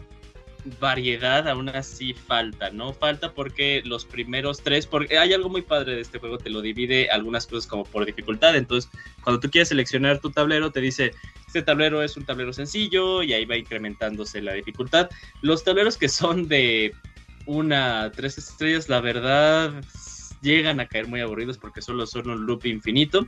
variedad aún así falta, ¿no? Falta porque los primeros tres, porque hay algo muy padre de este juego, te lo divide algunas cosas como por dificultad, entonces cuando tú quieres seleccionar tu tablero te dice, este tablero es un tablero sencillo y ahí va incrementándose la dificultad. Los tableros que son de una tres estrellas, la verdad, llegan a caer muy aburridos porque solo son un loop infinito.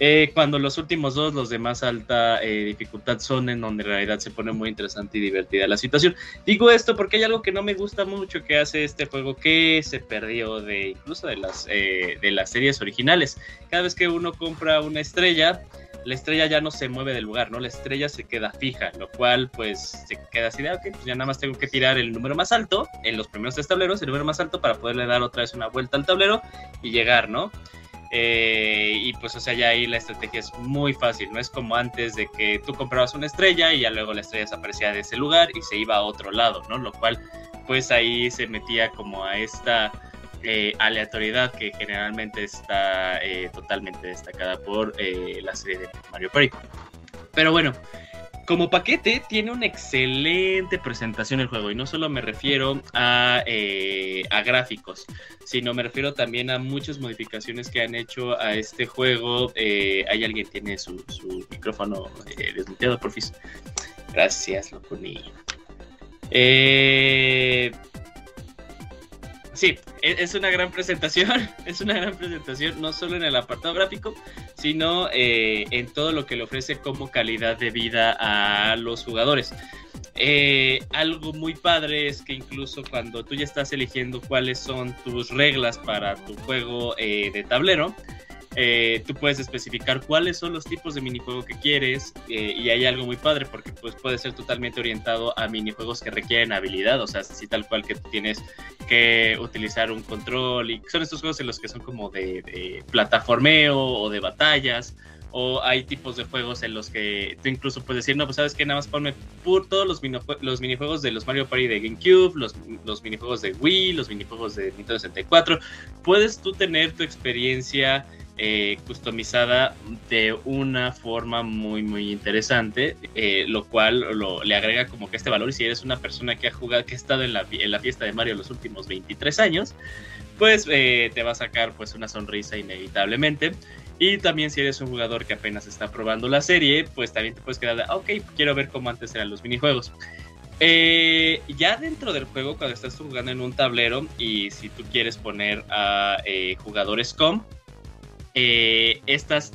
Eh, cuando los últimos dos, los de más alta eh, dificultad, son en donde en realidad se pone muy interesante y divertida la situación. Digo esto porque hay algo que no me gusta mucho que hace este juego que se perdió de incluso de las, eh, de las series originales. Cada vez que uno compra una estrella, la estrella ya no se mueve del lugar, ¿no? La estrella se queda fija, lo cual pues se queda así de, "Ah, ok, pues ya nada más tengo que tirar el número más alto en los primeros tres tableros, el número más alto para poderle dar otra vez una vuelta al tablero y llegar, ¿no? Eh, y pues, o sea, ya ahí la estrategia es muy fácil, no es como antes de que tú comprabas una estrella y ya luego la estrella desaparecía de ese lugar y se iba a otro lado, ¿no? Lo cual, pues ahí se metía como a esta eh, aleatoriedad que generalmente está eh, totalmente destacada por la serie de Mario Party. Pero bueno, como paquete tiene una excelente presentación el juego y no solo me refiero a, eh, a gráficos, sino me refiero también a muchas modificaciones que han hecho a este juego. Eh, hay alguien que tiene su, su micrófono eh, desmuteado, porfis. Gracias, Locuni. Eh, sí, e- es una gran presentación, es una gran presentación, no solo en el apartado gráfico, sino eh, en todo lo que le ofrece como calidad de vida a los jugadores. Eh, algo muy padre es que incluso cuando tú ya estás eligiendo cuáles son tus reglas para tu juego eh, de tablero, eh, tú puedes especificar cuáles son los tipos de minijuego que quieres eh, y hay algo muy padre porque pues puede ser totalmente orientado a minijuegos que requieren habilidad, o sea, así tal cual que tú tienes que utilizar un control y son estos juegos en los que son como de, de plataformeo o de batallas o hay tipos de juegos en los que tú incluso puedes decir, no, pues sabes que nada más ponme por todos los, los minijuegos de los Mario Party de GameCube, los, los minijuegos de Wii, los minijuegos de Nintendo 64. Puedes tú tener tu experiencia eh, customizada de una forma muy muy interesante, eh, lo cual le agrega como que este valor y si eres una persona que ha jugado, que ha estado en la, en la fiesta de Mario los últimos 23 años, pues eh, te va a sacar pues una sonrisa inevitablemente. Y también si eres un jugador que apenas está probando la serie, pues también te puedes quedar de, "Ah, ok, quiero ver cómo antes eran los minijuegos. Eh, ya dentro del juego, cuando estás jugando en un tablero y si tú quieres poner a eh, jugadores com, eh, estas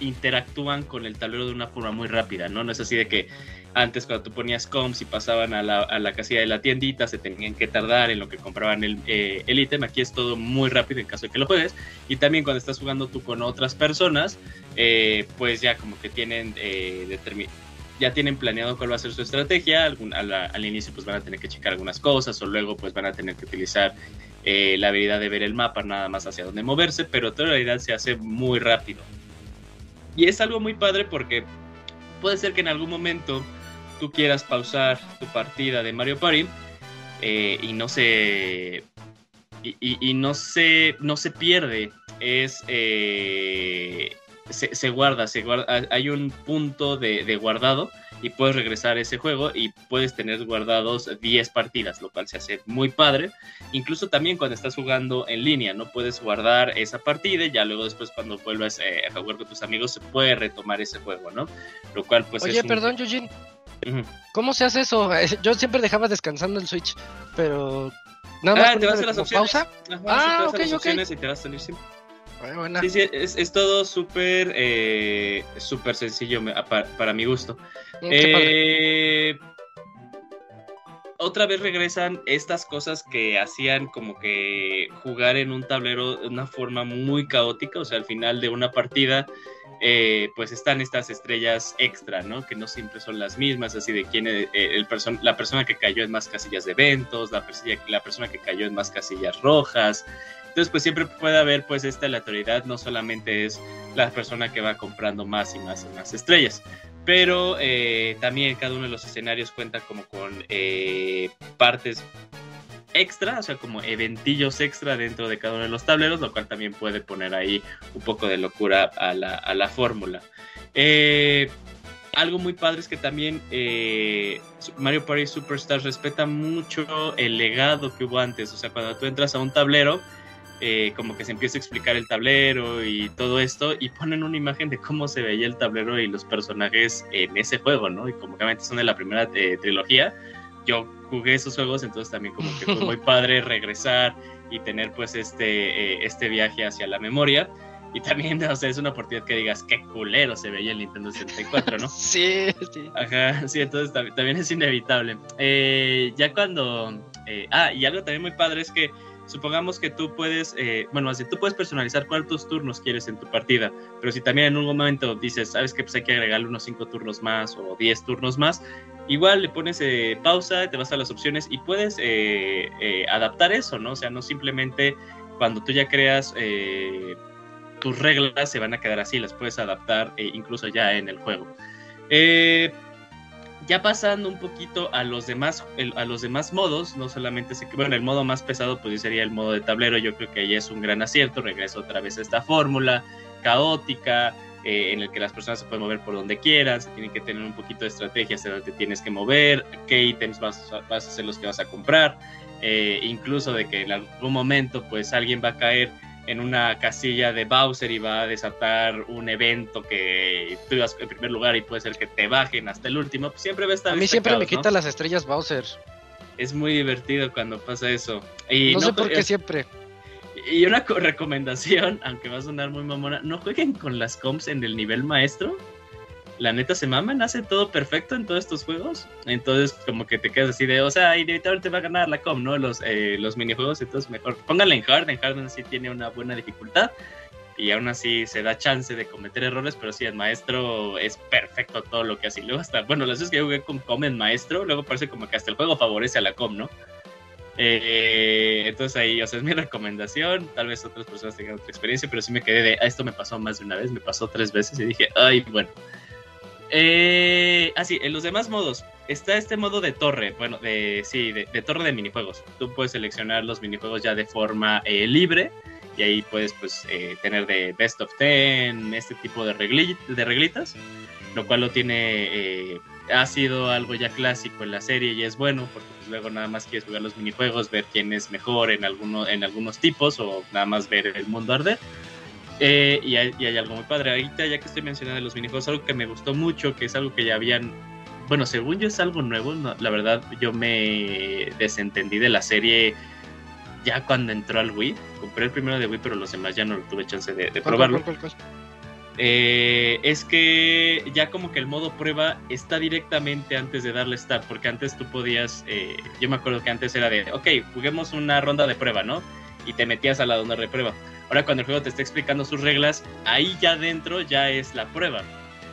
interactúan con el tablero de una forma muy rápida, ¿no? No es así de que antes cuando tú ponías coms y pasaban a la, a la casilla de la tiendita, se tenían que tardar en lo que compraban el, eh, ítem. Aquí es todo muy rápido en caso de que lo juegues. Y también cuando estás jugando tú con otras personas, eh, pues ya como que tienen eh, ya tienen planeado cuál va a ser su estrategia. Algún- a la- al inicio pues van a tener que checar algunas cosas o luego pues van a tener que utilizar eh, la habilidad de ver el mapa nada más hacia dónde moverse, pero toda la realidad se hace muy rápido. Y es algo muy padre porque puede ser que en algún momento tú quieras pausar tu partida de Mario Party eh, y no se y, y- y no se no se pierde es eh, se, se guarda se guarda hay un punto de, de guardado y puedes regresar a ese juego y puedes tener guardados 10 partidas, lo cual se hace muy padre. Incluso también cuando estás jugando en línea, no puedes guardar esa partida y ya luego después cuando vuelvas eh, a jugar con tus amigos se puede retomar ese juego, ¿no? Lo cual pues Oye, es un- perdón, ¿cómo se hace eso? Yo siempre dejaba descansando el Switch, pero nada más Ah, te vas a las opciones. pausa. Ajá, Ah, sí, te vas ok, a las opciones y te vas a salir siempre. Ay, buena. Sí, sí, es, es todo súper eh, súper sencillo para, para mi gusto. Mm. Eh, otra vez regresan estas cosas que hacían como que jugar en un tablero de una forma muy caótica, o sea, al final de una partida, eh, pues están estas estrellas extra, ¿no? Que no siempre son las mismas, así de quién es, eh, el person- la persona que cayó en más casillas de eventos, la, la persona que cayó en más casillas rojas. Entonces, pues siempre puede haber pues esta aleatoriedad, no solamente es la persona que va comprando más y más y más estrellas, pero eh, también cada uno de los escenarios cuenta como con partes extra, o sea, como eventillos extra dentro de cada uno de los tableros, lo cual también puede poner ahí un poco de locura a la, a la fórmula. Eh, algo muy padre es que también eh, Mario Party Superstars respeta mucho el legado que hubo antes, o sea, cuando tú entras a un tablero, eh, como que se empieza a explicar el tablero y todo esto, y ponen una imagen de cómo se veía el tablero y los personajes en ese juego, ¿no? Y como que son de la primera eh, trilogía, yo jugué esos juegos, entonces también como que fue muy padre regresar y tener pues este, eh, este viaje hacia la memoria. Y también, o sea, es una oportunidad que digas, qué culero se veía el Nintendo 64, ¿no? Sí, sí. Ajá, sí, entonces también, también es inevitable. Eh, ya cuando... eh, ah, y algo también muy padre es que supongamos que tú puedes, eh, bueno, así tú puedes personalizar cuántos turnos quieres en tu partida, pero si también en un momento dices, sabes que pues hay que agregarle unos 5 turnos más o 10 turnos más, igual le pones eh, pausa, te vas a las opciones y puedes eh, adaptar eso, ¿no? O sea, no simplemente cuando tú ya creas tus reglas se van a quedar así, las puedes adaptar incluso ya en el juego. Eh, ya pasando un poquito a los demás a los demás modos, no solamente se, bueno, el modo más pesado pues sería el modo de tablero, yo creo que ahí es un gran acierto, regreso otra vez a esta fórmula caótica eh, en el que las personas se pueden mover por donde quieran, se tienen que tener un poquito de estrategia hacia dónde tienes que mover, qué ítems vas, vas a ser los que vas a comprar, eh, incluso de que en algún momento pues alguien va a caer en una casilla de Bowser y va a desatar un evento que tú ibas en primer lugar y puede ser que te bajen hasta el último, pues siempre va a estar A mí siempre me quita las estrellas Bowser. Es muy divertido cuando pasa eso. Y no, sé por qué siempre. Y una co- recomendación, aunque va a sonar muy mamona, no jueguen con las comps en el nivel maestro. La neta se maman, hace todo perfecto en todos estos juegos. Entonces, como que te quedas así de, o sea, inevitablemente va a ganar la comp, ¿no? Los, eh, los minijuegos, entonces mejor pónganla en hard. En hard sí tiene una buena dificultad. Y aún así se da chance de cometer errores, pero sí, el maestro es perfecto todo lo que hace. Y luego hasta, bueno, las veces que jugué con com en maestro, luego parece como que hasta el juego favorece a la com, ¿no? Eh, entonces ahí, o sea, es mi recomendación. Tal vez otras personas tengan otra experiencia, pero sí me quedé de, "Ah, esto me pasó más de una vez, me pasó tres veces y dije, ay, bueno. Eh, así, en los demás modos, está este modo de torre, bueno, de, sí, de, de torre de minijuegos. Tú puedes seleccionar los minijuegos ya de forma eh, libre y ahí puedes pues eh, tener de best of 10, este tipo de, regli- de reglitas, lo cual lo tiene, eh, ha sido algo ya clásico en la serie y es bueno porque pues, luego nada más quieres jugar los minijuegos, ver quién es mejor en, alguno, en algunos tipos o nada más ver el mundo arder. Eh, y, hay, y hay algo muy padre. Ahorita, ya que estoy mencionando los minijuegos, algo que me gustó mucho, que es algo que ya habían. Bueno, según yo es algo nuevo. no, la verdad, yo me desentendí de la serie ya cuando entró al Wii. Compré el primero de Wii, pero los demás ya no tuve chance de, de ¿Cuál, probarlo. cuál, cuál, cuál? Eh, es que ya como que el modo prueba está directamente antes de darle start, porque antes tú podías, eh, yo me acuerdo que antes era de, ok, juguemos una ronda de prueba, ¿no? Y te metías a la ronda de prueba. Ahora cuando el juego te está explicando sus reglas, ahí ya dentro ya es la prueba.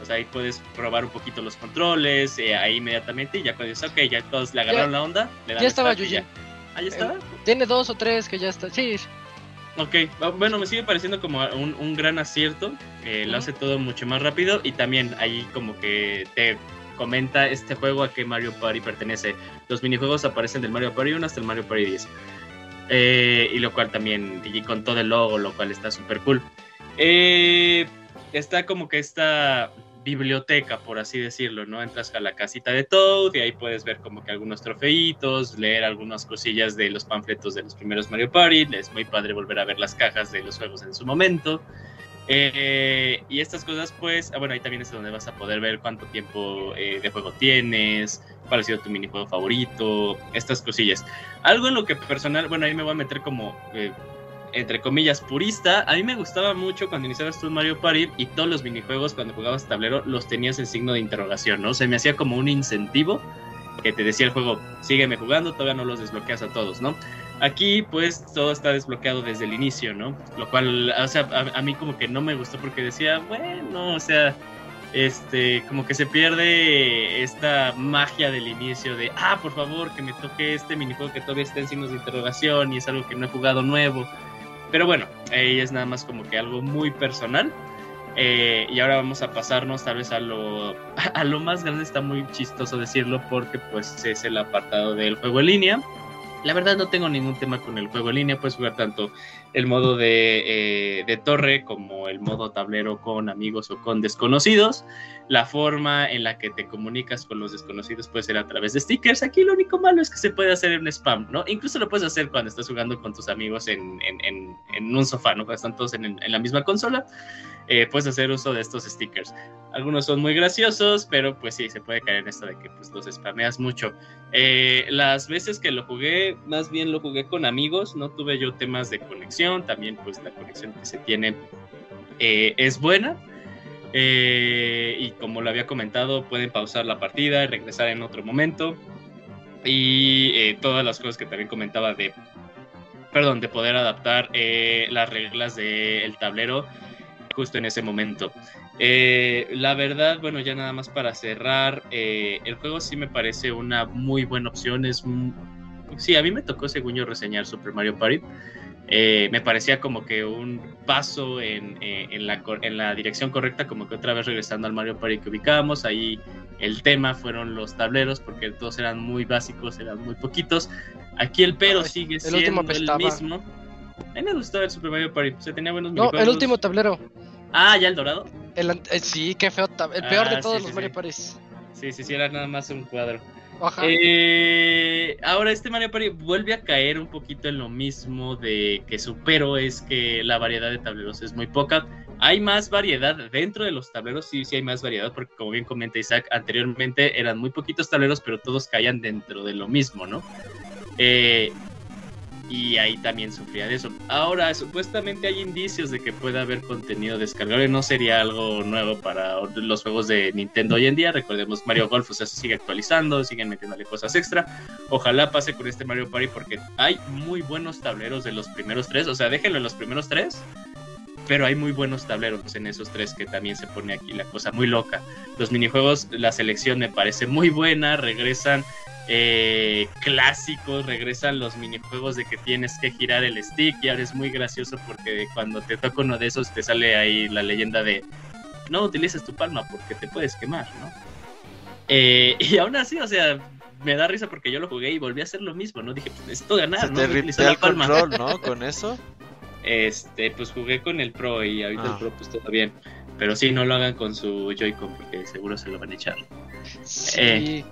O sea, ahí puedes probar un poquito los controles, eh, ahí inmediatamente, y ya cuando dices, ok, ya todos le agarraron la onda, le dan Ya estaba Yuji. ya. Ah, ya estaba. Tiene dos o tres que ya está. Sí, Ok, bueno, me sigue pareciendo como un, un gran acierto. eh, Lo hace todo mucho más rápido y también ahí como que te comenta este juego a qué Mario Party pertenece. Los minijuegos aparecen del Mario Party 1 hasta el Mario Party 10. Eh, y lo cual también, y con todo el logo, lo cual está súper cool. Eh, está como que esta biblioteca, por así decirlo, ¿no? Entras a la casita de Toad y ahí puedes ver como que algunos trofeitos, leer algunas cosillas de los panfletos de los primeros Mario Party. Es muy padre volver a ver las cajas de los juegos en su momento. Eh, y estas cosas, pues, ah, bueno, ahí también es donde vas a poder ver cuánto tiempo eh, de juego tienes, cuál ha sido tu minijuego favorito, estas cosillas. Algo en lo que personal, bueno, ahí me voy a meter como, eh, entre comillas, purista. A mí me gustaba mucho cuando iniciabas tu Mario Party y todos los minijuegos cuando jugabas tablero los tenías en signo de interrogación, ¿no? Se me hacía como un incentivo que te decía el juego, sígueme jugando, todavía no los desbloqueas a todos, ¿no? Aquí pues todo está desbloqueado desde el inicio, ¿no? Lo cual, o sea, a, mí como que no me gustó porque decía, bueno, o sea, este, como que se pierde esta magia del inicio de, ah, por favor, que me toque este minijuego que todavía está en signos de interrogación y es algo que no he jugado nuevo. Pero bueno, ahí es nada más como que algo muy personal. Eh, y ahora vamos a pasarnos tal vez a lo, a lo más grande, está muy chistoso decirlo porque pues es el apartado del juego en línea. La verdad no tengo ningún tema con el juego en línea, puedes jugar tanto el modo de, eh, de, torre como el modo tablero con amigos o con desconocidos. La forma en la que te comunicas con los desconocidos puede ser a través de stickers. Aquí lo único malo es que se puede hacer en spam, ¿no? Incluso lo puedes hacer cuando estás jugando con tus amigos en, en un sofá, ¿no? Cuando están todos en, la misma consola. Eh, puedes hacer uso de estos stickers. Algunos son muy graciosos, pero pues sí, se puede caer en esto de que pues, los spameas mucho. Eh, las veces que lo jugué, más bien lo jugué con amigos, no tuve yo temas de conexión, también pues la conexión que se tiene eh, es buena. Eh, y como lo había comentado, pueden pausar la partida y regresar en otro momento. Y todas las cosas que también comentaba de, perdón, de poder adaptar las reglas del tablero justo en ese momento. Eh, la verdad, bueno, ya nada más para cerrar, eh, el juego sí me parece una muy buena opción. Es. Sí, a mí me tocó, según yo, reseñar Super Mario Party. Eh, me parecía como que un paso en, eh, en, la, en, la, dirección correcta, como que otra vez regresando al Mario Party que ubicábamos. Ahí el tema fueron los tableros, porque todos eran muy básicos, eran muy poquitos. Aquí el pero Ay, sigue el siendo el mismo. A mí me gustó el Super Mario Party, se tenía buenos No, el último tablero. Ah, ¿ya el dorado? El, eh, sí, qué feo. El peor ah, de todos sí, los sí, Mario sí. Party. Sí, sí, sí, era nada más un cuadro. Ajá. Eh, ahora este Mario Party vuelve a caer un poquito en lo mismo de que supero es que la variedad de tableros es muy poca. Hay más variedad dentro de los tableros, sí, sí hay más variedad, porque como bien comenta Isaac, anteriormente eran muy poquitos tableros, pero todos caían dentro de lo mismo, ¿no? Eh, y ahí también sufría de eso. Ahora, supuestamente hay indicios de que pueda haber contenido descargable. No sería algo nuevo para los juegos de Nintendo hoy en día. Recordemos Mario Golf, o sea, se sigue actualizando, siguen metiéndole cosas extra. Ojalá pase con este Mario Party porque hay muy buenos tableros de los primeros tres. O sea, déjenlo en los primeros tres. Pero hay muy buenos tableros en esos tres que también se pone aquí la cosa muy loca. Los minijuegos, la selección me parece muy buena. Regresan eh, clásicos, regresan los minijuegos de que tienes que girar el stick y ahora es muy gracioso porque cuando te toca uno de esos te sale ahí la leyenda de no utilices tu palma porque te puedes quemar, ¿no? Eh, y aún así, o sea, me da risa porque yo lo jugué y volví a hacer lo mismo, ¿no? Dije, pues necesito ganar, ¿no? Te el control, ¿no? Con eso. Este, pues jugué con el Pro y ahorita el Ah. Pro pues todo bien. Pero sí, no lo hagan con su Joy-Con porque seguro se lo van a echar. Sí. Eh,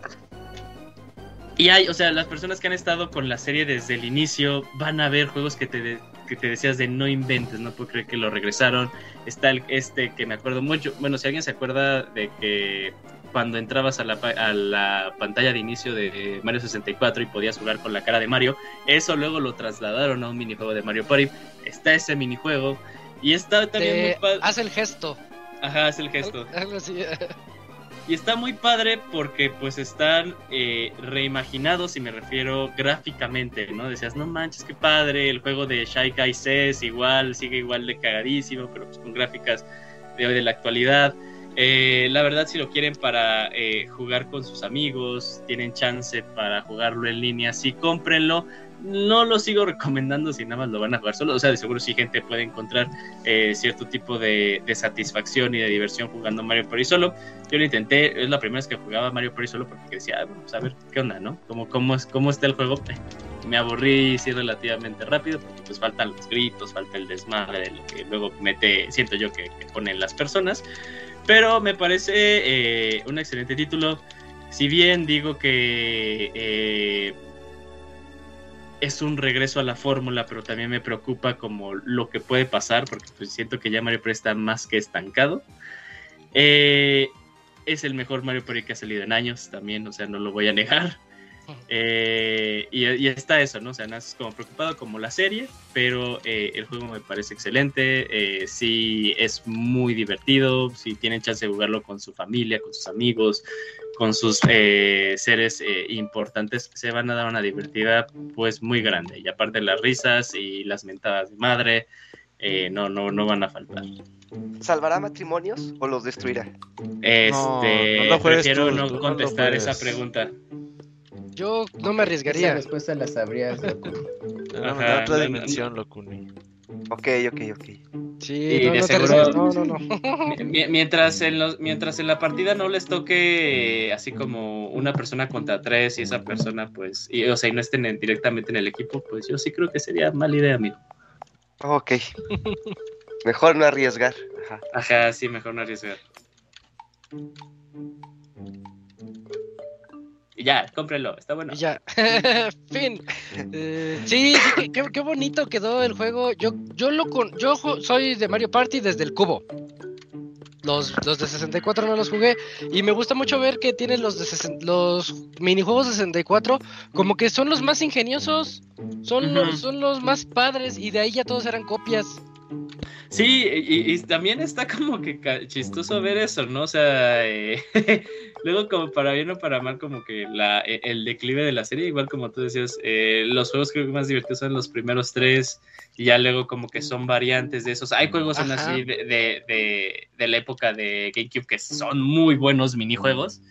Y hay, o sea, las personas que han estado con la serie desde el inicio van a ver juegos que te, de- que te decías de no inventes, no puedo creer que lo regresaron. Está el, este que me acuerdo mucho, bueno, si alguien se acuerda de que cuando entrabas a la, a la pantalla de inicio de Mario 64 y podías jugar con la cara de Mario, eso luego lo trasladaron a un minijuego de Mario Party. Está ese minijuego y está también muy Te padre. hace el gesto. Ajá, es el gesto. Algo así. Y está muy padre porque pues están eh, reimaginados y me refiero gráficamente, ¿no? Decías, no manches, qué padre, el juego de Shy Guy Says igual, sigue igual de cagadísimo, pero pues con gráficas de hoy de la actualidad. Eh, la verdad, si lo quieren para eh, jugar con sus amigos, tienen chance para jugarlo en línea, sí, cómprenlo. No lo sigo recomendando si nada más lo van a jugar solo. O sea, de seguro sí gente puede encontrar eh, cierto tipo de, satisfacción y de diversión jugando Mario Party solo. Yo lo intenté, es la primera vez que jugaba Mario Party solo porque decía, ah, bueno, a ver qué onda, ¿no? ¿Cómo, cómo, es, cómo está el juego? Me aburrí sí relativamente rápido porque pues faltan los gritos, falta el desmadre de lo que luego mete, siento yo que, que ponen las personas. Pero me parece eh, un excelente título. Si bien digo que eh, es un regreso a la fórmula, pero también me preocupa como lo que puede pasar, porque pues siento que ya Mario Party está más que estancado. Eh, es el mejor Mario Party que ha salido en años también, o sea, no lo voy a negar. Eh, y, y está eso, ¿no? O sea, naces como preocupado como la serie, pero eh, el juego me parece excelente, eh, sí es muy divertido, si tienen chance de jugarlo con su familia, con sus amigos, con sus eh, seres eh, importantes, se van a dar una divertida pues muy grande. Y aparte las risas y las mentadas de madre, eh, no, no, no van a faltar. ¿Salvará matrimonios o los destruirá? Este, no lo juegues prefiero tú, no tú no contestar esa pregunta. Yo no me Esa arriesgaría. respuesta la sabrías, otra no, no, dimensión, Locuni. Ok, ok, ok. Sí, Y no, de no seguro-. No, no, no. Mi- Mientras en, los, mientras en la partida no les toque así como una persona contra tres y esa persona pues, y, o sea, y no estén en- directamente en el equipo, pues yo sí creo que sería mala idea, amigo. Ok. Mejor no arriesgar. Ajá. Ajá, sí, mejor no arriesgar. Y ya, cómprenlo, está bueno. Ya. fin. Eh, sí, sí, qué- qué, bonito quedó el juego. Yo, yo lo con, yo soy de Mario Party desde el cubo. Los, los de 64 no los jugué. Y me gusta mucho ver que tienen los de los minijuegos de 64. Como que son los más ingeniosos. Son, los, son los más padres. Y de ahí ya todos eran copias. Sí, y, y también está como que chistoso ver eso, ¿no? O sea, eh, luego como para bien o para mal, como que la, e- el declive de la serie, igual como tú decías, eh, los juegos creo que más divertidos son los primeros tres, y ya luego como que son variantes de esos. Hay juegos así de, de, de, de la época de GameCube que son muy buenos minijuegos,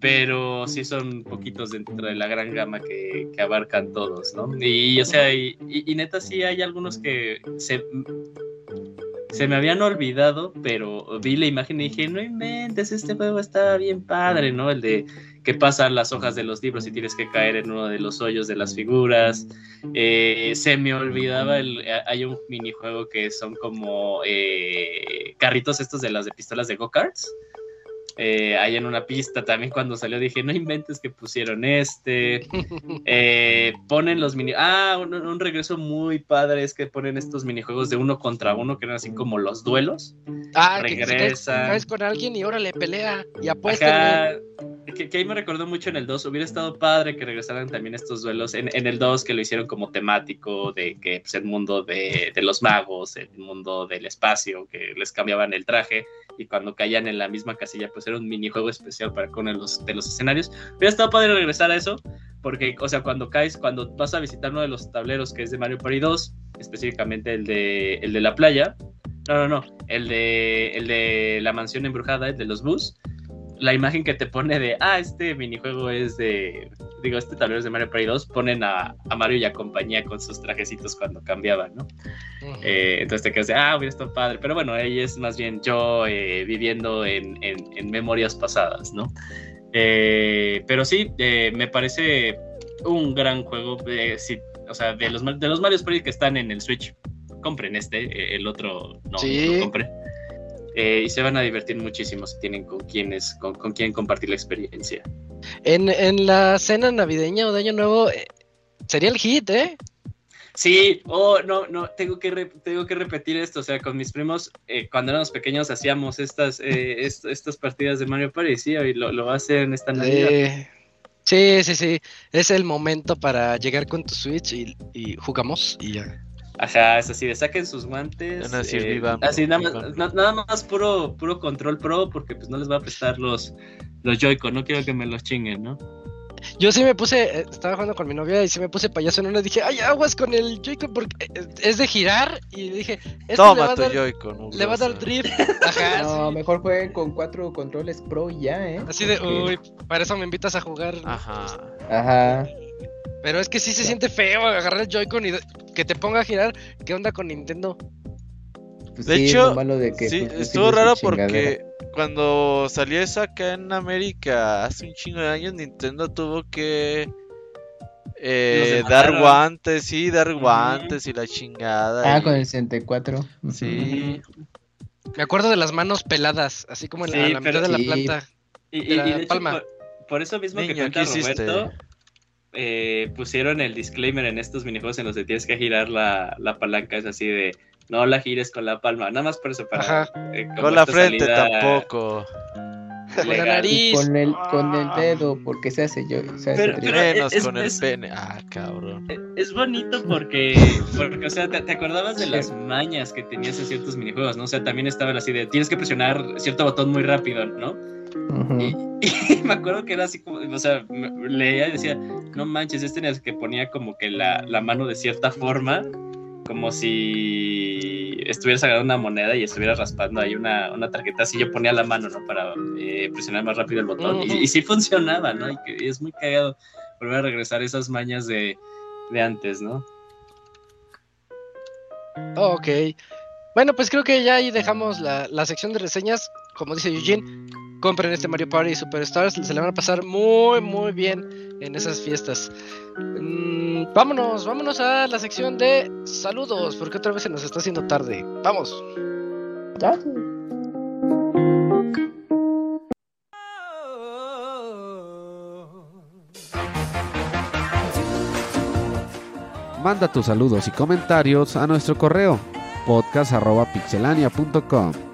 pero sí son poquitos dentro de la gran gama que, que abarcan todos, ¿no? Y, o sea, y, y- y neta sí hay algunos que se, se me habían olvidado, pero vi la imagen y dije, no inventes, este juego está bien padre, ¿no? El de que pasan las hojas de los libros y tienes que caer en uno de los hoyos de las figuras. Eh, se me olvidaba, el, hay un minijuego que son como eh, carritos estos de las de pistolas de go-karts. Eh, ahí en una pista también cuando salió dije, no inventes que pusieron este. Eh, ponen los mini... Ah, un, un, regreso muy padre es que ponen estos minijuegos de uno contra uno, que eran así como los duelos. Ah, regresa. Caes con alguien y ahora le pelea y apuesta. Que, que, ahí me recordó mucho en el 2. Hubiera estado padre que regresaran también estos duelos. En, en el 2 que lo hicieron como temático de que pues, el mundo de, de los magos, el mundo del espacio, que les cambiaban el traje y cuando caían en la misma casilla, pues era un minijuego especial para con los, de los escenarios. Hubiera estado padre regresar a eso, porque, o sea, cuando caes, cuando vas a visitar uno de los tableros que es de Mario Party 2, específicamente el de, el de la playa, no, no, no, el de, el de la mansión embrujada, el de los bus, la imagen que te pone de, ah, este minijuego es de, digo, este tablero es de Mario Party 2, ponen a, a Mario y a compañía con sus trajecitos cuando cambiaban, ¿no? eh, entonces te quedas de, ah, hubiera estado padre, pero bueno, ahí es más bien yo eh, viviendo en, en, en, memorias pasadas, ¿no? Eh, pero sí, eh, me parece un gran juego, sí, o sea, de los, de los Mario Party que están en el Switch, compren este, el otro no, Sí. no lo compren. Eh, y se van a divertir muchísimo si tienen con quienes, con, con quién compartir la experiencia. En, en la cena navideña o de Año Nuevo eh, sería el hit, ¿eh? Sí, oh, no, no, tengo que, re- tengo que repetir esto, o sea, con mis primos, eh, cuando éramos pequeños hacíamos estas, eh, est- estas partidas de Mario Party, sí, y lo, lo va a hacer en esta Navidad. Sí, sí, sí. Es el momento para llegar con tu Switch y, y jugamos y ya. Ajá, es así, de saquen sus guantes. Van a decir, eh, "Viva así, nada viva". más, na- nada más puro, puro control pro, porque pues no les va a prestar los, los Joy-Con, no quiero que me los chinguen, ¿no? Yo sí me puse, eh, estaba jugando con mi novia y sí me puse payaso en una. Dije, ay, aguas con el Joy-Con porque eh, es de girar. Y dije, este le va Toma a tu dar, Joy-Con. le va a dar drift. Ajá, No, sí. mejor jueguen con cuatro controles pro y ya, ¿eh? Así de, uy, para eso me invitas a jugar. Ajá. Ajá. Pero es que sí se siente feo agarrar el Joy-Con y que te ponga a girar. ¿Qué onda con Nintendo? Pues De sí, hecho, lo malo de que, sí, estuvo raro porque cuando salió eso acá en América hace un chingo de años, Nintendo tuvo que eh, dar guantes, sí, dar guantes y la chingada. Ah, y- con el 64. Ujú. Sí, Me acuerdo de las manos peladas, así como en la, Sí, la pero- mitad de la planta. Y, De y- la y de hecho, palma. por, por eso mismo que Niño, cuenta ¿qué hiciste? Eh, pusieron el disclaimer en estos minijuegos en los que tienes que girar la, la palanca, es así de no la gires con la palma, nada más por eso para Ajá. eh, con la frente tampoco. Con la. Y nariz. con el, con el dedo, porque se hace yo. Se hace Pero- Menos es- con el pene. Ah, cabrón. Es bonito porque, porque o sea, te, te acordabas de las mañas que tenías en ciertos minijuegos, ¿no? O sea, también estaban así de tienes que presionar cierto botón muy rápido, ¿no? Y, y me acuerdo que era así como, o sea, leía y decía, no manches, este en el que ponía como que la, la mano de cierta forma, como si estuvieras agarrando una moneda y estuvieras raspando ahí una, una tarjeta, así yo ponía la mano, ¿no? Para eh, presionar más rápido el botón. Y, y sí funcionaba, ¿no? Y, que, y es muy cagado volver a regresar esas mañas de, de antes, ¿no? Ok. Bueno, pues creo que ya ahí dejamos la, la sección de reseñas. Como dice Eugene, compren este Mario Party Superstars. Se le van a pasar muy, muy bien en esas fiestas. Mm, vámonos, vámonos a la sección de saludos, porque otra vez se nos está haciendo tarde. Vamos. Ah, Manda tus saludos y comentarios a nuestro correo podcast.pixelania.com.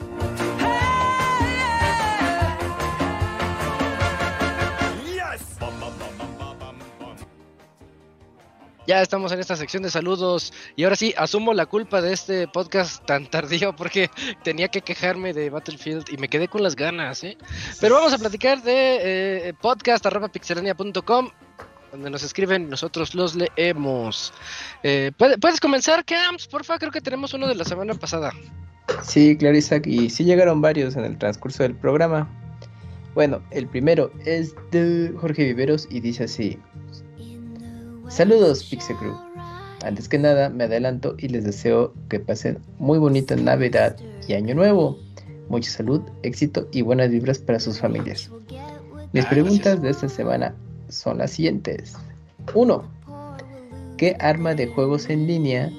Ya estamos en esta sección de saludos. Y ahora sí, asumo la culpa de este podcast tan tardío porque tenía que quejarme de Battlefield y me quedé con las ganas, ¿eh? Pero vamos a platicar de eh, podcast.pixelania.com donde nos escriben nosotros los leemos. Eh, ¿puede- ¿Puedes comenzar, Camps? Porfa, creo que tenemos uno de la semana pasada. Sí, claro, Isaac, y sí llegaron varios en el transcurso del programa. Bueno, el primero es de Jorge Viveros y dice así: Saludos, Pixel Crew. Antes que nada, me adelanto y les deseo que pasen muy bonita Navidad y Año Nuevo. Mucha salud, éxito y buenas vibras para sus familias. Mis Ah, preguntas de esta semana son las siguientes: 1. ¿Qué arma de juegos en línea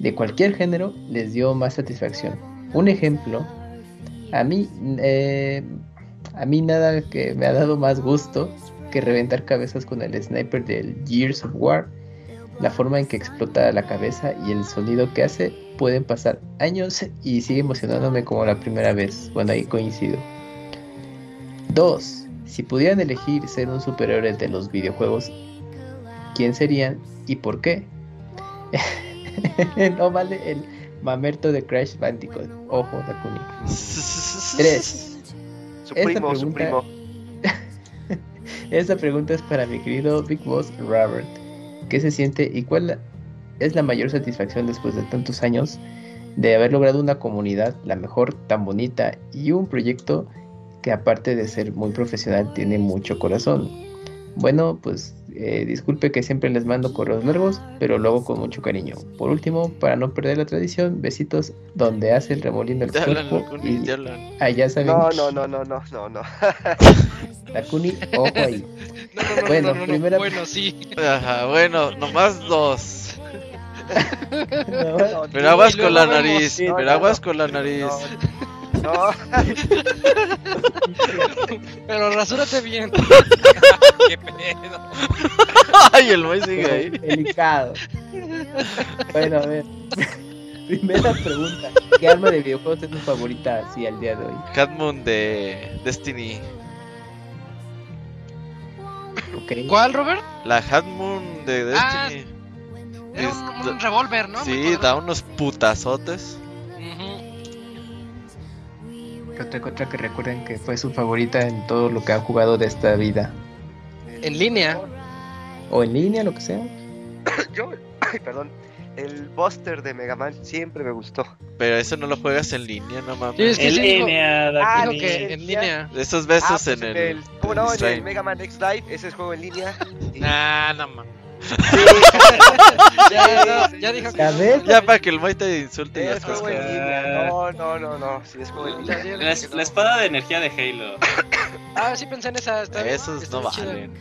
de cualquier género les dio más satisfacción? Un ejemplo, a mí, eh, a mí nada que me ha dado más gusto que reventar cabezas con el sniper del Gears of War. La forma en que explota la cabeza y el sonido que hace pueden pasar años y sigue emocionándome como la primera vez. Bueno, ahí coincido. 2. Si pudieran elegir ser un superhéroe de los videojuegos, ¿quién serían y por qué? no vale el mamerto de Crash Bandicoot. Ojo, Takuni. 3. Su Esta primo, su pregunta- primo. Esta pregunta es para mi querido Big Boss Robert. ¿Qué se siente y cuál es la mayor satisfacción después de tantos años de haber logrado una comunidad, la mejor, tan bonita y un proyecto que aparte de ser muy profesional tiene mucho corazón? Bueno, pues eh, disculpe que siempre les mando correos largos, pero lo hago con mucho cariño. Por último, para no perder la tradición, besitos donde hace el remolino hablan, cuerpo y allá saben, No, no, no, no, no, no, no. Takuni, ojo ahí. No, no, no, Bueno, no, no, no, primera- bueno, sí. Ajá, bueno, nomás dos. No, Pero aguas con la nariz, pero aguas con la nariz. No. Pero rasúrate bien. ¿Qué pedo? Ay, el Moy sigue ahí. Delicado. Bueno, a ver. Primera pregunta. ¿Qué arma de videojuegos es tu favorita así al día de hoy? Catmoon de Destiny. Ok. ¿Cuál, Robert? La Hatmoon de Ah, Destiny. Era Es- un, un revólver, ¿no? sí, da unos putazotes. Ujú. ¿Qué otra cosa que recuerden que fue su favorita en todo lo que ha jugado de esta vida? En línea. O en línea, lo que sea. Yo, ay, perdón. El Buster de Mega Man siempre me gustó. Pero eso no lo juegas en línea, no Sí, mames. es que En sí línea, dijo Dakuni. que en línea. Esos besos Ah, pues en el. ¿Cómo no? En el. Mega Man X Live, ese es juego en línea. Y- Nah, no mames. Ya, ya, ya dijo que Ya no. para que el Moy te insulte y ya Es línea. No, no, no, no. Sí, es dijo La, no. la espada de energía de Halo. Ah, sí pensé en esa. Está bien, Esos está no chida. valen.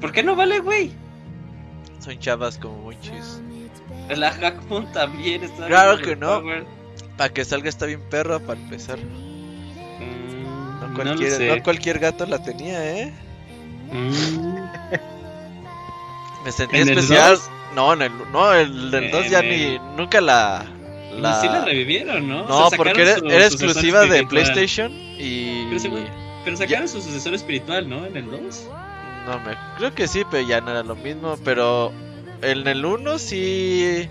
¿Por qué no vale, güey? Son chavas como muchis. La Hackmoon también está. Claro bien que no. Para que salga está bien perro para empezar. Mm, No no cualquier, no cualquier gato la tenía, ¿eh? Mm. Me sentí ¿En el especial. dos? No, en el, no, el del 2 ya En ni. el- Nunca la. la... Sí la revivieron, ¿no? No, O sea, porque era, su- era exclusiva de espiritual. PlayStation y. Pero, según- pero sacaron su sucesor espiritual, ¿no? En el 2. No, me creo que sí, pero ya no era lo mismo. Pero en el 1 sí.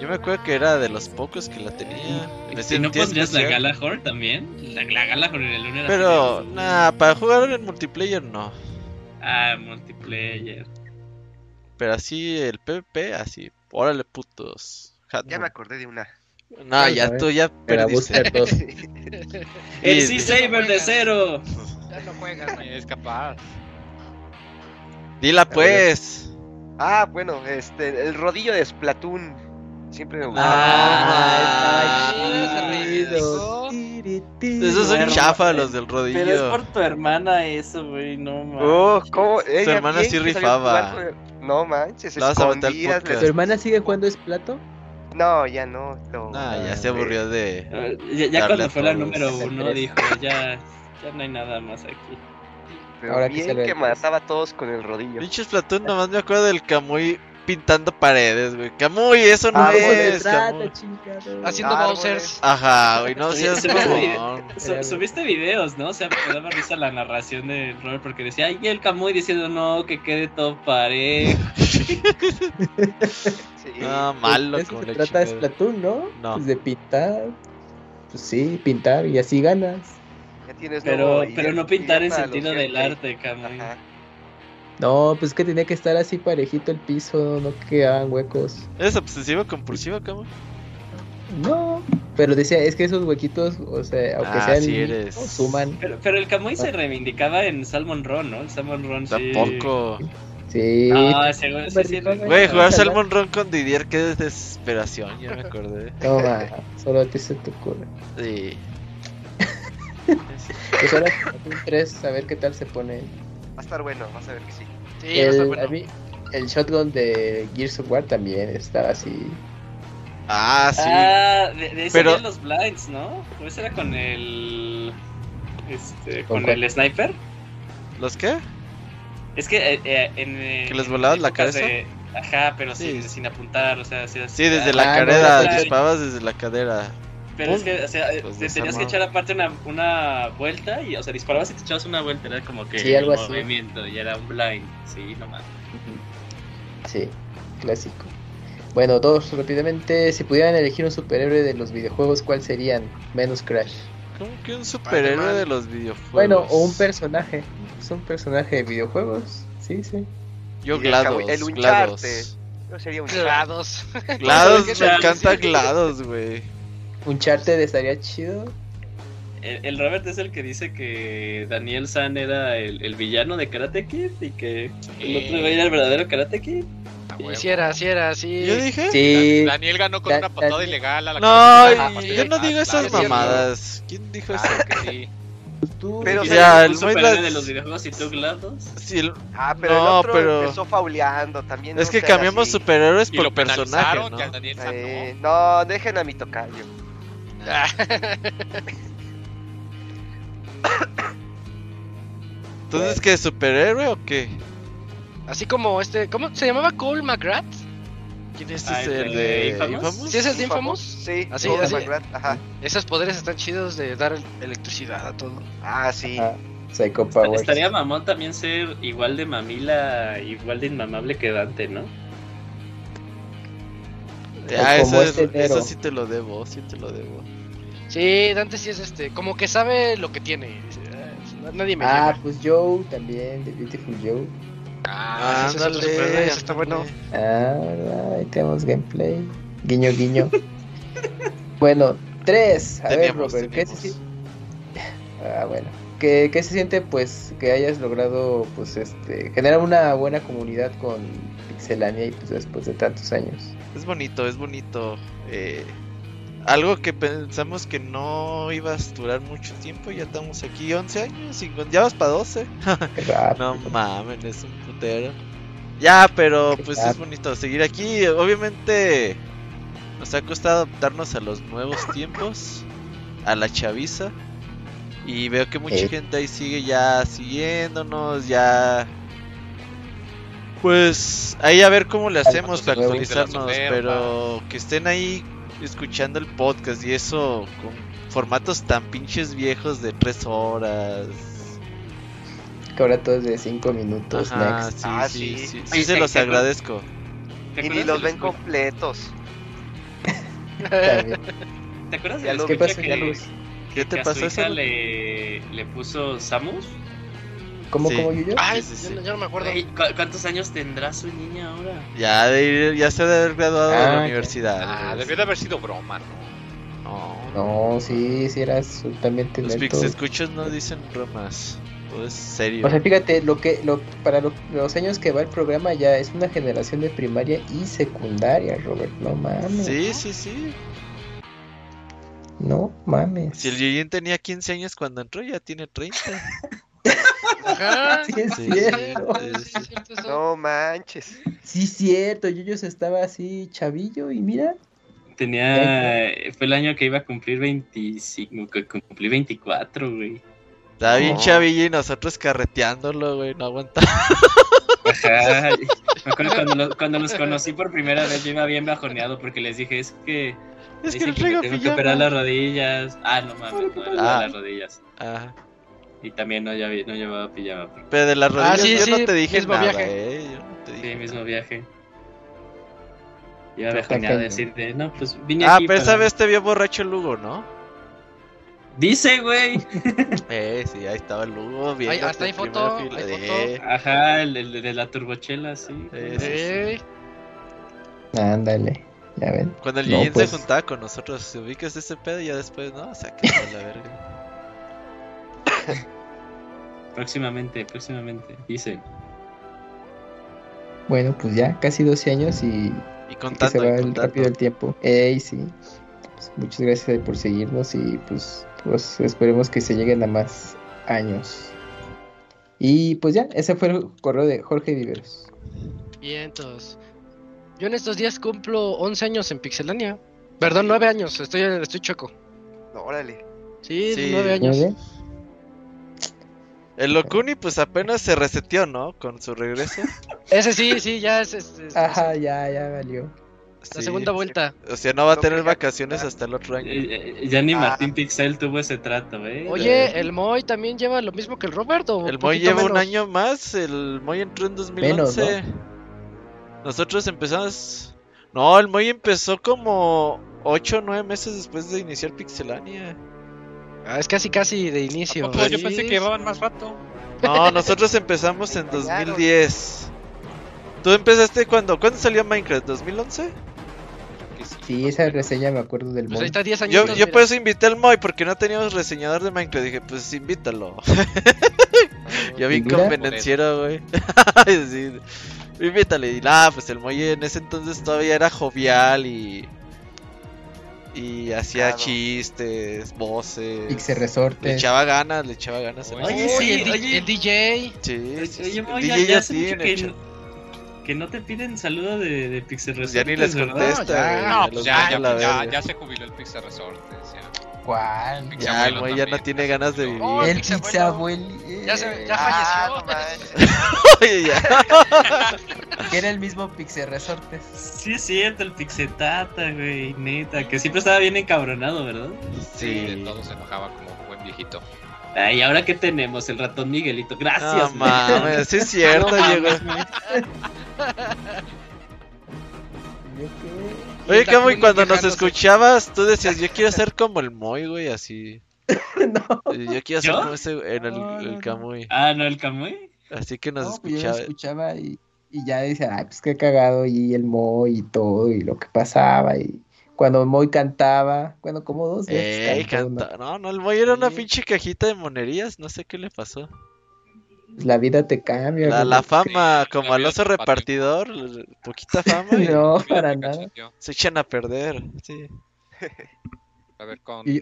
Yo me acuerdo que era de los pocos que la tenía. Me ¿Y no pondrías la especial. Galahor también? La, la Galahor en el 1 era Pero, nada, para jugar en multiplayer no. Ah, multiplayer. Pero así, el PvP, así. Órale, putos. Ya me acordé de una. No, ya tú ya Era perdiste. Booster 2. El Sea. Saber de cero. Ya no juegas, güey. Es capaz. Dila pues. Ah, bueno, este, el rodillo de Splatoon. Siempre me. Ah, Ah, Eso Esos son chafa los del Pero es rodillo. por tu hermana eso, güey, no mames. Oh, ¿cómo? Ella hermana sí rifaba. No manches, al escondidas. ¿Tu hermana sigue jugando es plato? No, ya no. no. Nah, ya se aburrió de. Ah, Ya, cuando fue la número uno dijo, ya, ya no hay nada más aquí. Pero Ahora que bien que el- mataba a todos con el rodillo. Pinches Platón, nomás me acuerdo del Camuy pintando paredes, güey. Camuy, eso no Ah, es. Haciendo Ah, Bowsers. Ajá, güey, no seas mamón. Su- subiste videos, ¿no? O sea, me daba risa la narración de Robert porque decía, ay, el Camuy diciendo, no, que quede todo parejo. Sí. No, malo Eso como se trata de. Splatoon, ¿no? No. Pues de pintar. Pues sí, pintar y así ganas. Ya tienes Pero, pero no pintar en sentido del arte, Camuy. Ajá. No, pues que tenía que estar así parejito el piso, no que quedaban huecos. ¿Eres obsesivo compulsivo, Camuy? No, pero decía, es que esos huequitos, o sea, aunque Ah, sean sí eres. suman. Pero, pero el Camuy se reivindicaba en Salmon Run, ¿no? El Salmon Run sí. Tampoco. Sí. Ah, seguro, sí, sí. Güey, Güey, jugar. Salmon Run con Didier, qué desesperación, ya me acordé. Toma, solo a ti se te ocurre. Sí. Pues ahora 3, a ver qué tal se pone. Va a estar bueno, vas a ver que sí. Sí, el, bueno. a mí, el shotgun de Gears of War también estaba así. Ah, sí. Ah, de, de ese Pero- los blinds, ¿no? O ese era con el. Este, ¿Con el sniper. ¿Los qué? Es que eh, eh, en. ¿Que les volabas la cabeza? de- Ajá, pero Sí. sin, sin apuntar, o sea, así, Sí, desde la Ah, no, cadera, no, no. disparabas desde la cadera. Pero es que, o sea, eh, Pues te tenías que echar aparte una, una vuelta y, o sea, disparabas y te echabas una vuelta, era como que Sí, algo el así. movimiento y era un blind, sí, nomás. Sí, clásico. Bueno, dos rápidamente. Si pudieran elegir un superhéroe de los videojuegos, ¿cuál serían? Menos Crash. ¿Cómo que un superhéroe de los videojuegos? Bueno, o un personaje. Es un personaje de videojuegos. Sí, sí. Yo el GLaDOS, el GLaDOS. Yo sería un Grados. GLaDOS, me encanta. GLaDOS, güey. Un charter estaría chido. El, el Robert es el que dice que Daniel San era el, el villano de Karate Kid y que el otro era el verdadero Karate Kid. A huevo. Sí era, sí era, sí. ¿Yo dije? Sí. Daniel ganó con Da- una patada ilegal a la No. Ah, yo no digo ah, esas mamadas. ¿Quién dijo eso? Claro que sí. Tú, Pero, o Ya, sea, el Moislas- de los videojuegos y tú GLaDOS. Sí, el- Ah, pero No, el otro pero- empezó fauleando también. es no que cambiamos así. superhéroes Y por lo personaje, ¿no? y al Daniel San Eh, no. no, dejen a mi tocayo. Entonces, ¿qué? ¿Superhéroe o qué? Así como este, ¿cómo se llamaba Cole McGrath? ¿Quién es Ah, ese? el ¿El de Infamous? Infamous? ¿Sí es el de Infamous? Sí, Así, Cole así. McGrath, Ajá. Esos poderes están chidos de dar electricidad a todo. Ah, sí. Ah, Psycho Powers. Estaría mamón también ser igual de mamila, igual de inmamable que Dante, ¿no? Ah, eso, este es- Nero. eso sí te lo debo, sí te lo debo. Sí, Dante sí es este, como que sabe lo que tiene. "Ah, Nadie me Ah, lleva". pues Joe también, The Beautiful Joe. Ah, ese es otro Ándale, superhéroe, ese está bueno. Ah, ahí tenemos gameplay. Guiño, guiño. bueno, tres. A ver, Teníamos, Robert, ¿qué se teníamos. siente? Ah, bueno. ¿Qué, qué se siente, pues, que hayas logrado, pues, este, generar una buena comunidad con Pixelania y, pues, después de tantos años? Es bonito, es bonito. eh, algo que pensamos que no iba a durar mucho tiempo, ya estamos aquí 11 años, cinco- ya vas para 12. Qué rápido. No mames, es un putero. Ya, pero pues es bonito seguir aquí. Obviamente nos ha costado adaptarnos a los nuevos tiempos, a la chaviza. Y veo que mucha Eh. gente ahí sigue ya siguiéndonos, ya... Pues ahí a ver cómo le hacemos para actualizarnos, pero que estén ahí escuchando el podcast y eso con formatos tan pinches viejos de tres horas. Que ahora todo es de cinco minutos, Ajá, next. sí, Ah, sí, sí. sí, sí, Oye, se ¿te- los agradezco. ¿Te Y ni los ven completos. ¿Te acuerdas de los- la ¿Qué pasa, que? ¿Qué te que a pasó su eso? hija le, le puso Samus? ¿Cómo, Sí. cómo, Yuyo? Ay, Sí, sí, yo yo no me acuerdo. Güey, ¿cu- ¿Cuántos años tendrá su niña ahora? Ya, de ir- ya se debe haber graduado de Ah, la ya. universidad. Ah, debió de haber sido broma, ¿no? No, No, sí, sí eras totalmente Los. Pix escuchos no dicen bromas. Todo es serio. O sea, fíjate, lo que, lo, para lo- los años que va el programa ya es una generación de primaria y secundaria, Robert. No mames. Sí, sí, sí. No mames. Si el Yuyin tenía 15 años cuando entró, ya tiene 30. Ajá. Sí, es Sí, cierto. Sí, es cierto eso. No manches. Sí, cierto. Yuyos estaba así chavillo y mira. Tenía. Fue el año que iba a cumplir 25. Que cumplí 24, güey. Estaba bien chavillo y nosotros carreteándolo, güey. No aguantaba. Ajá. Me acuerdo cuando, lo- cuando los conocí por primera vez, yo iba bien bajoneado porque les dije, es que. Es que no traigo tengo que operar las rodillas. Ah, no mames, no era Ah. de las rodillas. Ajá. Y también no, llevé- no llevaba pijama. porque- Pero de las Ah, rodillas sí, yo no sí, te dije mismo nada, viaje. eh. Yo no te Sí, mismo viaje. Iba Está bajoneado a cañón. decir de, no, pues vine Ah, aquí pero esa vez te vio borracho el Lugo, ¿no? Dice, güey. Eh, sí, ahí estaba el Lugo. Ahí- viéndote hasta hay foto, hay. Eh, Ajá, el, el de la turbochela, sí. Eh, sí, Ándale. Ya ven. Cuando el No, Yuyin pues. se juntaba con nosotros, se ubicas ese pedo y ya después, no, sáquense a la verga. Próximamente, próximamente. Dice. Bueno, pues ya casi 12 años y Y que contando, se va y el contando. rápido el tiempo. Ey, sí. Pues, muchas gracias por seguirnos y pues, pues esperemos que se lleguen a más años. Y pues ya, ese fue el correo de Jorge Viveros. vientos. Yo en estos días cumplo 11 años en Pixelania. Perdón, 9 años, estoy, estoy choco. No, órale. Sí, Sí. 9 años. ¿Nueve? El Locuni pues apenas se reseteó, ¿no? Con su regreso. Ese sí, sí, ya es, es- es- Ajá, ya, ya valió. la Sí. segunda vuelta. O sea, no va a No tener vacaciones hasta el otro año. Eh, eh, Ya ni Ah. Martín Pixel tuvo ese trato, ¿eh? Oye, ¿el Moy también lleva lo mismo que el Roberto? El Moy lleva un año más, el Moy entró en 2011. Nosotros empezamos... No, el Moy empezó como 8 o 9 meses después de iniciar Pixelania. Ah, es casi casi de inicio. Pues yo pensé que llevaban más rato. No, nosotros empezamos en 2010. ¿Tú empezaste cuando? ¿Cuándo salió Minecraft? ¿2011? Que sí. Esa reseña me acuerdo del Pues ahí está 10 Yo, añitos. yo mira. por eso invité al Moy, porque no teníamos reseñador de Minecraft. Dije, pues invítalo. Yo vi convenenciero, güey. sí, invítale. Y nada, pues el Moy en ese entonces todavía era jovial y. Y hacía Claro. chistes, voces. Pixel Le Resortes. echaba ganas, le echaba ganas. Oye. Uy, sí, el, oye. el DJ. Sí, sí, sí, Oye, el ya, DJ ya ya hace mucho tiene, que, no, que no te piden saludo de, de Pixel Pues ya ni Resortes, les contesta, ya. güey, No, pues ya, ya, la ya, ya se jubiló el Pixel Resortes. Ya. ¿Cuál? Ya, el Moy ya no tiene ganas de vivir. Oh, El Pixel Pixel Abuelo. Abuelo. Ya se- ya Ah, falleció. no. Oye, ya. Que era el mismo Pixel Resortes. Sí, es cierto, el Pixetata, güey, neta, que siempre estaba bien encabronado, ¿verdad? Sí, de todo se enojaba como buen viejito. Ay, ¿ahora qué tenemos? El ratón Miguelito. No Gracias, güey. mames, sí es cierto, No Oye, Y Camuy, Takumi cuando nos escuchabas, tú decías, yo quiero ser como el Moy, güey, así. no. Y Yo quiero ser ¿Yo? como ese, en el, No, el no. Camuy. Ah, no, el Camuy. Así que nos No, pues yo escuchaba. escuchaba y, y ya decía, ay, pues qué cagado, y el Moy y todo, y lo que pasaba, y cuando Moy cantaba, bueno, como dos veces Ey, cantó, ¿no? canta. No, no, el Moy era una pinche cajita de monerías, no sé qué le pasó. La vida te cambia. La, la fama, Sí, como al oso repartidor, poquita fama y No, para nada. se echan a perder. Sí. A ver, con. Y-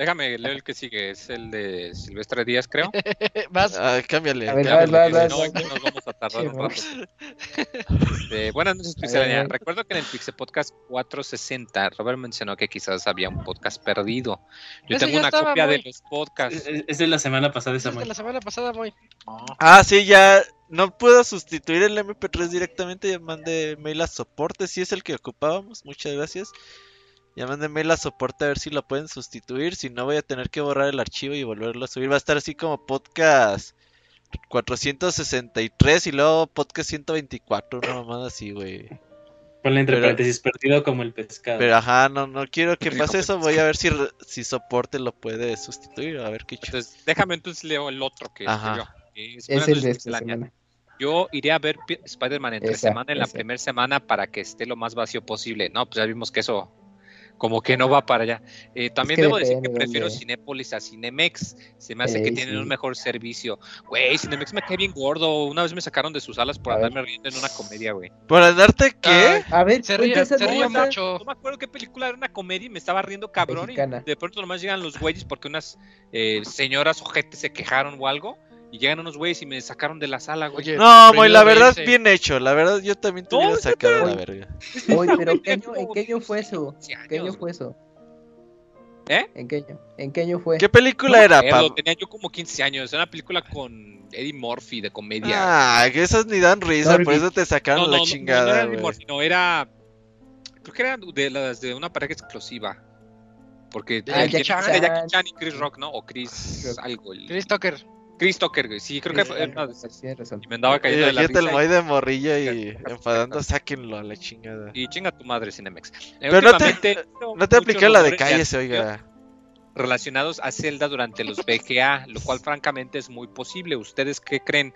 Déjame leer el que sigue. Es el de Silvestre Díaz, creo. Vas. Ah, cámbiale. A ver, cámbiale. vas, vas, si no, vas, aquí nos vamos a tardar Sí, un rato. Este, buenas noches, Pixelania. Recuerdo que en el Pixel Podcast 460, Robert mencionó que quizás había un podcast perdido. Yo Ese tengo ya una estaba, copia de muy- los podcasts. Es, es de la semana pasada esa Es de la semana pasada, Moy. Ah, sí, ya no puedo sustituir el MP3 directamente, ya mandé mail a soporte, si es el que ocupábamos, muchas gracias. Ya mandé mail a soporte a ver si lo pueden sustituir, si no voy a tener que borrar el archivo y volverlo a subir. Va a estar así como podcast 463 y luego podcast 124, una mamada así, güey. Ponle entre Pero- paréntesis, perdido como el pescado. Pero ajá, no, no quiero que pase eso, voy a ver si, si soporte lo puede sustituir, a ver qué chulo. Entonces, déjame entonces leo el otro que Ajá. escribió. es el de esta semana. Yo iré a ver Pi- Spider-Man entre Esa, semana en la primera semana para que esté lo más vacío posible. No, pues ya vimos que eso como que no va para allá. Eh, también que debo decir que prefiero dónde. Cinépolis a Cinemex. Se me hace que tienen sí. un mejor servicio. Güey, Cinemex me cae bien gordo. Una vez me sacaron de sus salas por A ver. andarme riendo en una comedia, güey. ¿Por andarte qué? A ver, Se ríe, se mucho. No me acuerdo qué película era una comedia y me estaba riendo cabrón. Mexicana. Y de pronto nomás llegan los güeyes porque unas eh, señoras ojetes se quejaron o algo. Y llegan unos güeyes y me sacaron de la sala, güey. Oye, No, yo la verdad, ese- bien hecho. La verdad, yo también te hubiera No, sacado a la verga. Oye, pero Güey, ¿qué año- como ¿en qué año fue eso? 15 años, ¿Qué año güey. fue eso? ¿Eh? ¿En qué año? ¿En qué año fue? ¿Qué película No era, acuerdo, Pam? Tenía yo como 15 años. Era una película con Eddie Murphy de comedia. Ah, que esas ni dan risa, por Norbit. eso te sacaron no, no, la no, no, no chingada, era Eddie güey. Murphy, no, era. Creo que era de las de una pareja explosiva. Porque Ah, Jackie Chan. de Jackie Chan y Chris Rock, ¿no? O Chris algo. el- Chris Tucker. Chris Tucker, güey. Sí, creo que fue razón. Y me andaba cayendo de la el risa. Y- de morrilla y enfadando, sáquenlo a la chingada. Y chinga tu madre, Cinemex. Eh, Pero no te- No te apliqué la de cállese, oiga. Relacionados a Zelda durante los BGA, lo cual francamente es muy posible. ¿Ustedes qué creen?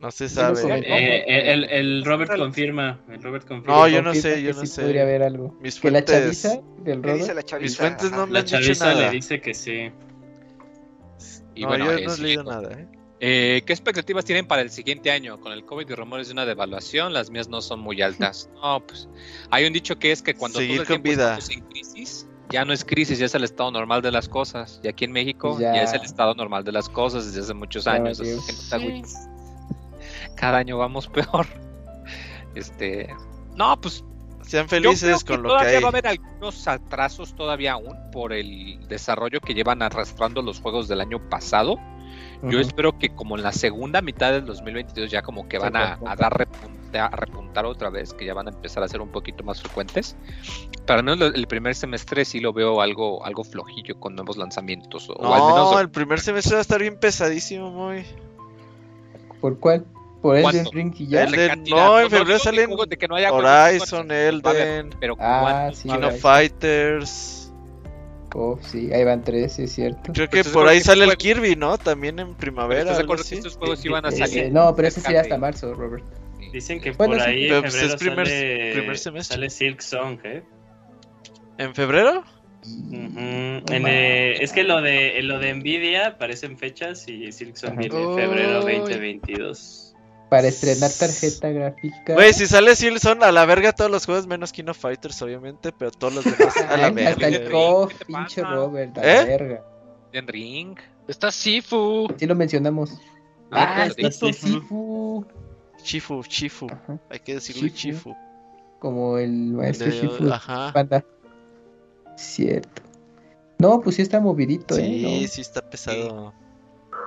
No se sabe. comenté. Eh, el, el Robert confirma. El Robert confirma. No, yo no sé, yo no sí sé. Podría haber algo. Mis Que la fuentes- chaviza del ¿Qué dice Robert. la chaviza? Mis fuentes no me La han dicho chaviza nada. le dice que sí. Y no, bueno, yo no he leído nada, ¿eh? Eh, ¿Qué expectativas tienen para el siguiente año? Con el COVID y rumores de una devaluación, las mías no son muy altas. No, pues hay un dicho que es que cuando Seguir todo el con tiempo vida. estamos en crisis, ya no es crisis, ya es el estado normal de las cosas. Y aquí en México Ya. ya, es el estado normal de las cosas desde hace muchos años. Cada año vamos peor. Este, no, pues Sean yo creo felices que con lo que todavía hay. va a haber algunos atrasos todavía aún por el desarrollo que llevan arrastrando los juegos del año pasado. Yo espero que como en la segunda mitad del 2022 ya como que van a, dar repunta- a repuntar otra vez, que ya van a empezar a ser un poquito más frecuentes. Para menos lo- el primer semestre sí lo veo algo, algo flojillo con nuevos lanzamientos. O, o al No, menos el primer semestre va a estar bien pesadísimo, muy. ¿Por cuál? Por ¿Cuánto? Elden Ring y ya. El de- cantidad. no, en febrero salen que no haya Horizon, Elden, Pero Ah, ¿cuántos sí, King of Fighters. Oh, sí, ahí van tres, sí es cierto. Creo que Pues, por es ahí que sale el Kirby, ¿no? También en primavera. ¿estás de algo acuerdo que estos juegos iban a salir? Eh, no, pero ese sería hasta marzo, Robert. Dicen que Bueno, por sí, ahí pero en pues febrero es primer- sale, primer semestre. sale Silk Song, ¿eh? ¿En febrero? Ujú. No En, eh, es que lo de lo de Nvidia aparecen fechas y Silk Song Ajá. viene en febrero Uy. 2022. Para estrenar tarjeta gráfica. Güey, si sale Silson, a la verga todos los juegos, menos King of Fighters, obviamente, pero todos los demás a la Ay, hasta el verga. KOF, ¿Qué te pinche? Robert, a ¿Eh? la verga. Den Ring. Está Sifu. Sí lo mencionamos. Ah, Ah, está Sifu, Sifu. Chifu, Chifu. Ajá. Hay que decirle. Chifu. Como el maestro De- Shifu. Ajá. Cierto. No, pues sí está movidito, ¿eh? Sí, No. sí está pesado.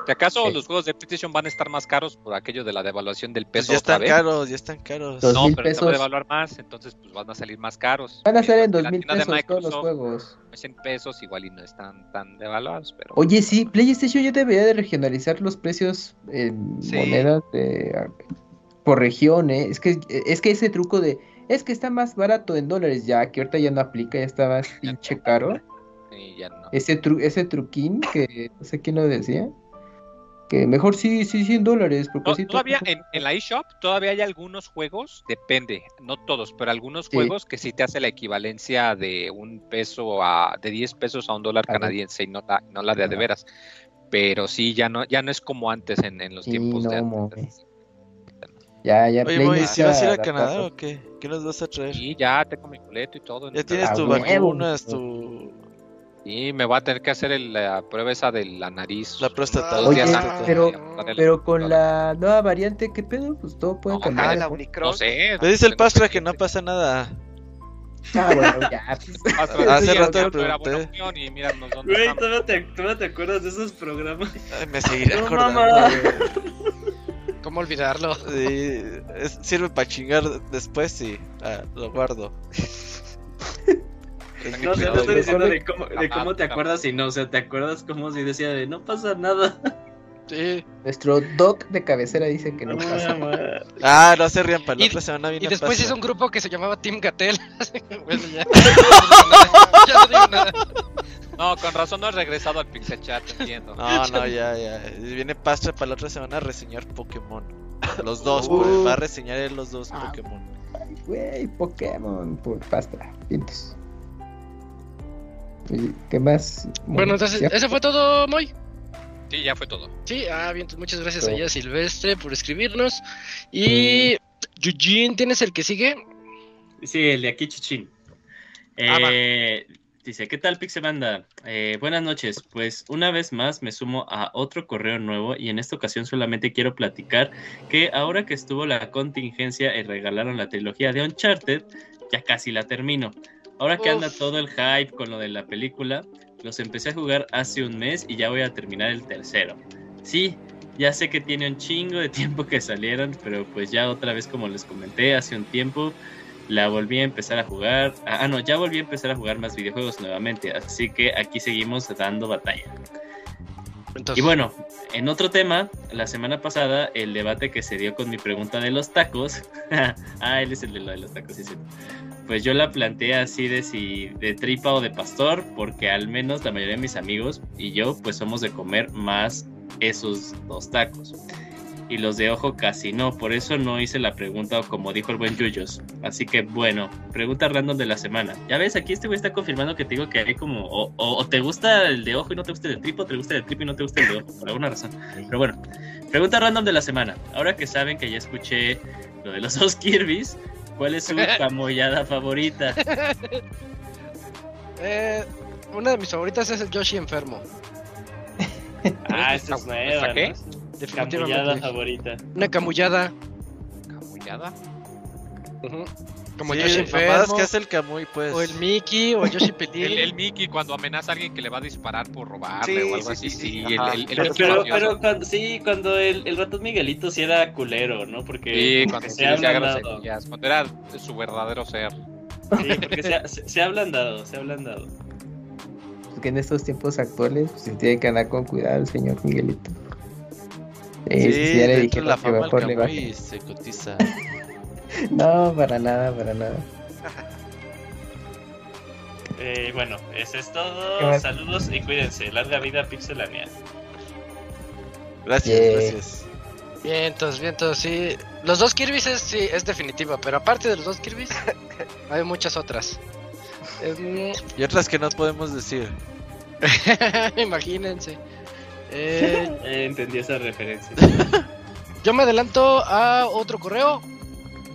Si acaso Sí. los juegos de PlayStation van a estar más caros por aquello de la devaluación del Pues peso ya otra están vez. caros, ya están caros. No, pero se va a pesos. devaluar más, entonces pues van a salir más caros. Van a ser en dos mil pesos todos los juegos. es en pesos, igual y no están tan devaluados, pero... Oye, sí, PlayStation ya debería de regionalizar los precios en Sí. monedas de, por región, ¿eh? Es que, es que ese truco de, es que está más barato en dólares ya, que ahorita ya no aplica, ya está más pinche caro. Sí, ya no. Ese, tru- ese truquín que no sé quién lo decía, que mejor sí, sí, 100 dólares, porque No, así todavía te- en, en la eShop todavía hay algunos juegos, depende, no todos, pero algunos Sí. juegos que sí te hace la equivalencia de un peso a de 10 pesos a un dólar canadiense y no la, no la de a de veras. Pero sí, ya no, ya no es como antes en, en los Sí, tiempos de no, antes. Ya, ya, Oye, Play Moy, ¿si vas a ir a. Canadá o qué? ¿Qué nos vas a traer? Sí, ya tengo mi boleto y todo. Ya tienes Ah, tu huevo. vacunas, tu... Sí, me voy a tener que hacer el- la prueba esa de la nariz. La próstata. Oye, pero- Pero con la nueva variante, ¿qué pedo? Pues todo puede No, cambiar. La ¿no? Unicron. No sé. Me dice el Pastra que no pasa nada. Ah, bueno, ya. pues. Hace rato le pregunté. opción y míranos dónde Güey. ¿todavía te, acuerdas de esos programas? Ay, me seguiré acordando. ¿Cómo olvidarlo? Sí, es- sirve para chingar después y ah, lo guardo. No, te cuidado. estoy diciendo de cómo, de cómo te acuerdas y no, o sea, te acuerdas como si decía de no pasa nada. Sí. Nuestro doc de cabecera dice que no No, pasa. mamá. Ah, no se rían, para la otra semana viene Y después Pastra. hizo un grupo que se llamaba Team Gatel. bueno, ya. Ya no digo nada. No, con razón no has regresado al Pixel Chat, entiendo. No, no, ya, ya. Viene Pastra para la otra semana a reseñar Pokémon. Los dos, Uh. pues, va a reseñar él los dos Ah. Pokémon. Ay, Güey, Pokémon por pasta. Vientos. ¿Qué más? Bueno, entonces. ¿eso fue todo, Moy? Sí, ya fue todo. Sí, ah, bien, muchas gracias Todo. a ella Silvestre por escribirnos. Y Eugene, ¿tienes el que sigue? Sí, el de aquí Chichín. Eh, dice, ¿qué tal Pixebanda? Eh, buenas noches. Pues una vez más me sumo a otro correo nuevo y en esta ocasión solamente quiero platicar que ahora que estuvo la contingencia y regalaron la trilogía de Uncharted, ya casi la termino. Ahora que anda todo el hype con lo de la película, los empecé a jugar hace un mes y ya voy a terminar el tercero. Sí, ya sé que tiene un chingo de tiempo que salieron, pero pues ya otra vez como les comenté hace un tiempo, la volví a empezar a jugar. Ah, no, ya volví a empezar a jugar más videojuegos nuevamente, así que aquí seguimos dando batalla. Entonces, Y bueno, en otro tema, la semana pasada, el debate que se dio con mi pregunta de los tacos. ah, él es el de lo de los tacos, sí, sí. Pues yo la planteé así de si de tripa o de pastor, porque al menos la mayoría de mis amigos y yo, pues somos de comer más esos dos tacos. Y los de ojo casi no, por eso no hice la pregunta como dijo el buen Yuyos. Así que bueno, pregunta random de la semana. Ya ves, aquí este güey está confirmando que te digo que hay como, o, o- o te gusta el de ojo y no te gusta el de tripa, o te gusta el de tripa y no te gusta el de ojo, por alguna razón. Pero bueno, pregunta random de la semana. Ahora que saben que ya escuché lo de los dos Kirby's, ¿cuál es su camollada favorita? eh, una de mis favoritas es el Yoshi enfermo. Ah, esta es nueva. ¿Esta qué? ¿no? Definitivamente. Camollada favorita. Una camullada. Camullada. Ujú. Como Sí, Yoshi enfermo. que hace el Kamui, pues. O el Mickey, o Yoshi Pelín. El, el Mickey cuando amenaza a alguien que le va a disparar por robarle Sí, o algo sí, así. sí, Sí, sí, el, el- el Pero, pero, cuando, sí, cuando el, el ratón Miguelito sí era culero, ¿no? Porque Sí, porque cuando se groserías, cuando era su verdadero ser. Sí, porque se ha, se, se ha ablandado, se ha ablandado. Pues que en estos tiempos actuales pues, se tiene que andar con cuidado el señor Miguelito. Eh, Sí, sí, sí, ya le dije la fama mejor el le Kamui se cotiza. No, para nada, para nada. Eh, bueno, eso es ¿Qué todo. Saludos y cuídense. Larga vida Pixelania. Gracias, Yeah. gracias. Vientos, vientos, sí. Los dos Kirby's es, sí, es definitiva, pero aparte de los dos Kirby's, hay muchas otras. Em, Y otras que no podemos decir. Imagínense. Eh, Eh, entendí esa referencia. yo me adelanto a otro correo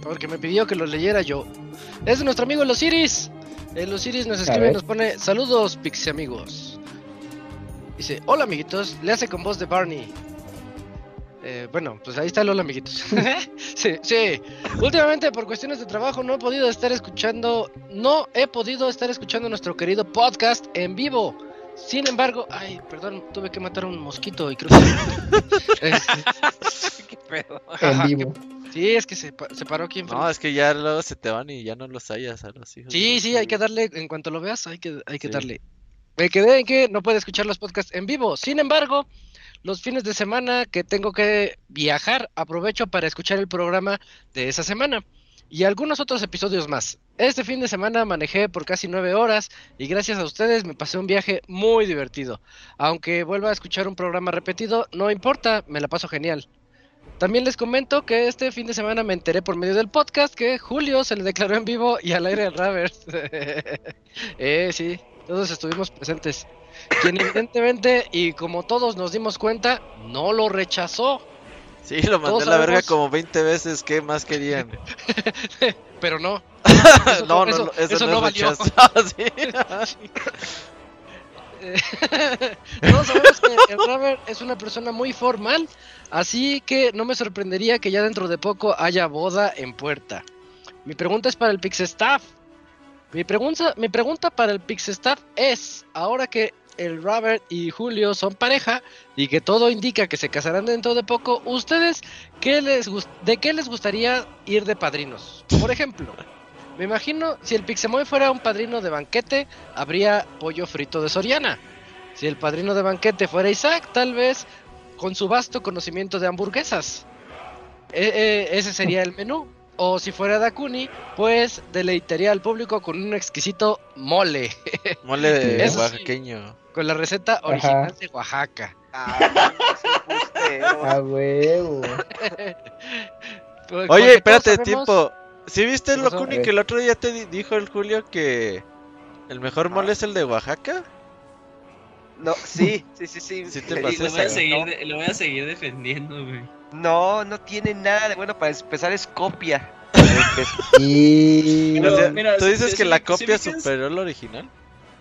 porque me pidió que lo leyera yo. Es de nuestro amigo Los Iris. Eh, Los Iris nos escribe y nos pone saludos, Pixie amigos. Dice, hola amiguitos, le hace con voz de Barney. Eh, bueno, pues ahí está el hola amiguitos. sí, sí. Últimamente por cuestiones de trabajo no he podido estar escuchando, no he podido estar escuchando nuestro querido podcast en vivo. Sin embargo, ay, perdón, tuve que matar a un mosquito y creo que... Este, ¿Qué pedo? En vivo. Sí, es que se, pa- se paró aquí enfrente. No, es que ya luego se te van y ya no los hallas a los hijos. Sí, sí, hay que darle, en cuanto lo veas, hay que, hay que Sí. darle. Me quedé en que no puede escuchar los podcasts en vivo. Sin embargo, los fines de semana que tengo que viajar, aprovecho para escuchar el programa de esa semana y algunos otros episodios más. Este fin de semana manejé por casi nueve horas y gracias a ustedes me pasé un viaje muy divertido. Aunque vuelva a escuchar un programa repetido, no importa, me la paso genial. También les comento que este fin de semana me enteré por medio del podcast que Julio se le declaró en vivo y al aire al Ravers. eh, sí, todos estuvimos presentes. Quien evidentemente, y como todos nos dimos cuenta, no lo rechazó. Sí, lo mandé Todos a la verga como 20 veces. ¿Qué más querían? Pero no. Eso no, no- eso- no, eso, eso no, valió. rechazo. Sí. Eh, Todos sabemos que el Raver es una persona muy formal, así que no me sorprendería que ya dentro de poco haya boda en puerta. Mi pregunta es para el Pixestaff. Mi pregunta, mi pregunta para el Pixestaff es, ahora que el Robert y Julio son pareja y que todo indica que se casarán dentro de poco, ¿ustedes qué les de qué les gustaría ir de padrinos? Por ejemplo, me imagino si el Pixemoy fuera un padrino de banquete, habría pollo frito de Soriana. Si el padrino de banquete fuera Isaac, tal vez con su vasto conocimiento de hamburguesas. E- e- ese sería el menú. O si fuera Dakuni, pues deleitaría al público con un exquisito mole, Mole de Eso sí. oaxaqueño. con la receta original de Oaxaca. Ah. A huevo. Pues, Oye, espérate, todos tiempo. ¿Sí viste. Locuni A ver. que el otro día te di- dijo el Julio que el mejor mole es el de Oaxaca? No, sí, sí, sí, sí. Sí te Le pasó lo, voy a seguir no, de- lo voy a seguir defendiendo, güey. no, no tiene nada de bueno. Para empezar es copia. Y... Pero- O sea, mira, ¿Tú si- dices si- que si- la si copia ubicas- superó al original?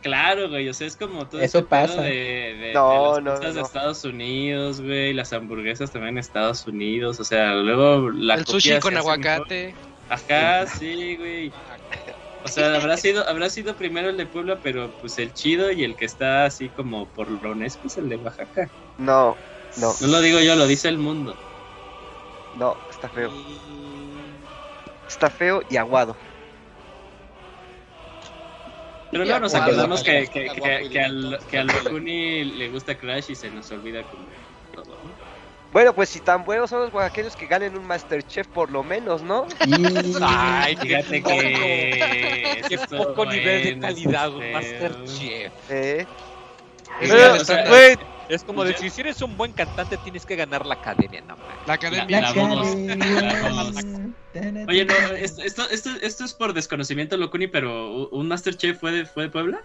Claro, güey, o sea, es como todo Eso este pasa. de, de- de No, las no, de. Estados Unidos, güey, las hamburguesas también en Estados Unidos, o sea, luego la el copia sushi con aguacate. mejor. Ajá, sí, güey. O sea, habrá sido, habrá sido primero el de Puebla, pero pues el chido y el que está así como por lo honesto es el de Oaxaca. No, no, No lo digo yo, lo dice el mundo. no, está feo. Está feo y aguado. Pero luego nos acordamos que, que, al, que al Locuni le gusta Crash y se nos olvida como todo, ¿no? Bueno, pues si tan buenos son los oaxaqueños que ganen un Masterchef por lo menos, ¿no? y... Ay, Fíjate que... qué poco nivel de calidad, un. Masterchef. Eh, Es Pero, que o sea, les- güey, Es como decir, si eres un buen cantante, tienes que ganar la academia, no man. la academia. La La. Oye, no, esto, esto, esto, esto es por desconocimiento, Locuni, pero ¿un Masterchef fue de, fue de Puebla?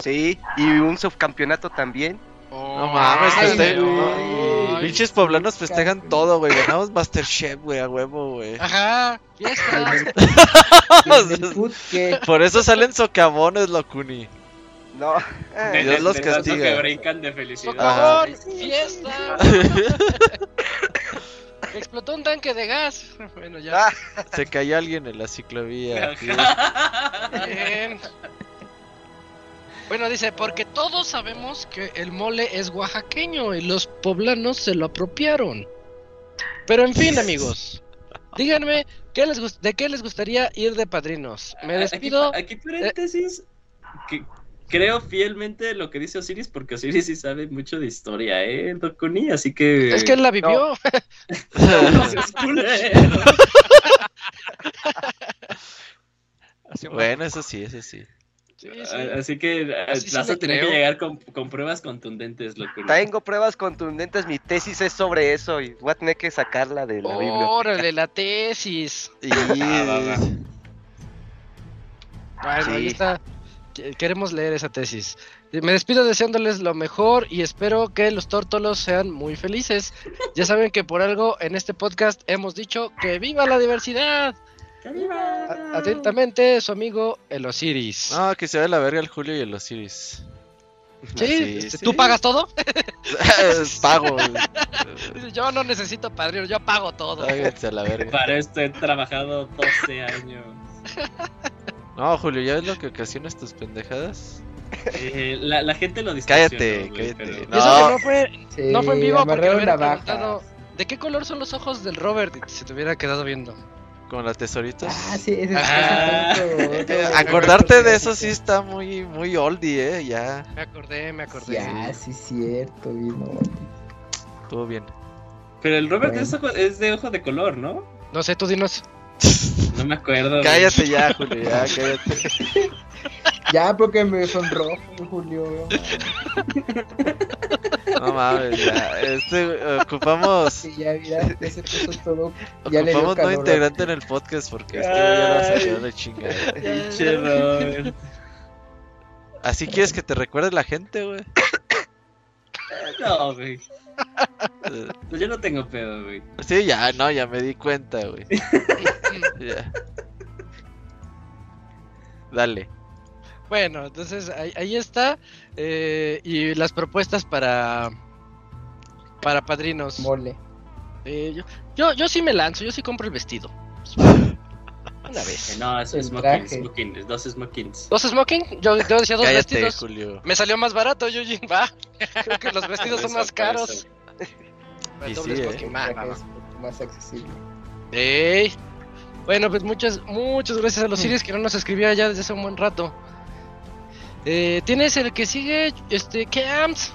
sí, y un subcampeonato también. Oh, No mames, ay, feste- ay. pinches poblanos festejan todo, güey. Ganamos Masterchef, güey, a huevo, güey. Ajá, fiesta. El food que... Por eso salen socavones, Locuni. No. Dios de- los castiga. que brincan de felicidad. Socavón, fiesta. Explotó un tanque de gas. Bueno, ya. Se cayó alguien en la ciclovía. Bien. Bueno, dice, porque todos sabemos que el mole es oaxaqueño y los poblanos se lo apropiaron. Pero en fin, amigos, díganme, ¿qué les gust- ¿de qué les gustaría ir de padrinos? Me despido. Aquí, paréntesis. que creo fielmente lo que dice Osiris, porque Osiris sí sabe mucho de historia, ¿eh? Dokuni, así que. Es que él la vivió. No Bueno, eso sí, eso sí. Sí, sí. Así que eh, Así sí vas a le tener creo. que llegar con, con pruebas contundentes, tengo pruebas contundentes, mi tesis es sobre eso y voy a tener que sacarla de la Biblia. Órale, la tesis. Y... Ah, va, va. Bueno, Sí. ahí está. Qu- Queremos leer esa tesis. Me despido deseándoles lo mejor y espero que los tórtolos sean muy felices. Ya saben que por algo en este podcast hemos dicho que viva la diversidad. A- Atentamente, su amigo El Osiris. No, que se ve la verga el Julio y el Osiris. ¿Sí? Este, sí. ¿Tú pagas todo? Pago. Dice, Yo no necesito padrino, yo pago todo. A la verga. Para esto he trabajado 12 años. No, Julio, ¿ya ves lo que ocasionas tus pendejadas? Eh, la, la gente lo distorsionó, Cállate, güey, cállate. pero- No. eso que no fue, Sí, no fue en vivo porque me navajas. preguntado ¿De qué color son los ojos del Robert? Y se te hubiera quedado viendo. Con las tesoritas. Ah, sí, ese, ese Ah. punto, acordarte de eso sí está muy, muy oldie, eh. Ya, Me acordé, me acordé. Ya, sí, cierto, vino. estuvo bien. Pero el Robert Bueno. es, ojo- es de ojo de color, ¿no? No sé, tú dinos. No me acuerdo. güey. Cállate ya, Julio, ya, cállate. Ya, porque me sonrojo, Julio. No mames, ya. Este, ocupamos, ya, mira, ya se puso todo. Ya ocupamos no integrante en el podcast porque este ya lo salió de chingada. Pinche Robert. Así quieres que te recuerde la gente, güey. No, güey. Pues yo no tengo pedo, güey. Sí, ya, no, ya me di cuenta, güey. Ya. Dale. Bueno, entonces ahí, ahí está. Eh, y las propuestas para para padrinos. Mole. Eh, yo, yo, yo sí me lanzo, yo sí compro el vestido. Una vez. No, es smoking, dos smokings. ¿Dos smoking? Yo, yo decía dos Cállate, vestidos. Julio. Me salió más barato, Yujin. Va. Creo que los vestidos son más caros. Y doble sí, smoking, eh. más accesible. Ey. Bueno, pues muchas, muchas gracias a los Sirius que no nos escribía ya desde hace un buen rato. Eh, Tienes el que sigue, este, Camps.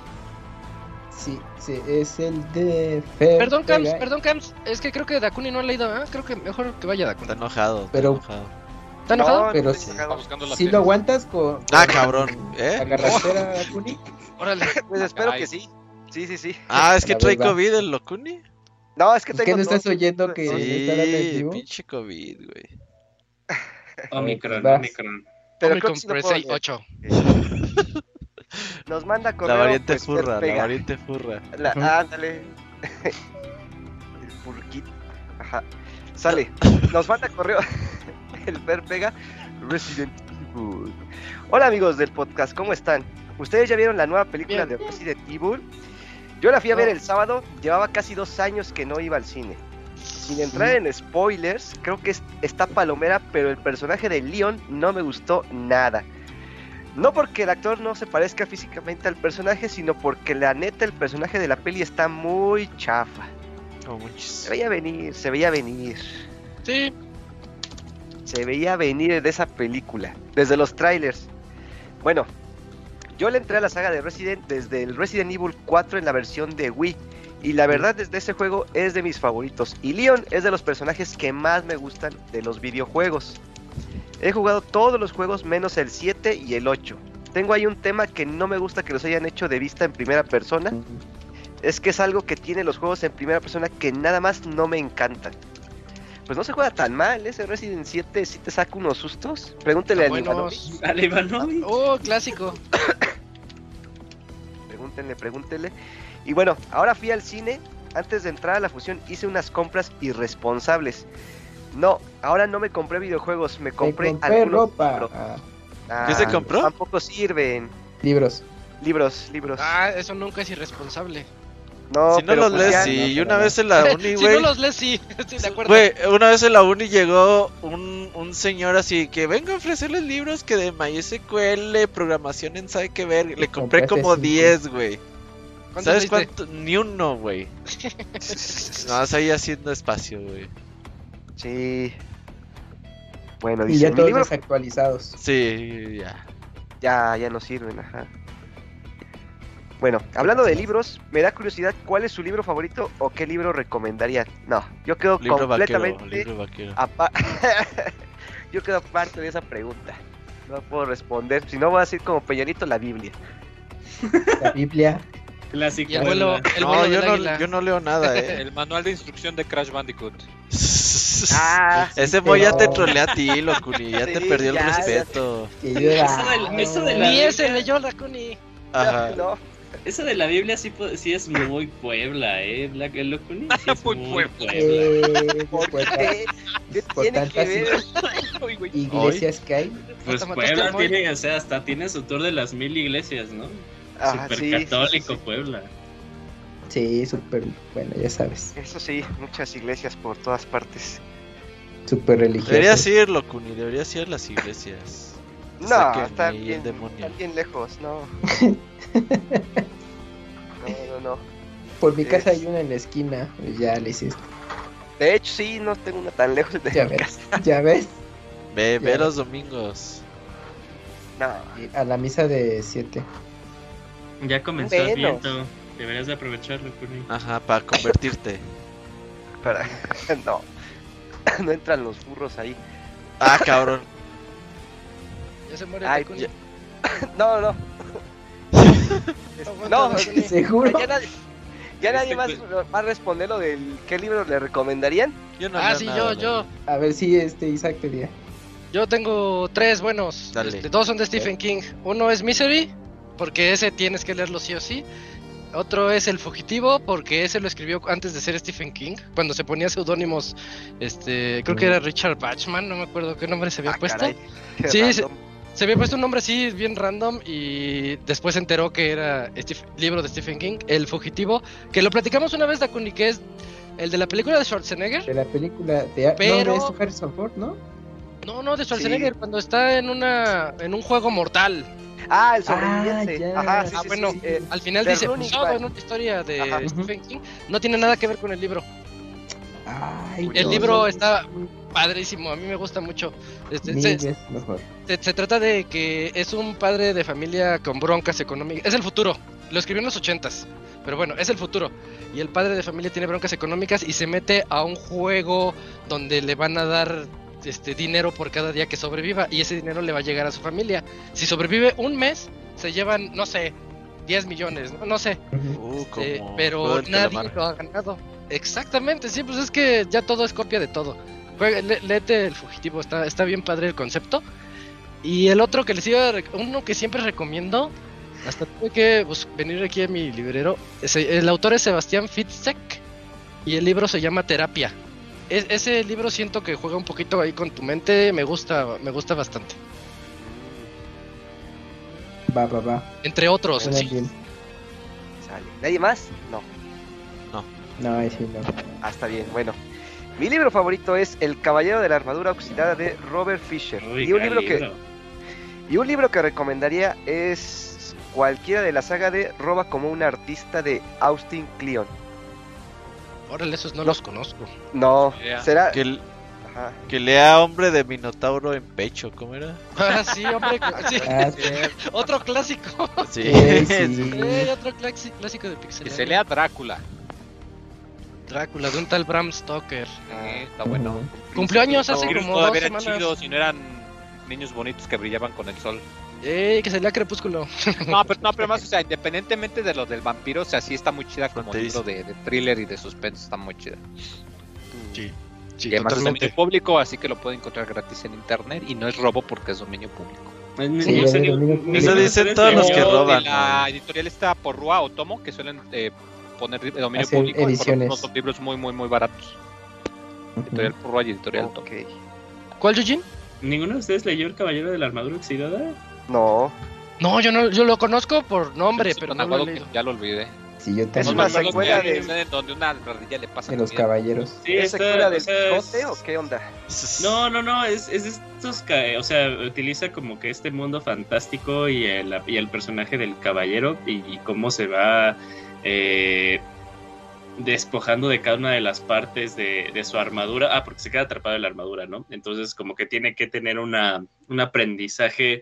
Sí, sí, es el de Fer. Perdón, Camps, perdón, Camps. Es que creo que Dakuni no ha leído, ¿ah? Creo que mejor que vaya Dakuni. Está enojado, está Pero- enojado. ¿Está enojado? No, Pero no Está Si lo aguantas con. Ah, cabrón, ¿eh? La carretera, Kuni. Órale. Pues espero Caray. que sí. Sí, sí, sí. Ah, es que trae verdad. COVID el Locuni. No, es que Es tengo que no estás oyendo que Sí, está pinche COVID, güey. Omicron. Omicron. Pero creo que sí lo por puedo seis, leer. ocho. Nos manda correo. La variante pues, furra, la variante furra. La-. Ándale. El furquito. Ajá. Sale. Nos manda correo. El Fer Pega. Resident Evil. Hola amigos del podcast, ¿cómo están? ¿Ustedes ya vieron la nueva película Bien. de Resident Evil? Yo la fui a ver el sábado, llevaba casi dos años que no iba al cine. Sin entrar en spoilers, creo que es- está palomera, pero el personaje de Leon no me gustó nada. No porque el actor no se parezca físicamente al personaje, sino porque la neta el personaje de la peli está muy chafa. Muchos. Se veía venir, se veía venir. Sí, Se veía venir de esa película, desde los trailers. Bueno, yo le entré a la saga de Resident desde el Resident Evil 4 en la versión de Wii. Y la verdad, desde ese juego es de mis favoritos. Y Leon es de los personajes que más me gustan de los videojuegos. He jugado todos los juegos menos el 7 y el 8. Tengo ahí un tema que no me gusta que los hayan hecho de vista en primera persona. Es que es algo que tiene los juegos en primera persona que nada más no me encantan. Pues no se juega tan mal, ese Resident 7 sí te saca unos sustos. Pregúntele al buenos. Dale, Ivanovic. Oh, clásico. Pregúntenle, pregúntenle. Y bueno, ahora fui al cine. Antes de entrar a la fusión hice unas compras irresponsables. No, ahora no me compré videojuegos, me Me compré, compré algunos ropa. libros. Ah, Ah, ¿Qué se compró? Tampoco sirven. libros. Libros, libros. Ah, eso nunca es irresponsable. No, si no pero los pues lees, ya- sí. no, y pero una vez en la uni, si güey. no los lees, sí, estoy de acuerdo. Güey, una vez en la uni llegó un, un señor así que venga a ofrecerles libros que de MySQL, programación en sabe qué ver. Le compré como cinco. 10, güey. ¿Cuántos ¿Sabes cuánto? Ni uno, güey. No, ahí haciendo espacio, güey. Sí. Bueno, Y dice, ya mi todos libro desactualizados. Sí, ya. ya, ya no sirven, ajá. Bueno, hablando de libros, me da curiosidad cuál es su libro favorito o qué libro recomendarían. No, yo quedo Libro vaquero, completamente libro vaquero. yo quedo aparte de esa pregunta. No puedo responder, si no voy a decir como Peñanito la Biblia. La Biblia. Clásico. Y el vuelo, el No, yo no, yo no leo nada, eh. El manual de instrucción de Crash Bandicoot. Ah, Ese boy ya te trolea a ti, Locuni. Ya te perdió el respeto. Eso del- eso de la- Ni ese leyó Racuni. Ajá. no. Eso de la Biblia sí, sí es muy Puebla, ¿eh? Black el Locuni sí es Muy muy, Puebla. Puebla. Eh, ¿Por qué? ¿Qué por tiene que tantas ver? iglesias que hay. Pues Puebla tiene, o sea, hasta tiene su tour de las mil iglesias, ¿no? Ah, Super sí, católico sí. Puebla. Sí, súper, bueno, ya sabes, Eso sí, muchas iglesias por todas partes. súper religioso. Deberías ir, Locuni. Deberías ir a las iglesias. No, Sáquenme está bien, demonio. está bien lejos, no. No, no, no. Por mi Es- casa hay una en la esquina, pues ya le hiciste. De hecho, sí, no tengo una tan lejos de Ya mi ves, casa. ya ves. Ve, ve los domingos. No, Y A la misa de 7. Ya comenzó el viento. Deberías de aprovecharlo, Cuni. Ajá, para convertirte. para... no. No entran los burros ahí. Ah, cabrón. Ya se muere Ay, ya- No, no. No. ¿Seguro? ya nadie, ya nadie Este, más pues- va a responder lo del qué libro le recomendarían. Yo no Ah, sí, nada, yo, yo. A ver si este Isaac te diga. Yo tengo tres buenos. Dale. Este, dos son de Stephen King. Uno es Misery, porque ese tienes que leerlo sí o sí. Otro es El Fugitivo, porque ese lo escribió antes de ser Stephen King, cuando se ponía seudónimos, este, creo que era Richard Bachman, no me acuerdo qué nombre se había Ah, puesto. caray, Sí. Se había puesto un nombre así bien random y después se enteró que era este libro de Stephen King, El Fugitivo, que lo platicamos una vez, Dakuni, que es el de la película de Schwarzenegger. De la película de, Pero- no, de Harrison Ford, ¿no? No, no, de Schwarzenegger, cuando está en una en un juego mortal. Ah, el Ah, sobreviviente. ya. Ajá, sí, Ah, sí, bueno, sí, eh, Al final The dice, Running basado Man. en una historia de Ajá. Stephen King, no tiene nada que ver con el libro. Ay, El libro está padrísimo, a mí me gusta mucho. Este, se, mejor. se- se trata de que es un padre de familia con broncas económicas. Es el futuro. Lo escribió en los ochentas. Pero bueno, es el futuro. Y el padre de familia tiene broncas económicas y se mete a un juego donde le van a dar este dinero por cada día que sobreviva. Y ese dinero le va a llegar a su familia. Si sobrevive un mes, se llevan, no sé, 10 millones, no, no sé. Uh, como pero nadie lo ha ganado. Exactamente, sí, pues es que ya todo es copia de todo. Lé- léete el fugitivo, está, está bien padre el concepto. Y el otro que les iba a uno que siempre recomiendo, hasta tuve que bus- venir aquí a mi librero. el autor es Sebastián Fitzek y el libro se llama Terapia. Es- ese libro siento que juega un poquito ahí con tu mente, me gusta, me gusta bastante. Va, va, va. Entre otros, sí. Sale. ¿Nadie más? No. No, ahí sí no. Ah, está bien, bueno. Mi libro favorito es El Caballero de la Armadura Oxidada de Robert Fisher. Uy, y, un gran libro que, libro. y un libro que recomendaría es cualquiera de la saga de Roba como un artista de Austin Kleon. Órale, esos no los conozco. No, será... Que, l- Ajá. que lea hombre de Minotauro en pecho, ¿cómo era? Ah, sí, hombre, sí. Ah, sí. Otro clásico. Sí. Sí. Eh, otro clásico, clásico de Que Pixel. se lea Drácula. Drácula, de un tal Bram Stoker. Eh, está bueno. Cumplió años hace como dos semanas. chidos y no eran niños bonitos que brillaban con el sol. Eh, que se lea Crepúsculo. No, pero, no, pero más, o sea, independientemente de lo del vampiro, o sea, sí está muy chida como libro de, de thriller y de suspense, está muy chida. Sí, Y además es dominio público, así que lo pueden encontrar gratis en internet y no es robo porque es dominio público. Pues, Sí. Eso dicen todos los que roban. la editorial está Porrúa o Tomo, que suelen eh, poner dominio Hacer público por ediciones. unos son libros muy, muy, muy baratos. Editorial Porrúa y editorial Tomo. ¿Cuál, Eugene? ¿Ninguno de ustedes leyó El Caballero de la Armadura Oxidada? No. No, yo no, yo lo conozco por nombre, pero no lo he ya lo olvidé. Sí, yo Es una secuela de- donde una ardilla le pasa De los caballeros. Sí, ¿Es secuela del Quijote o qué onda? No, no, no, es, es estos, ca- o sea, utiliza como que este mundo fantástico y el, y el personaje del caballero y, y cómo se va eh, despojando de cada una de las partes de, de su armadura. Ah, porque se queda atrapado en la armadura, ¿no? Entonces como que tiene que tener una, un aprendizaje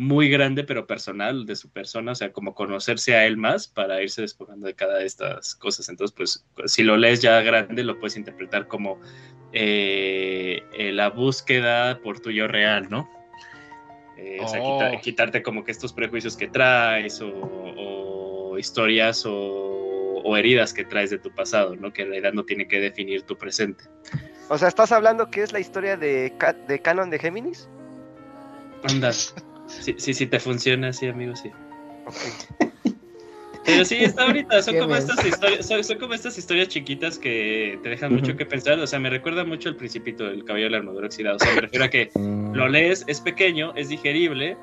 muy grande pero personal de su persona, o sea, como conocerse a él más para irse despojando de cada de estas cosas. Entonces, pues, si lo lees ya grande, lo puedes interpretar como eh, eh, la búsqueda por tu yo real, ¿no? Eh, O sea, Oh. quita- quitarte como que estos prejuicios que traes o, o historias o, o heridas que traes de tu pasado, ¿no? Que en realidad no tiene que definir tu presente. O sea, ¿estás hablando que es la historia de, de Canon de Géminis? Andas. Sí, sí, sí te funciona, sí, amigo, sí. Ok. Pero sí, está ahorita, son como estas historias, son, son como estas historias chiquitas que te dejan mucho Ujú. que pensar. O sea, me recuerda mucho al principito del cabello de la armadura oxidada. O sea, me refiero a que Mm, lo lees, es pequeño, es digerible,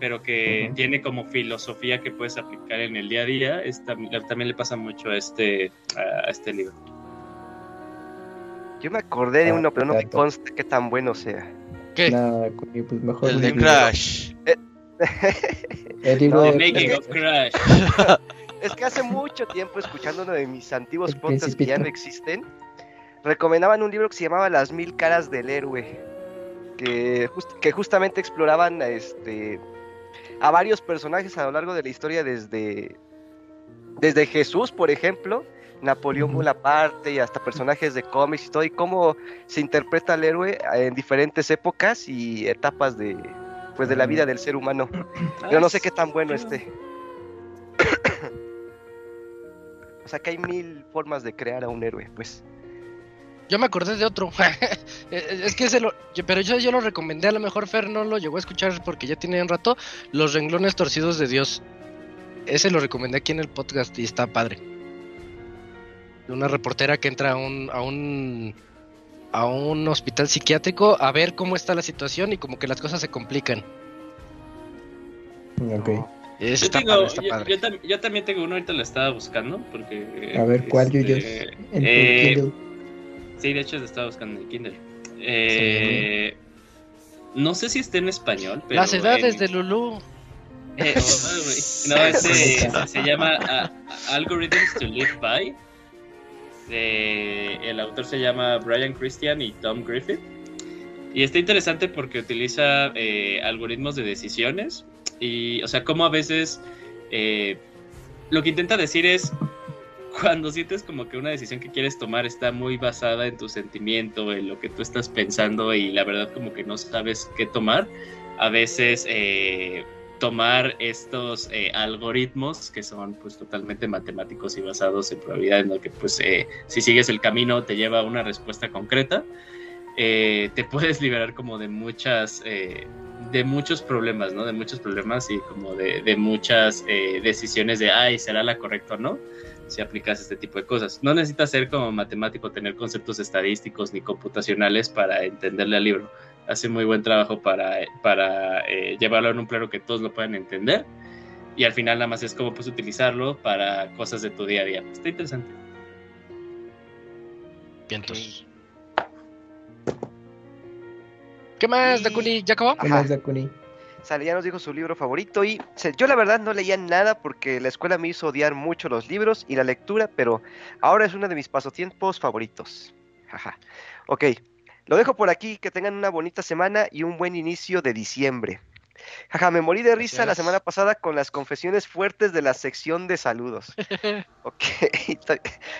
pero que Ujú. tiene como filosofía que puedes aplicar en el día a día. Es tam- también le pasa mucho a este, a este libro. Yo me acordé de Ah, uno, pero no me consta qué tan bueno sea. ¿Qué? Nada, Cuni, pues mejor. El de. Crash. El libro No, Making of Crash. Es que hace mucho tiempo, escuchando uno de mis antiguos El podcasts que ya no existen, recomendaban un libro que se llamaba Las mil caras del héroe, que, just- que justamente exploraban a, este, a varios personajes a lo largo de la historia desde, desde Jesús, por ejemplo, Napoleón. Bonaparte y hasta personajes de cómics y todo, y cómo se interpreta al héroe en diferentes épocas y etapas de, pues, de la vida del ser humano. Yo no sé qué tan bueno esté. O sea que hay mil formas de crear a un héroe, pues. Yo me acordé de otro. Eh, es que se lo. yo- Pero yo, yo lo recomendé. A lo mejor Fer no lo llegó a escuchar porque ya tiene un rato. Los renglones torcidos de Dios. Ese lo recomendé aquí en el podcast y está padre. De una reportera que entra a un. a un. a un hospital psiquiátrico a ver cómo está la situación y como que las cosas se complican. Ok. Yo, está tengo- padre, está yo- yo tam- yo también tengo uno, ahorita lo estaba buscando. Porque, A ver, ¿cuál, este, Yuyos? En tu eh, Kindle. Sí, de hecho lo estaba buscando en el Kindle. Eh, No sé si está en español, pero. Las edades en- de Lulu. Eh, oh, no, ese se llama ah, Algorithms to Live By. De- el autor se llama Brian Christian y Tom Griffith. Y está interesante porque utiliza eh, algoritmos de decisiones. Y, o sea, como a veces eh, lo que intenta decir es cuando sientes como que una decisión que quieres tomar está muy basada en tu sentimiento, en lo que tú estás pensando y la verdad como que no sabes qué tomar, a veces eh, tomar estos eh, algoritmos que son pues totalmente matemáticos y basados en probabilidad en lo que pues eh, si sigues el camino te lleva a una respuesta concreta, eh, te puedes liberar como de muchas... eh, de muchos problemas, ¿no? De muchos problemas y como de, de muchas eh, decisiones de, ay, ¿será la correcta o no? Si aplicas este tipo de cosas. No necesitas ser como matemático, tener conceptos estadísticos ni computacionales para entenderle al libro. Hace muy buen trabajo para, para eh, llevarlo en un plano que todos lo puedan entender. Y al final nada más es como pues utilizarlo para cosas de tu día a día. Está interesante. Vientos. ¿Qué más, Dakuni? ¿Ya acabó? ¿Qué más, Dakuni? Sale, ya nos dijo su libro favorito y yo la verdad no leía nada porque la escuela me hizo odiar mucho los libros y la lectura, pero ahora es uno de mis pasatiempos favoritos. Jaja. Ok, lo dejo por aquí, que tengan una bonita semana y un buen inicio de diciembre. Jaja, me morí de risa la semana pasada con las confesiones fuertes de la sección de saludos. Ok,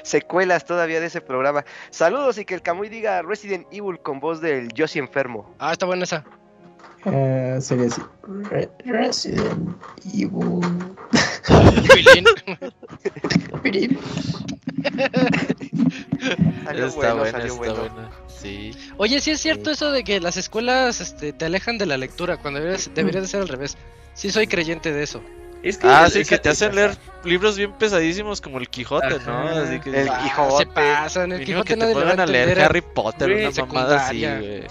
secuelas todavía de ese programa. Saludos y que el Camuy diga Resident Evil con voz del Yoshi enfermo. Ah, está buena esa. Ah, sería así. Re- Resident Evil. Pilín. Salió Está bueno, buena, salió está bueno. buena. Sí. Oye, sí es cierto eso de que las escuelas este, te alejan de la lectura cuando deberías- debería de ser al revés. Sí soy creyente de eso. Es que Ah, el- sí, que te hacen leer libros bien pesadísimos como el Quijote, ¿no? Ajá. Así que El Ah, Quijote. Se pasan, el Quijote que te pongan a leer entender Harry Potter, Güey, una mamada así, güey.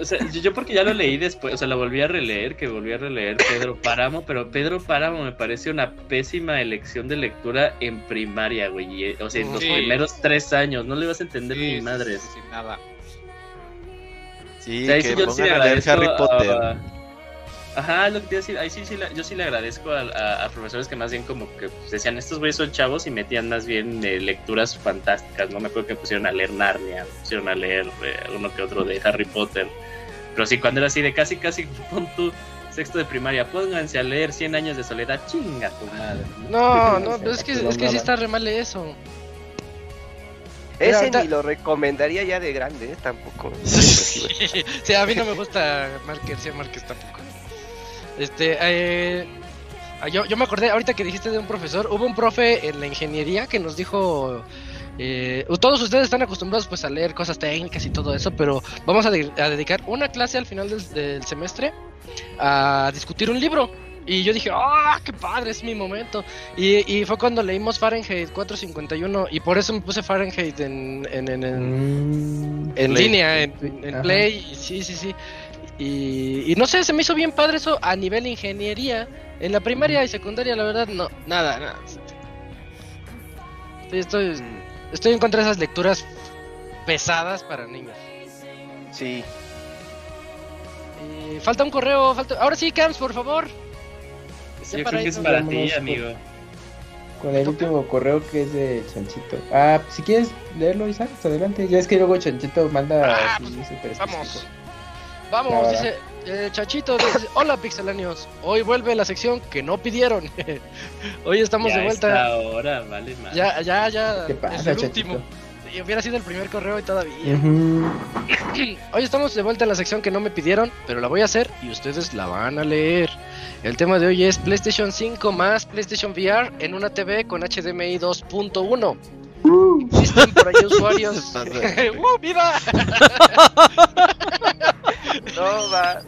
O sea, yo- porque ya lo leí después, o sea, lo volví a releer, que volví a releer Pedro Páramo, pero Pedro Páramo me parece una pésima elección de lectura en primaria, güey. eh, O sea, en los Sí. primeros tres años, no le vas a entender Sí, ni sí, madres. sí, sí, nada. Sí, O sea, que pongan a leer Harry Potter. a- Ajá, lo que te iba a decir, ahí sí, sí la- yo sí le agradezco a, a- a profesores que más bien como que pues, decían, estos güeyes son chavos y metían más bien eh, lecturas fantásticas, ¿no? Me acuerdo que pusieron a leer Narnia, pusieron a leer eh, uno que otro de Harry Potter. Pero sí, cuando era así de casi, casi, pon tu sexto de primaria, pónganse a leer 100 años de soledad, chinga tu madre. No, no, pero es que, es que sí está re mal eso. Ese ahorita- ni lo recomendaría ya de grande, ¿eh? tampoco. sí, a mí no me gusta Márquez tampoco. Este, eh, ah, yo, yo me acordé, ahorita que dijiste de un profesor, hubo un profe en la ingeniería que nos dijo, eh, todos ustedes están acostumbrados pues a leer cosas técnicas y todo eso, pero vamos a, de- a dedicar una clase al final del, del semestre a discutir un libro. Y yo dije, ¡ah, qué padre! Es mi momento. Y, y fue cuando leímos Fahrenheit 451 y por eso me puse Fahrenheit en, en, en- en- Mm, en línea, en. Play, sí, sí, sí. Y, y no sé, se me hizo bien padre eso a nivel ingeniería. En la primaria y secundaria, la verdad, no, nada, nada. Estoy, estoy en contra de esas lecturas pesadas para niños. Sí. Y falta un correo, falta... Ahora sí, Cams, por favor. Yo para creo que es para ti, amigo. Con el último correo que es de Chanchito. Ah, si quieres leerlo, Isaac, adelante. Ya es que luego Chanchito manda. Ah, pues, Vamos. Vamos, Va, va, dice eh, Chachito, dice, hola pixelanios, hoy vuelve la sección que no pidieron. hoy estamos ya de vuelta. ahora, vale más. Ya, ya, ya. ¿Qué es pasa, el Chachito? último. Y hubiera sido el primer correo y todavía. Hoy estamos de vuelta en la sección que no me pidieron, pero la voy a hacer y ustedes la van a leer. El tema de hoy es PlayStation 5 más PlayStation VR en una TV con HDMI 2.1. Existen por ahí usuarios. ¡Uh, ¡Viva! No va.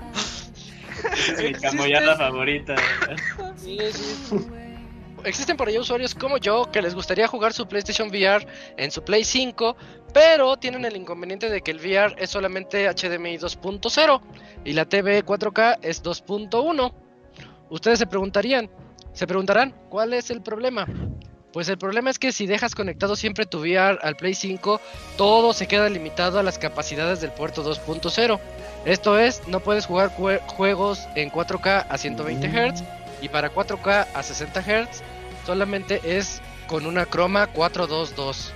es mi camoyada favorita. Sí, sí. Existen por ahí usuarios como yo que les gustaría jugar su PlayStation VR en su Play 5, pero tienen el inconveniente de que el VR es solamente HDMI 2.0 y la TV 4K es 2.1. Ustedes se preguntarían, se preguntarán, ¿cuál es el problema? Pues el problema es que si dejas conectado siempre tu VR al Play 5, todo se queda limitado a las capacidades del puerto 2.0. Esto es, no puedes jugar jue- juegos en 4K a 120 Hz y para 4K a 60 Hz solamente es con una croma 422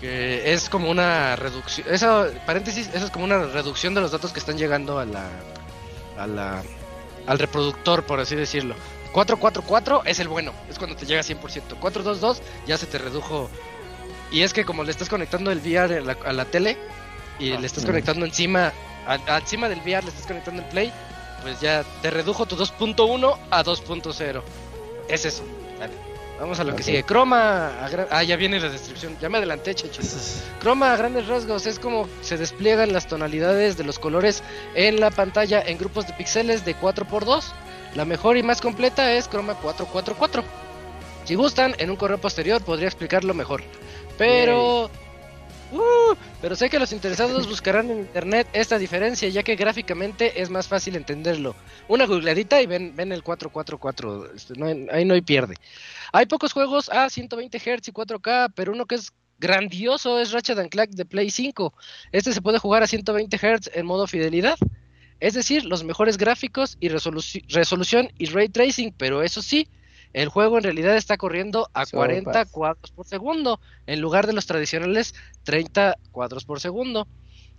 que es como una reducción eso paréntesis eso es como una reducción de los datos que están llegando a la a la al reproductor por así decirlo 444 es el bueno es cuando te llega a 100% 422 ya se te redujo y es que como le estás conectando el VR a la, a la tele y Ah, le estás conectando encima a- encima del VR le estás conectando el play pues ya te redujo tu 2.1 a 2.0. Es eso. Dale. Vamos a lo que sigue. Croma. a Ah, ya viene la descripción. Ya me adelanté, chachos. Croma a grandes rasgos es como se despliegan las tonalidades de los colores en la pantalla en grupos de píxeles de 4x2. La mejor y más completa es Chroma 444. Si gustan, en un correo posterior podría explicarlo mejor. Pero... Uh, pero sé que los interesados buscarán en internet esta diferencia, ya que gráficamente es más fácil entenderlo. Una googleadita y ven, ven el 444, este, no hay- ahí no hay pierde. Hay pocos juegos a 120 Hz y 4K, pero uno que es grandioso es Ratchet and Clank de Play 5. Este se puede jugar a 120 Hz en modo fidelidad, es decir, los mejores gráficos y resoluci- resolución y ray tracing, pero eso sí, el juego en realidad está corriendo a Sopas. 40 cuadros por segundo, en lugar de los tradicionales 30 cuadros por segundo.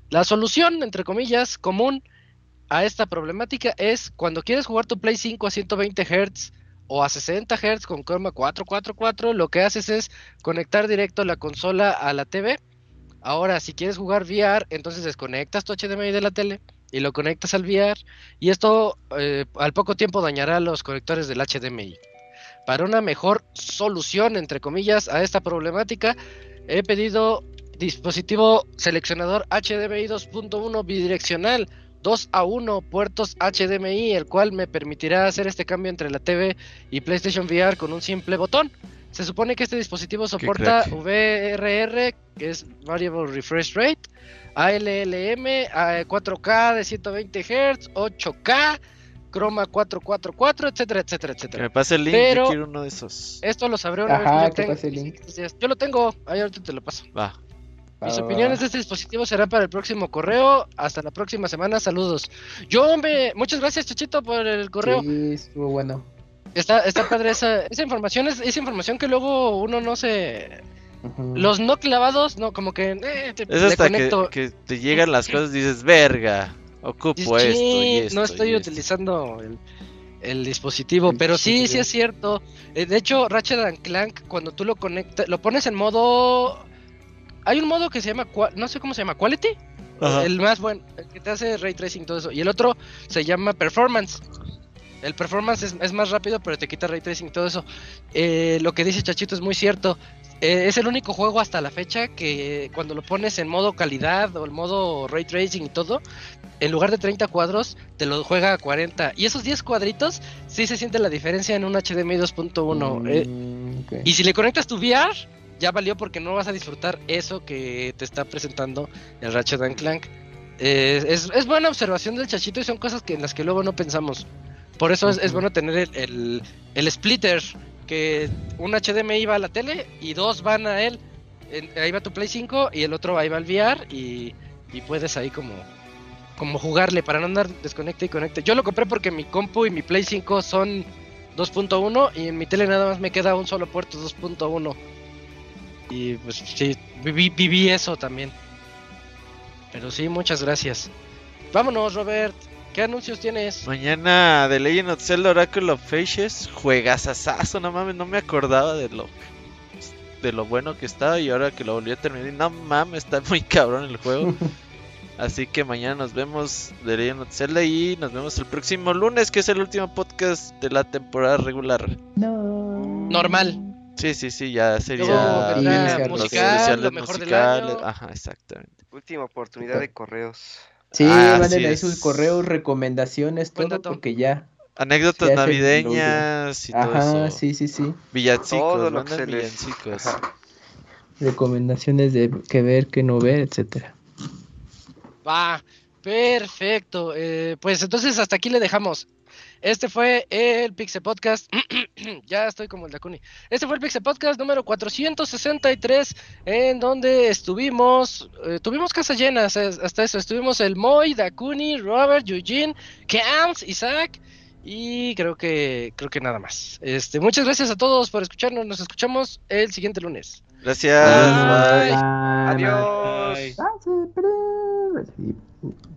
La solución, entre comillas, común a esta problemática es cuando quieres jugar tu Play 5 a 120 Hz o a 60 Hz con Chroma 444, lo que haces es conectar directo la consola a la TV. Ahora, si quieres jugar VR, entonces desconectas tu HDMI de la tele y lo conectas al VR y esto eh, al poco tiempo dañará los conectores del HDMI. Para una mejor solución, entre comillas, a esta problemática, he pedido dispositivo seleccionador HDMI 2.1 bidireccional 2 a 1 puertos HDMI, el cual me permitirá hacer este cambio entre la TV y PlayStation VR con un simple botón. Se supone que este dispositivo soporta. VRR, que es Variable Refresh Rate, ALLM, a 4K de 120 Hz, 8K, Chroma 444, etcétera, etcétera, Que etcétera. me pase el link, Pero- yo quiero uno de esos. Esto lo sabré una Ajá, vez que que yo tenga pase el link. Yo lo tengo, ahí ahorita te lo paso. Va. Mis va, opiniones va. de este dispositivo serán para el próximo correo. Hasta la próxima semana. Saludos. Yo me. Muchas gracias, Chachito, por el correo. Sí, estuvo bueno. Está, está padre esa, esa información. Es, esa información que luego uno no se. Los no clavados, no, como que. eh, te- Es hasta que, te llegan las cosas y dices, verga, ocupo Dices, esto, y "Chin, esto no y estoy esto". utilizando el, el dispositivo, El pero sí, sí es cierto. Eh, de hecho, Ratchet and Clank, cuando tú lo conectas, lo pones en modo. Hay un modo que se llama, no sé cómo se llama, Quality. Ajá. El más bueno, el que te hace ray tracing todo eso. Y el otro se llama Performance. El performance es, es más rápido, pero te quita ray tracing y todo eso. Eh, lo que dice Chachito es muy cierto. Eh, es el único juego hasta la fecha que cuando lo pones en modo calidad o en modo ray tracing y todo, en lugar de 30 cuadros, te lo juega a 40. Y esos 10 cuadritos, sí se siente la diferencia en un HDMI 2.1. Eh, Mm, ok. y si le conectas tu VR, ya valió porque no vas a disfrutar eso que te está presentando el Ratchet and Clank. Eh, es, es buena observación del chachito y son cosas que en las que luego no pensamos. Por eso es, es bueno tener el, el, el splitter, que un HDMI va a la tele y dos van a él. En- ahí va tu Play 5 y el otro ahí va al VR y, y puedes ahí como, como jugarle para no andar desconecte y conecte. Yo lo compré porque mi compu y mi Play 5 son 2.1 y en mi tele nada más me queda un solo puerto 2.1. Y pues sí, viví, viví eso también. Pero sí, muchas gracias. Vámonos, Robert. ¿Qué anuncios tienes? Mañana The Legend of Zelda Oracle of Faces, juegasasazo, no mames, no me acordaba de lo de lo bueno que estaba y ahora que lo volví a terminar, no mames, está muy cabrón el juego. Así que mañana nos vemos de Legend of Zelda y nos vemos el próximo lunes, que es el último podcast de la temporada regular. No. Normal. Sí, sí, sí, ya sería Luego los musical, especiales lo mejor del musicales. año. Ajá, exactamente. Última oportunidad de correos. Sí, Ah, manden ahí es. sus correos, recomendaciones, todo, porque ya. Anécdotas navideñas y todo Ajá, eso. sí, sí, sí. Villancicos, Todo lo que manden se les- villancicos. Ajá. Recomendaciones de qué ver, qué no ver, etcétera. Va, perfecto. Eh, pues entonces hasta aquí le dejamos. Este fue el Pixel Podcast. ya estoy como el Dakuni. Este fue el Pixel Podcast número 463, en donde estuvimos, eh, tuvimos casas llenas eh, hasta eso. Estuvimos el Moy, Dakuni, Robert, Eugene, Camps, Isaac. Y creo que creo que nada más. Este, muchas gracias a todos por escucharnos. Nos escuchamos el siguiente lunes. Gracias, Bye. bye. Adiós. Bye.